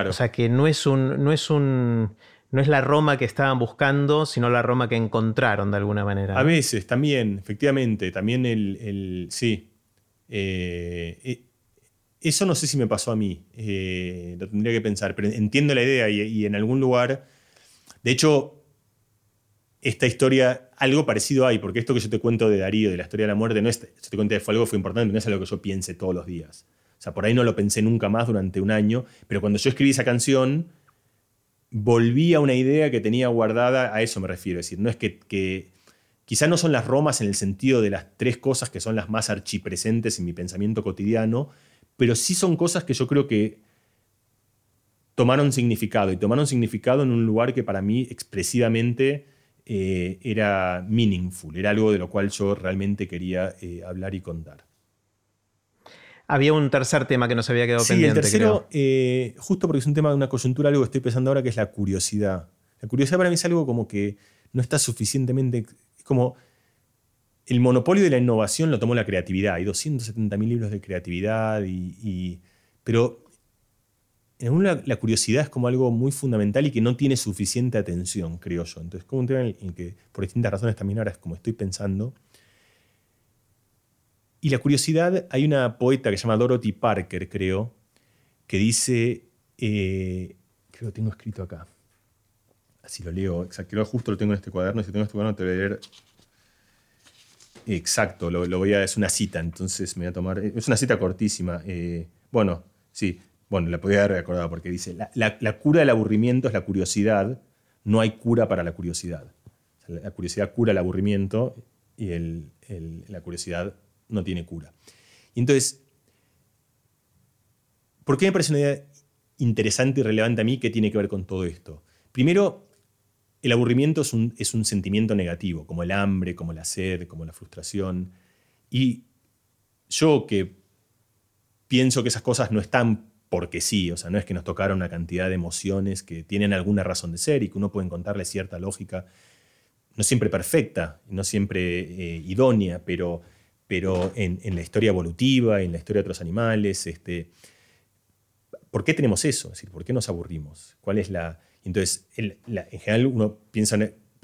O sea que no es un, no es un. No es la Roma que estaban buscando, sino la Roma que encontraron de alguna manera. A veces, también, efectivamente. También el. sí. Eh, eh, eso no sé si me pasó a mí. Eh, lo tendría que pensar. Pero entiendo la idea y, en algún lugar. De hecho, esta historia, algo parecido hay, porque esto que yo te cuento de Darío, de la historia de la muerte, no es, yo te conté fue algo fue importante, no es algo que yo piense todos los días. O sea, por ahí no lo pensé nunca más durante un año, pero cuando yo escribí esa canción, volví a una idea que tenía guardada, a eso me refiero. Es decir, no es que, quizá no son las romas en el sentido de las tres cosas que son las más archipresentes en mi pensamiento cotidiano, pero sí son cosas que yo creo que tomaron significado, y tomaron significado en un lugar que para mí expresivamente eh, era meaningful, era algo de lo cual yo realmente quería eh, hablar y contar. Había un tercer tema que nos había quedado sí, pendiente. El tercero, eh, justo porque es un tema de una coyuntura, algo que estoy pensando ahora, que es la curiosidad. La curiosidad para mí es algo como que no está suficientemente. Es como. El monopolio de la innovación lo tomó la creatividad. Hay 270.000 libros de creatividad, y, pero en una, la curiosidad es como algo muy fundamental y que no tiene suficiente atención, creo yo. Entonces, como un tema en el que, por distintas razones, también ahora es como estoy pensando, y la curiosidad, hay una poeta que se llama Dorothy Parker, creo, que dice, eh, creo que lo tengo escrito acá. Así lo leo, exacto, justo lo tengo en este cuaderno, si tengo este cuaderno te voy a leer. Exacto, lo, voy a, es una cita, entonces me voy a tomar, es una cita cortísima. Eh, bueno, sí, bueno, la podía haber recordado porque dice, la, cura del aburrimiento es la curiosidad, no hay cura para la curiosidad. la curiosidad cura el aburrimiento y la curiosidad no tiene cura. Y entonces, ¿por qué me parece una idea interesante y relevante a mí que tiene que ver con todo esto? Primero, el aburrimiento es un, sentimiento negativo, como el hambre, como la sed, como la frustración. Y yo que pienso que esas cosas no están porque sí, o sea, no es que nos tocaron una cantidad de emociones que tienen alguna razón de ser y que uno puede encontrarle cierta lógica, no siempre perfecta, no siempre eh, idónea, pero, pero en, la historia evolutiva, en la historia de otros animales, este, ¿por qué tenemos eso? Es decir, ¿por qué nos aburrimos? ¿Cuál es la...? Entonces, en general uno piensa,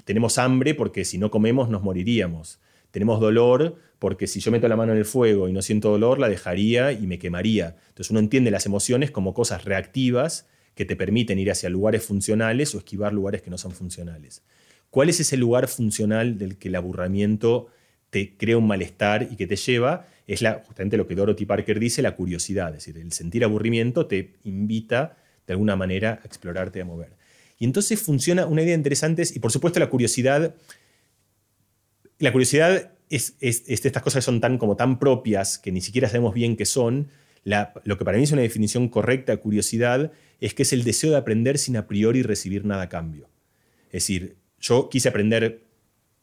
tenemos hambre porque si no comemos nos moriríamos. Tenemos dolor porque si yo meto la mano en el fuego y no siento dolor, la dejaría y me quemaría. Entonces uno entiende las emociones como cosas reactivas que te permiten ir hacia lugares funcionales o esquivar lugares que no son funcionales. ¿Cuál es ese lugar funcional del que el aburrimiento te crea un malestar y que te lleva? Es la, justamente lo que Dorothy Parker dice, la curiosidad. Es decir, el sentir aburrimiento te invita de alguna manera a explorarte, a mover. Y entonces funciona una idea interesante, y por supuesto la curiosidad, la curiosidad es, estas cosas son tan, como tan propias que ni siquiera sabemos bien qué son. lo que para mí es una definición correcta de curiosidad es que es el deseo de aprender sin a priori recibir nada a cambio. Es decir, yo quise aprender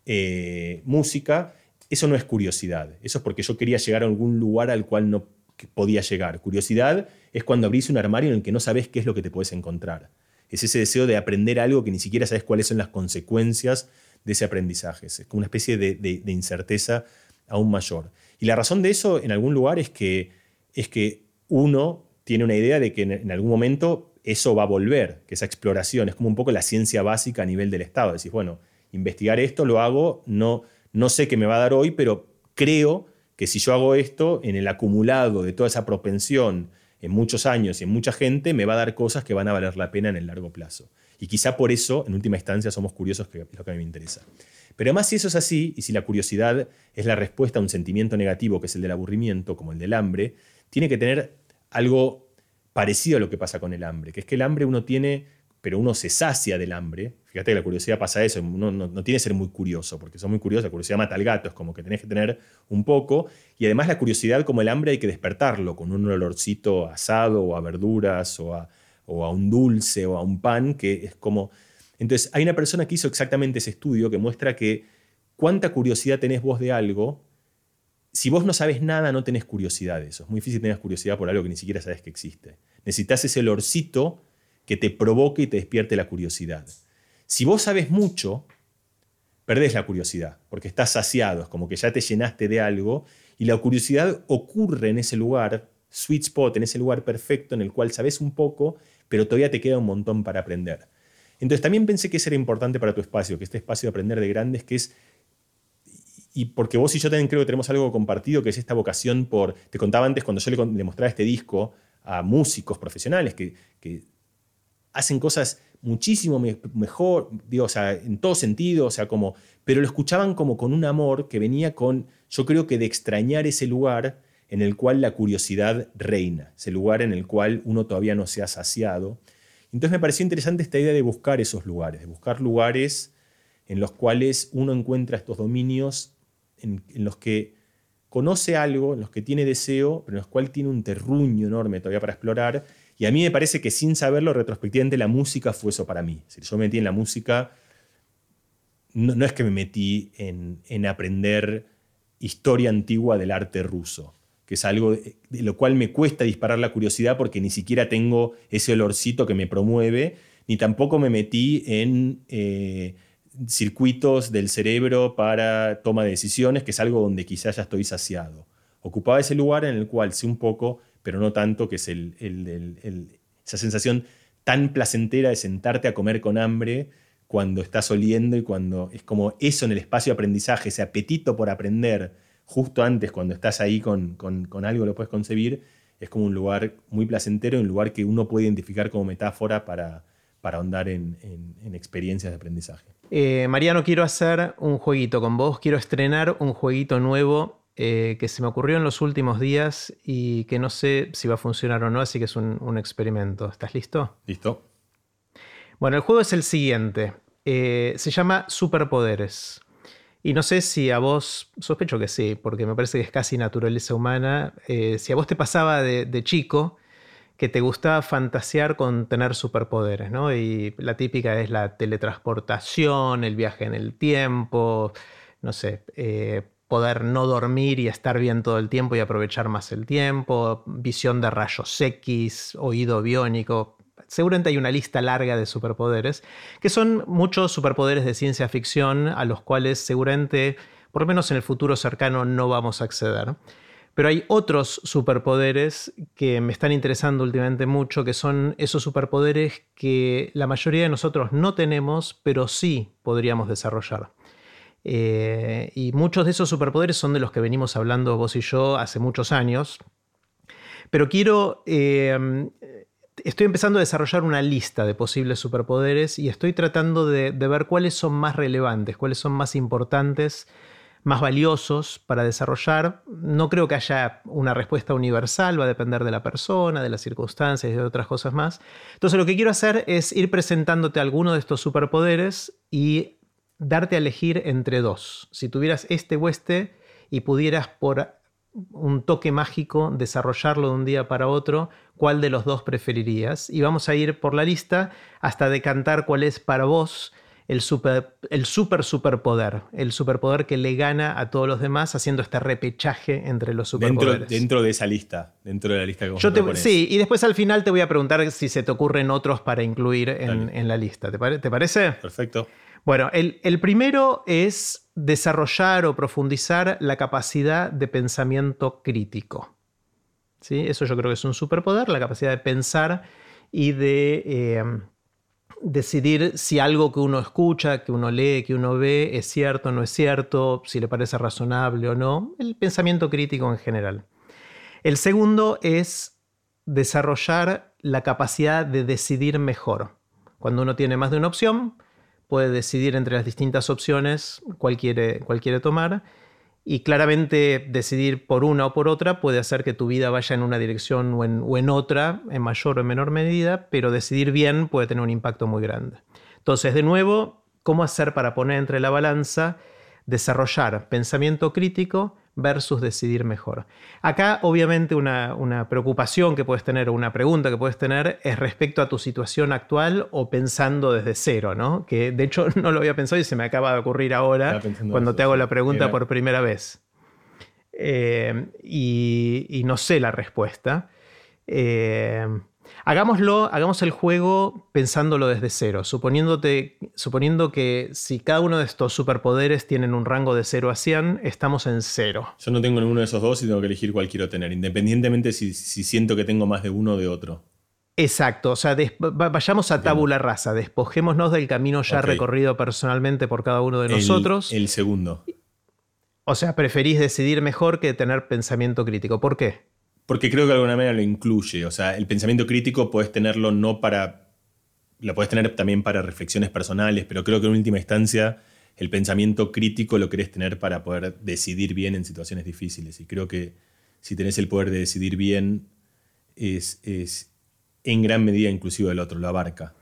eh, música, eso no es curiosidad, eso es porque yo quería llegar a algún lugar al cual no podía llegar. Curiosidad es cuando abrís un armario en el que no sabes qué es lo que te puedes encontrar. Es ese deseo de aprender algo que ni siquiera sabes cuáles son las consecuencias de ese aprendizaje. Es como una especie de, incerteza aún mayor. Y la razón de eso en algún lugar es que, es que uno tiene una idea de que en, algún momento eso va a volver, que esa exploración es como un poco la ciencia básica a nivel del Estado. Decís, bueno, investigar esto lo hago, no, no sé qué me va a dar hoy, pero creo que si yo hago esto, en el acumulado de toda esa propensión en muchos años y en mucha gente, me va a dar cosas que van a valer la pena en el largo plazo. Y quizá por eso, en última instancia, somos curiosos, que es lo que a mí me interesa. Pero además, si eso es así, y si la curiosidad es la respuesta a un sentimiento negativo, que es el del aburrimiento, como el del hambre, tiene que tener algo parecido a lo que pasa con el hambre, que es que el hambre uno tiene, pero uno se sacia del hambre. Fíjate que la curiosidad pasa eso, uno no, tiene que ser muy curioso, porque son muy curiosos, la curiosidad mata al gato, es como que tenés que tener un poco, y además la curiosidad como el hambre hay que despertarlo con un olorcito asado o a verduras o a un dulce o a un pan, que es como... Entonces, hay una persona que hizo exactamente ese estudio que muestra que cuánta curiosidad tenés vos de algo, si vos no sabes nada, no tenés curiosidad de eso. Es muy difícil tener curiosidad por algo que ni siquiera sabes que existe. Necesitas ese olorcito que te provoque y te despierte la curiosidad. Si vos sabes mucho, perdés la curiosidad, porque estás saciado, es como que ya te llenaste de algo, y la curiosidad ocurre en ese lugar, sweet spot, en ese lugar perfecto en el cual sabes un poco pero todavía te queda un montón para aprender. Entonces también pensé que eso era importante para tu espacio, que este espacio de aprender de grandes, que es, y porque vos y yo también creo que tenemos algo compartido, que es esta vocación por, te contaba antes cuando yo le, mostraba este disco a músicos profesionales que, hacen cosas muchísimo mejor, digo, o sea, en todo sentido, o sea, como, pero lo escuchaban como con un amor que venía con, yo creo que de extrañar ese lugar en el cual la curiosidad reina, ese lugar en el cual uno todavía no se ha saciado. Entonces me pareció interesante esta idea de buscar esos lugares, de buscar lugares en los cuales uno encuentra estos dominios en, los que conoce algo, en los que tiene deseo, pero en los cuales tiene un terruño enorme todavía para explorar. Y a mí me parece que sin saberlo, retrospectivamente, la música fue eso para mí. Si yo me metí en la música, no, es que me metí en aprender historia antigua del arte ruso que es algo de, lo cual me cuesta disparar la curiosidad porque ni siquiera tengo ese olorcito que me promueve, ni tampoco me metí en eh, circuitos del cerebro para toma de decisiones, que es algo donde quizás ya estoy saciado. Ocupaba ese lugar en el cual sé un poco, pero no tanto, que es esa sensación tan placentera de sentarte a comer con hambre cuando estás oliendo y cuando es como eso en el espacio de aprendizaje, ese apetito por aprender, justo antes, cuando estás ahí con, algo, lo puedes concebir, es como un lugar muy placentero, un lugar que uno puede identificar como metáfora para, para ahondar en, experiencias de aprendizaje. Eh, Mariano, quiero hacer un jueguito con vos, quiero estrenar un jueguito nuevo eh, que se me ocurrió en los últimos días y que no sé si va a funcionar o no, así que es un, experimento. ¿Estás listo? Listo. Bueno, el juego es el siguiente. Eh, se llama Superpoderes. Y no sé si a vos, sospecho que sí, porque me parece que es casi naturaleza humana, eh, si a vos te pasaba de, chico que te gustaba fantasear con tener superpoderes, ¿no? Y la típica es la teletransportación, el viaje en el tiempo, no sé, eh, poder no dormir y estar bien todo el tiempo y aprovechar más el tiempo, visión de rayos X, oído biónico. Seguramente hay una lista larga de superpoderes, que son muchos superpoderes de ciencia ficción a los cuales seguramente, por lo menos en el futuro cercano, no vamos a acceder. Pero hay otros superpoderes que me están interesando últimamente mucho, que son esos superpoderes que la mayoría de nosotros no tenemos, pero sí podríamos desarrollar. Eh, y muchos de esos superpoderes son de los que venimos hablando vos y yo hace muchos años. Pero quiero... Eh, estoy empezando a desarrollar una lista de posibles superpoderes y estoy tratando de, de ver cuáles son más relevantes, cuáles son más importantes más valiosos para desarrollar. No creo que haya una respuesta universal, va a depender de la persona, de las circunstancias y de otras cosas más. Entonces lo que quiero hacer es ir presentándote alguno de estos superpoderes y darte a elegir entre dos. Si tuvieras este o este y pudieras por un toque mágico desarrollarlo de un día para otro, ¿cuál de los dos preferirías? Y vamos a ir por la lista hasta decantar cuál es para vos el super, el super superpoder, el superpoder que le gana a todos los demás haciendo este repechaje entre los superpoderes. Dentro, de esa lista, dentro de la lista que vos Yo Sí, y después al final te voy a preguntar si se te ocurren otros para incluir en, la lista. ¿Te, parece? Perfecto. Bueno, el, el primero es desarrollar o profundizar la capacidad de pensamiento crítico. ¿Sí? Eso yo creo que es un superpoder, la capacidad de pensar y de eh, decidir si algo que uno escucha, que uno lee, que uno ve es cierto o no es cierto, si le parece razonable o no, el pensamiento crítico en general. El segundo es desarrollar la capacidad de decidir mejor. Cuando uno tiene más de una opción, puede decidir entre las distintas opciones cuál quiere, cuál quiere tomar y claramente decidir por una o por otra puede hacer que tu vida vaya en una dirección o en, otra, en mayor o menor medida, pero decidir bien puede tener un impacto muy grande. Entonces, de nuevo, ¿cómo hacer para poner entre la balanza, desarrollar pensamiento crítico versus decidir mejor. Acá obviamente una, preocupación que puedes tener o una pregunta que puedes tener es respecto a tu situación actual o pensando desde cero, ¿no? Que de hecho no lo había pensado y se me acaba de ocurrir ahora cuando te hago la pregunta por primera vez. Eh, y, no sé la respuesta. Eh, Hagámoslo, hagamos el juego pensándolo desde cero, suponiéndote, suponiendo que si cada uno de estos superpoderes tienen un rango de 0 a 100, estamos en 0. Yo no tengo ninguno de esos dos y tengo que elegir cuál quiero tener, independientemente si, siento que tengo más de uno o de otro. Exacto, o sea, vayamos a tabula rasa, despojémonos del camino ya recorrido personalmente por cada uno de nosotros. El segundo. O sea, preferís decidir mejor que tener pensamiento crítico. ¿Por qué? Porque creo que de alguna manera lo incluye. O sea, el pensamiento crítico puedes tenerlo no para. Lo puedes tener también para reflexiones personales, pero creo que en última instancia el pensamiento crítico lo querés tener para poder decidir bien en situaciones difíciles. Y creo que si tenés el poder de decidir bien, es, es en gran medida inclusive el otro, lo abarca.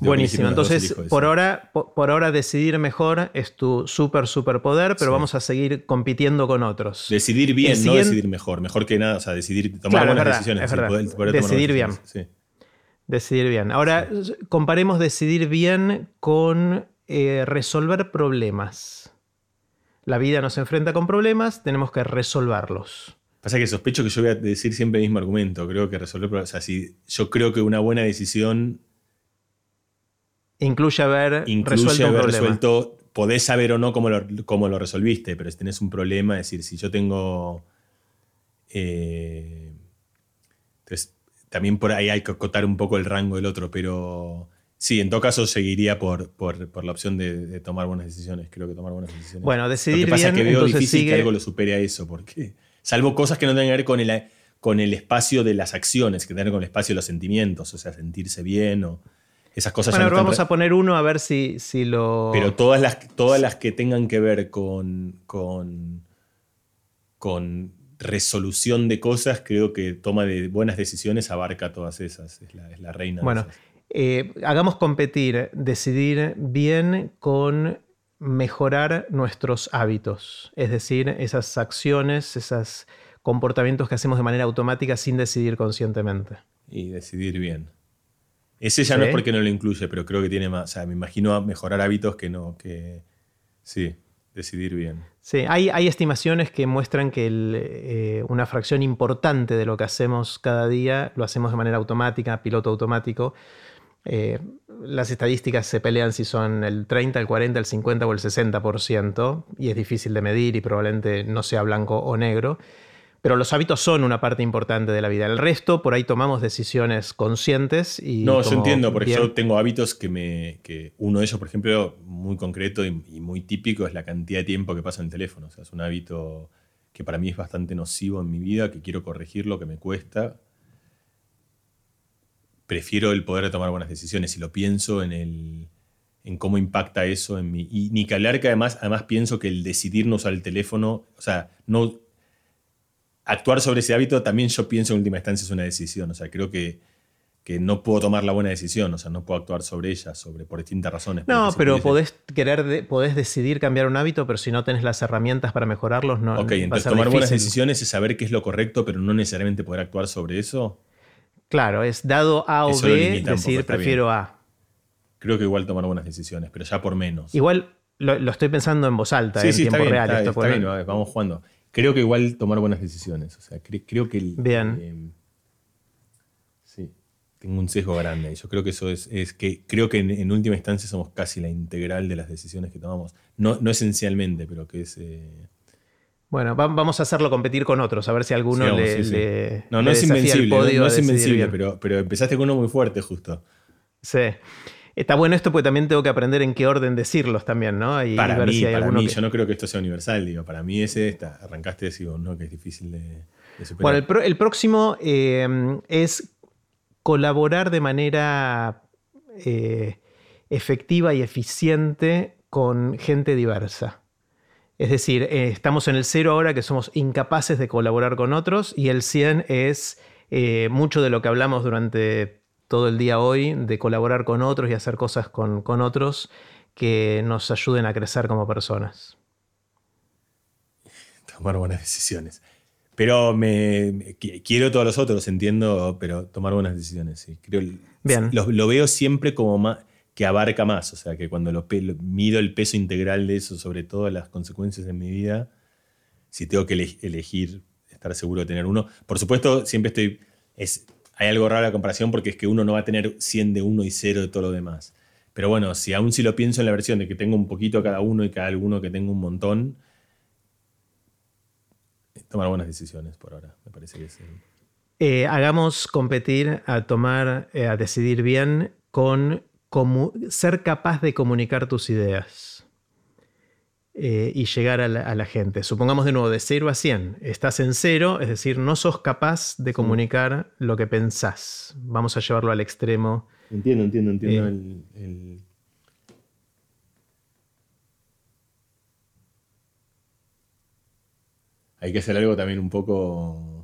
Buenísimo. Entonces, por ahora, por, ahora decidir mejor es tu súper, súper poder, pero vamos a seguir compitiendo con otros. Decidir bien, no decidir mejor. Mejor que nada, o sea, decidir, tomar buenas decisiones. decidir bien. Decidir bien. Ahora, comparemos decidir bien con eh, resolver problemas. La vida nos enfrenta con problemas, tenemos que resolverlos. Pasa que sospecho que yo voy a decir siempre el mismo argumento. Creo que resolver problemas. O sea, si yo creo que una buena decisión Incluye haber resuelto haber resuelto, podés saber o no cómo lo, lo, resolviste, pero si tenés un problema, es decir, si yo tengo... Eh, entonces, también por ahí hay que acotar un poco el rango del otro, pero sí, en todo caso seguiría por, por, la opción de, tomar buenas decisiones. Creo que tomar buenas decisiones. Bueno, decidir Lo que pasa es que veo difícil que algo lo supere a eso, porque salvo cosas que no tengan que ver con el, con el espacio de las acciones, que tengan con el espacio de los sentimientos, o sea, sentirse bien o esas cosas bueno, vamos a poner uno a ver si, si lo. Pero todas las, todas las que tengan que ver con, con, con resolución de cosas, creo que toma de buenas decisiones abarca todas esas. Es la, es la reina. Bueno, eh, hagamos competir, decidir bien con mejorar nuestros hábitos. Es decir, esas acciones, esos comportamientos que hacemos de manera automática sin decidir conscientemente. Y decidir bien. Ese ya no es porque no lo incluye, pero creo que tiene más. O sea, me imagino mejorar hábitos que no. que Sí. decidir bien. Sí, hay, hay estimaciones que muestran que eh, una fracción importante de lo que hacemos cada día lo hacemos de manera automática, piloto automático. Eh, las estadísticas se pelean si son el 30, el 40, el 50 o el 60%, y es difícil de medir y probablemente no sea blanco o negro. Pero los hábitos son una parte importante de la vida. El resto, por ahí tomamos decisiones conscientes y. No, yo entiendo, porque yo tengo hábitos que me. Que uno de ellos, por ejemplo, muy concreto y, muy típico, es la cantidad de tiempo que paso en el teléfono. O sea, es un hábito que para mí es bastante nocivo en mi vida, que quiero corregir lo que me cuesta. Prefiero el poder de tomar buenas decisiones y lo pienso en el en cómo impacta eso en mí. Y ni que hablar que además, además pienso que el decidir no usar el teléfono, o sea, no, actuar sobre ese hábito también yo pienso en última instancia es una decisión. O sea, creo que, que no puedo tomar la buena decisión, o sea, no puedo actuar sobre ella, sobre, por distintas razones. No, pero podés querer, podés decidir cambiar un hábito, pero si no tenés las herramientas para mejorarlos, no. Ok, entonces tomar buenas decisiones es saber qué es lo correcto, pero no necesariamente poder actuar sobre eso. Claro, es dado A o B, decir prefiero A. Creo que igual tomar buenas decisiones, pero ya por menos. Igual lo, estoy pensando en voz alta, en tiempo real. Está, está bien, vamos jugando. Creo que igual tomar buenas decisiones. O sea, creo que. Bien. Eh, sí, tengo un sesgo grande. Y yo creo que eso es, es que creo que en, última instancia somos casi la integral de las decisiones que tomamos. No, no esencialmente, pero que es. Eh, bueno, vamos a hacerlo competir con otros, a ver si alguno le, No, no es invencible, no, es invencible, pero, pero empezaste con uno muy fuerte justo. Sí. Está bueno esto porque también tengo que aprender en qué orden decirlos también, ¿no? Y para ver mí, si hay para mí, yo no creo que esto sea universal, digo, para mí ese, está, arrancaste digo, ¿no? Que es difícil de, superar. Bueno, el, próximo eh, es colaborar de manera eh, efectiva y eficiente con gente diversa. Es decir, eh, estamos en el cero ahora que somos incapaces de colaborar con otros y el 100 es mucho de lo que hablamos durante todo el día hoy de colaborar con otros y hacer cosas con, otros que nos ayuden a crecer como personas. Tomar buenas decisiones. Pero me, quiero todos los otros, entiendo, pero tomar buenas decisiones, sí. Creo, Bien. Lo, veo siempre como más, que abarca más, o sea, que cuando lo, mido el peso integral de eso, sobre todo las consecuencias en mi vida, si tengo que elegir estar seguro de tener uno, por supuesto, siempre estoy, es, hay algo raro en la comparación porque es que uno no va a tener 100 de uno y 0 de todo lo demás. Pero bueno, si aún si lo pienso en la versión de que tengo un poquito a cada uno y cada alguno que tengo un montón, tomar buenas decisiones por ahora, me parece que es... Eh, hagamos competir a tomar, eh, a decidir bien con ser capaz de comunicar tus ideas. Eh, y llegar a la, gente. Supongamos de nuevo de 0 a 100. Estás en 0, es decir, no sos capaz de comunicar lo que pensás. Vamos a llevarlo al extremo. Entiendo, entiendo, entiendo eh, el, Hay que hacer algo también un poco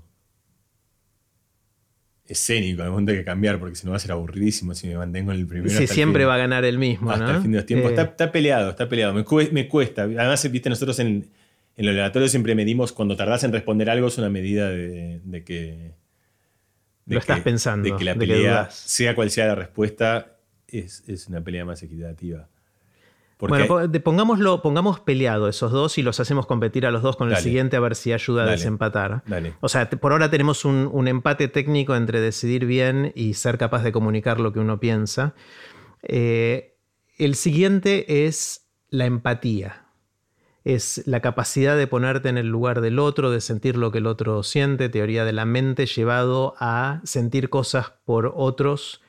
escénico, al momento hay que cambiar, porque si no va a ser aburridísimo si me mantengo en el primero. Sí, siempre va a ganar el mismo. Hasta el fin de los tiempos. Eh. Está, peleado, está peleado. Me, cuesta. Además, viste, nosotros en, en el oratorio siempre medimos cuando tardás en responder algo, es una medida de, que. Lo estás pensando. De que la pelea, sea cual sea la respuesta, es, es una pelea más equitativa. Bueno, pongámoslo, pongamos peleado esos dos y los hacemos competir a los dos con el siguiente a ver si ayuda a desempatar. O sea, por ahora tenemos un, empate técnico entre decidir bien y ser capaz de comunicar lo que uno piensa. Eh, el siguiente es la empatía. Es la capacidad de ponerte en el lugar del otro, de sentir lo que el otro siente, teoría de la mente llevado a sentir cosas por otros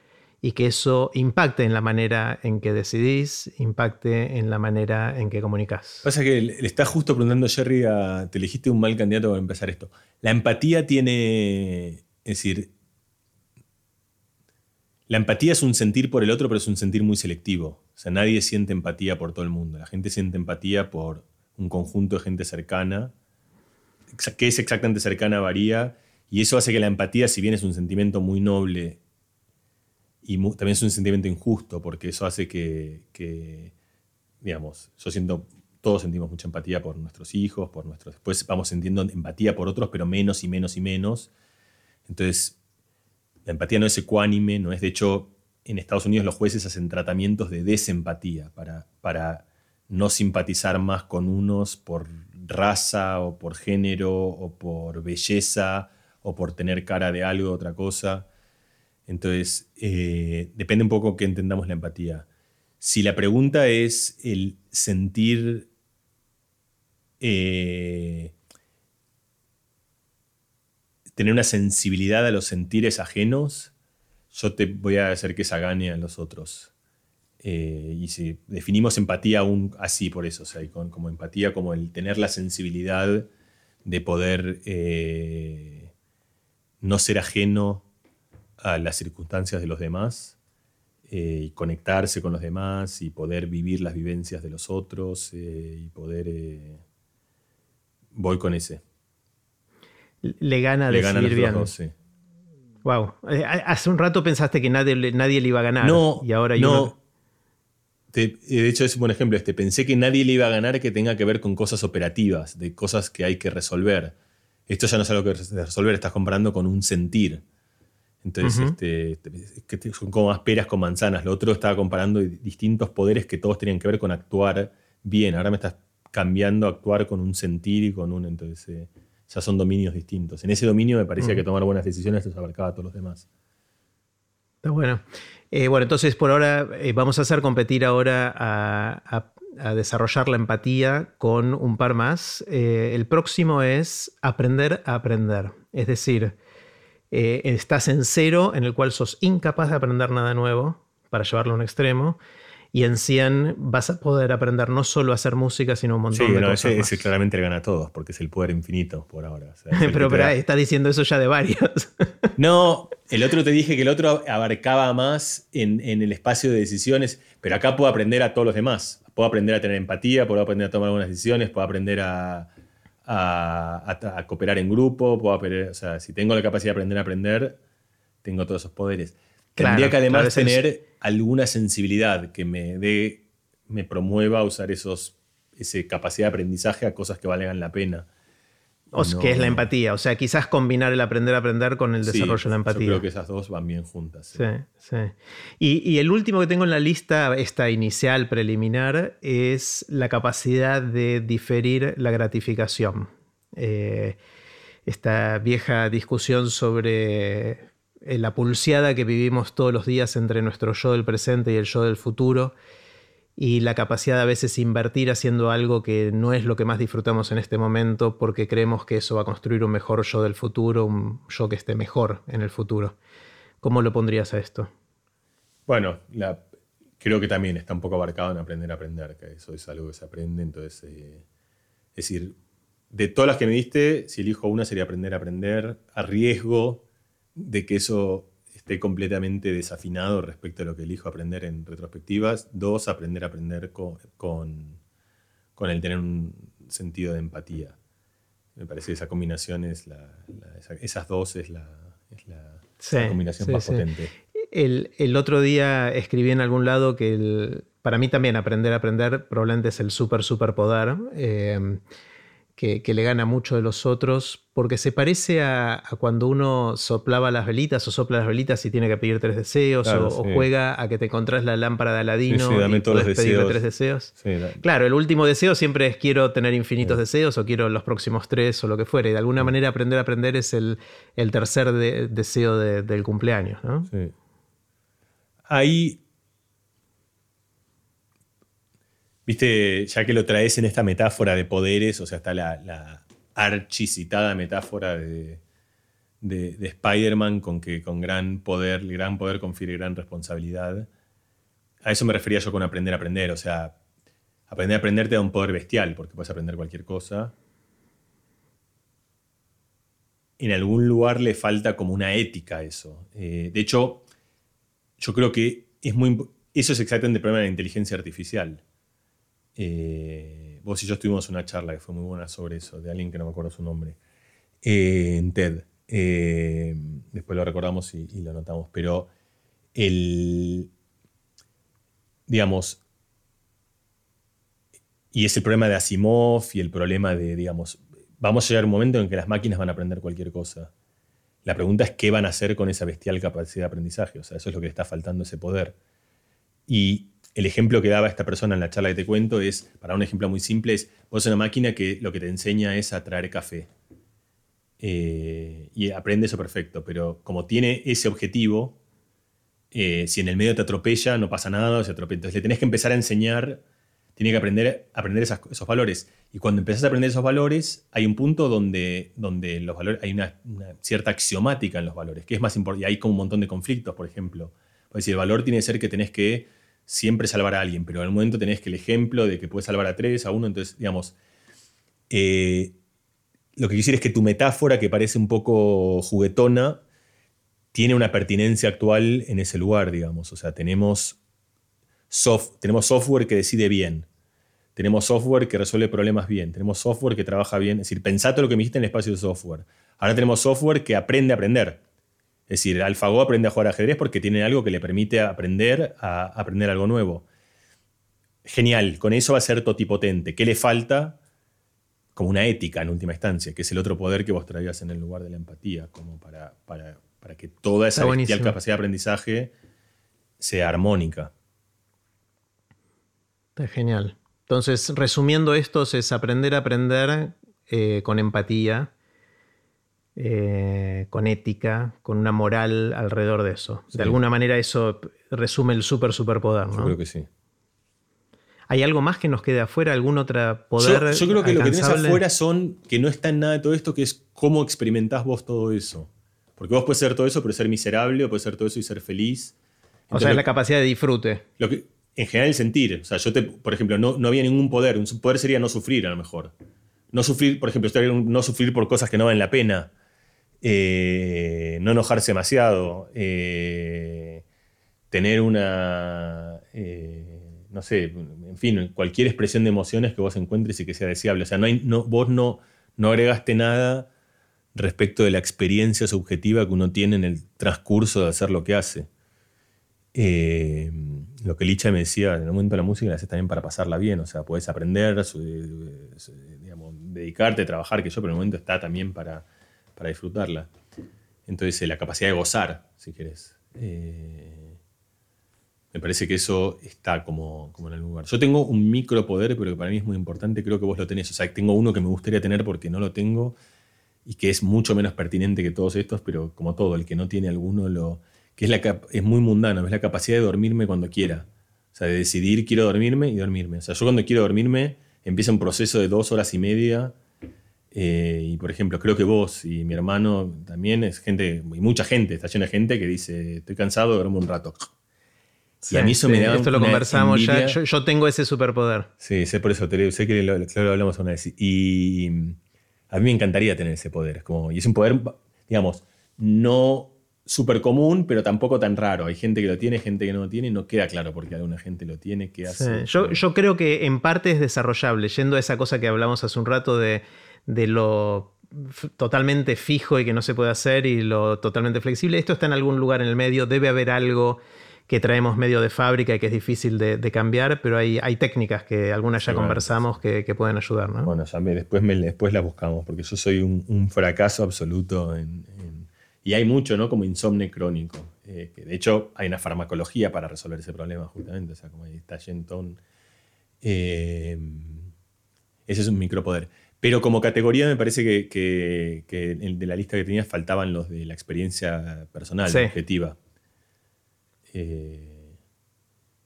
y que eso impacte en la manera en que decidís, impacte en la manera en que comunicas. Pasa que le está justo preguntando Jerry te elegiste un mal candidato para empezar esto. La empatía tiene, es decir, la empatía es un sentir por el otro, pero es un sentir muy selectivo. O sea, nadie siente empatía por todo el mundo. La gente siente empatía por un conjunto de gente cercana. Que es exactamente cercana varía. Y eso hace que la empatía, si bien es un sentimiento muy noble y también es un sentimiento injusto, porque eso hace que, digamos, yo siento, todos sentimos mucha empatía por nuestros hijos, por nuestros, después vamos sintiendo empatía por otros, pero menos y menos y menos. Entonces, la empatía no es ecuánime, no es, de hecho, en Estados Unidos los jueces hacen tratamientos de desempatía para, para no simpatizar más con unos por raza o por género o por belleza o por tener cara de algo otra cosa. Entonces, eh, depende un poco que entendamos la empatía. Si la pregunta es el sentir eh, tener una sensibilidad a los sentires ajenos, yo te voy a hacer que esa gane a los otros. Eh, y si definimos empatía aún así por eso, o sea, como empatía como el tener la sensibilidad de poder no ser ajeno a las circunstancias de los demás eh, y conectarse con los demás y poder vivir las vivencias de los otros y poder... voy con ese. Le gana Le decidir bien. Dos, sí. Wow. hace un rato pensaste que nadie, nadie le iba a ganar. No, y ahora no. de hecho, es un buen ejemplo. Este, pensé que nadie le iba a ganar que tenga que ver con cosas operativas, de cosas que hay que resolver. Esto ya no es algo que resolver, estás comparando con un sentir. Entonces, este, que son como más peras con manzanas. Lo otro estaba comparando distintos poderes que todos tenían que ver con actuar bien. Ahora me estás cambiando a actuar con un sentir y con un. Entonces, eh, ya son dominios distintos. En ese dominio me parecía que tomar buenas decisiones los abarcaba a todos los demás. Está bueno. Eh, bueno, entonces por ahora eh, vamos a hacer competir ahora a, desarrollar la empatía con un par más. El próximo es aprender a aprender. Es decir, estás en cero en el cual sos incapaz de aprender nada nuevo para llevarlo a un extremo y en 100 vas a poder aprender no solo a hacer música, sino un montón de cosas. Ese, ese, claramente le gana a todos, porque es el poder infinito por ahora. pero, pero está diciendo eso ya de varios. no, el otro te dije que el otro abarcaba más en, el espacio de decisiones, pero acá puedo aprender a todos los demás. Puedo aprender a tener empatía, puedo aprender a tomar algunas decisiones, puedo aprender a, a, cooperar en grupo, puedo aprender, o sea, si tengo la capacidad de aprender a aprender, tengo todos esos poderes. Tendría que además tener alguna sensibilidad que me dé, me promueva a usar esos, esa capacidad de aprendizaje a cosas que valgan la pena. O que es la empatía. O sea, quizás combinar el aprender a aprender con el desarrollo de la empatía. Yo creo que esas dos van bien juntas. Sí, sí. Y, el último que tengo en la lista, esta inicial preliminar, es la capacidad de diferir la gratificación. Eh, esta vieja discusión sobre eh, la pulseada que vivimos todos los días entre nuestro yo del presente y el yo del futuro, y la capacidad de a veces invertir haciendo algo que no es lo que más disfrutamos en este momento porque creemos que eso va a construir un mejor yo del futuro, un yo que esté mejor en el futuro. ¿Cómo lo pondrías a esto? Bueno, creo que también está un poco abarcado en aprender a aprender, que eso es algo que se aprende, entonces, eh, es decir, de todas las que me diste, si elijo una sería aprender a aprender, a riesgo de que eso esté completamente desafinado respecto a lo que elijo aprender en retrospectivas. Dos, aprender a aprender con, con, el tener un sentido de empatía. Me parece que esa combinación es la, esas dos es la, combinación más potente. El, otro día escribí en algún lado que para mí también aprender a aprender probablemente es el súper, súper poder. Eh, que, le gana mucho de los otros, porque se parece a, cuando uno soplaba las velitas o sopla las velitas y tiene que pedir tres deseos, o, juega a que te encontrás la lámpara de Aladino y tres deseos. Claro, el último deseo siempre es quiero tener infinitos deseos o quiero los próximos tres o lo que fuere. Y de alguna manera aprender a aprender es el, tercer deseo del cumpleaños. ¿no? Ahí Viste, ya que lo traes en esta metáfora de poderes, o sea, está la, archicitada metáfora de, de, Spider-Man con que con gran poder, gran poder confiere gran responsabilidad. A eso me refería yo con aprender a aprender. O sea, aprender a aprender te da un poder bestial, porque puedes aprender cualquier cosa. En algún lugar le falta como una ética a eso. Eh, de hecho, yo creo que es muy, eso es exactamente el problema de la inteligencia artificial. Eh, vos y yo tuvimos una charla que fue muy buena sobre eso, de alguien que no me acuerdo su nombre, eh, en TED. Eh, después lo recordamos y, lo notamos, pero el, digamos, y es el problema de Asimov y el problema de, digamos, vamos a llegar a un momento en que las máquinas van a aprender cualquier cosa. La pregunta es qué van a hacer con esa bestial capacidad de aprendizaje. O sea, eso es lo que le está faltando ese poder. Y el ejemplo que daba esta persona en la charla que te cuento es, para un ejemplo muy simple, es vos una máquina que lo que te enseña es a traer café. Eh, y aprende eso perfecto, pero como tiene ese objetivo, eh, si en el medio te atropella, no pasa nada, se atropella. Entonces le tenés que empezar a enseñar, tiene que aprender, aprender esos valores. Y cuando empezás a aprender esos valores, hay un punto donde, donde los valores, hay una, cierta axiomática en los valores, que es más importante. Y hay como un montón de conflictos, por ejemplo. Pues decir, el valor tiene que ser que tenés que siempre salvar a alguien, pero en momento tenés que el ejemplo de que puedes salvar a tres, a uno, entonces, digamos, eh, lo que decir es que tu metáfora, que parece un poco juguetona, tiene una pertinencia actual en ese lugar, digamos. O sea, tenemos, tenemos software que decide bien, tenemos software que resuelve problemas bien, tenemos software que trabaja bien. Es decir, pensate lo que me dijiste en el espacio de software. Ahora tenemos software que aprende a aprender. Es decir, AlphaGo aprende a jugar ajedrez porque tiene algo que le permite aprender a aprender algo nuevo. Genial, con eso va a ser totipotente. ¿Qué le falta? Como una ética en última instancia, que es el otro poder que vos traías en el lugar de la empatía, como para, para, que toda esa capacidad de aprendizaje sea armónica. Está genial. Entonces, resumiendo esto, es aprender a aprender eh, con empatía, eh, con ética, con una moral alrededor de eso. De alguna manera eso resume el super superpoder, ¿no? Yo creo que sí. ¿Hay algo más que nos quede afuera? ¿Algún otro poder? Yo, creo que lo que tienes afuera son que no está en nada de todo esto, que es cómo experimentás vos todo eso. Porque vos puedes ser todo eso, pero ser miserable, o puedes ser todo eso y ser feliz. o sea, es la capacidad de disfrute. Lo que, en general, el sentir. O sea, yo te, por ejemplo, no, no había ningún poder. Un poder sería no sufrir, a lo mejor. No sufrir, por ejemplo, no sufrir por cosas que no valen la pena. Eh, no enojarse demasiado, eh, tener una, eh, no sé, en fin, cualquier expresión de emociones que vos encuentres y que sea deseable. O sea, no hay, no, vos no, no agregaste nada respecto de la experiencia subjetiva que uno tiene en el transcurso de hacer lo que hace. lo que Licha me decía, en el momento de la música la haces también para pasarla bien, o sea, puedes aprender, dedicarte, trabajar, que yo, pero en el momento está también para, para disfrutarla. Entonces, eh, la capacidad de gozar, si querés. Eh, me parece que eso está como, como en el lugar. Yo tengo un micropoder, pero que para mí es muy importante, creo que vos lo tenés. O sea, tengo uno que me gustaría tener porque no lo tengo y que es mucho menos pertinente que todos estos, pero como todo, el que no tiene alguno, lo, que es, la, es muy mundano, es la capacidad de dormirme cuando quiera. O sea, de decidir quiero dormirme y dormirme. O sea, yo cuando quiero dormirme empieza un proceso de dos horas y media eh, y por ejemplo, creo que vos y mi hermano también es gente, y mucha gente, está llena de gente que dice, estoy cansado, duermo un rato. y a mí eso me da Esto lo conversamos ya, yo, tengo ese superpoder. Sí, sé por eso, sé que lo, lo hablamos una vez. Y a mí me encantaría tener ese poder. Es como, y es un poder, digamos, no súper común, pero tampoco tan raro. Hay gente que lo tiene, gente que no lo tiene, y no queda claro porque alguna gente lo tiene, qué hace. Yo, yo creo que en parte es desarrollable, yendo a esa cosa que hablamos hace un rato de de lo totalmente fijo y que no se puede hacer y lo totalmente flexible. Esto está en algún lugar en el medio, debe haber algo que traemos medio de fábrica y que es difícil de, cambiar, pero hay, hay, técnicas que algunas ya conversamos que, pueden ayudar. ¿no? Bueno, después, después las buscamos, porque yo soy un, fracaso absoluto y hay mucho, ¿no? Como insomnio crónico. Eh, que de hecho, hay una farmacología para resolver ese problema, justamente. O sea, como ahí está Genton. Eh, ese es un micropoder. Pero como categoría me parece que, de la lista que tenías faltaban los de la experiencia personal, objetiva. Eh,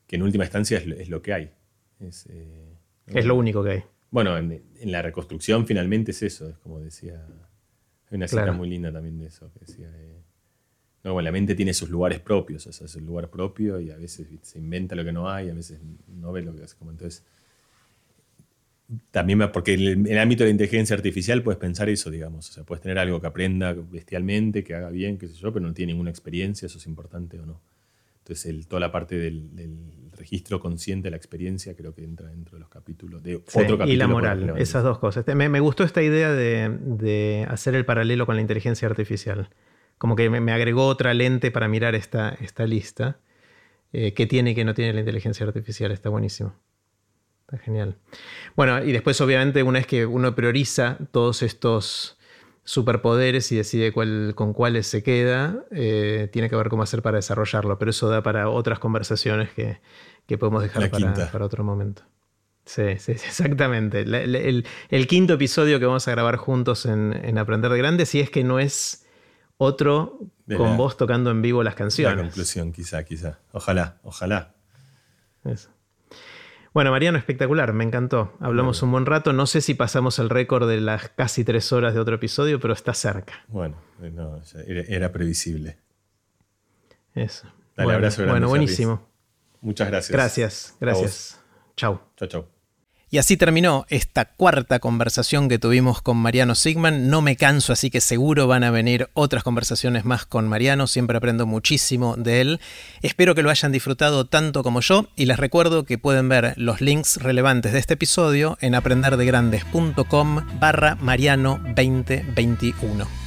que en última instancia es, lo que hay. Es, eh, lo único que hay. Bueno, en, la reconstrucción finalmente es eso, es como decía. Hay una cita muy linda también de eso, que decía. Eh, no, la mente tiene sus lugares propios, o sea, es el lugar propio y a veces se inventa lo que no hay, a veces no ve lo que hace. Como entonces también porque en el, ámbito de la inteligencia artificial puedes pensar eso, digamos. O sea, puedes tener algo que aprenda bestialmente, que haga bien, qué sé yo, pero no tiene ninguna experiencia, eso es importante o no. Entonces, toda la parte del, registro consciente de la experiencia creo que entra dentro de los capítulos. De otro capítulo y la moral, esas dos cosas. Me, gustó esta idea de, hacer el paralelo con la inteligencia artificial. Como que me, agregó otra lente para mirar esta, esta lista. Eh, ¿Qué tiene y qué no tiene la inteligencia artificial? Está buenísimo. Está genial. Bueno, y después obviamente una vez que uno prioriza todos estos superpoderes y decide cuál, con cuáles se queda, eh, tiene que ver cómo hacer para desarrollarlo, pero eso da para otras conversaciones que, podemos dejar para, otro momento. Sí, sí, exactamente. el, quinto episodio que vamos a grabar juntos en, Aprender de Grandes, si es que no es otro con vos tocando en vivo las canciones. La conclusión, quizá, quizá. Ojalá, ojalá. Eso. Bueno, Mariano, espectacular, me encantó. Hablamos un buen rato. No sé si pasamos el récord de las casi tres horas de otro episodio, pero está cerca. Bueno, era, previsible. Eso. Dale, abrazo grande. Bueno, buenísimo. Muchas gracias. Gracias, gracias. Chau. Chau, chau. Y así terminó esta cuarta conversación que tuvimos con Mariano Sigman. No me canso, así que seguro van a venir otras conversaciones más con Mariano. Siempre aprendo muchísimo de él. Espero que lo hayan disfrutado tanto como yo y les recuerdo que pueden ver los links relevantes de este episodio en aprenderdegrandes.com barra Mariano 2021.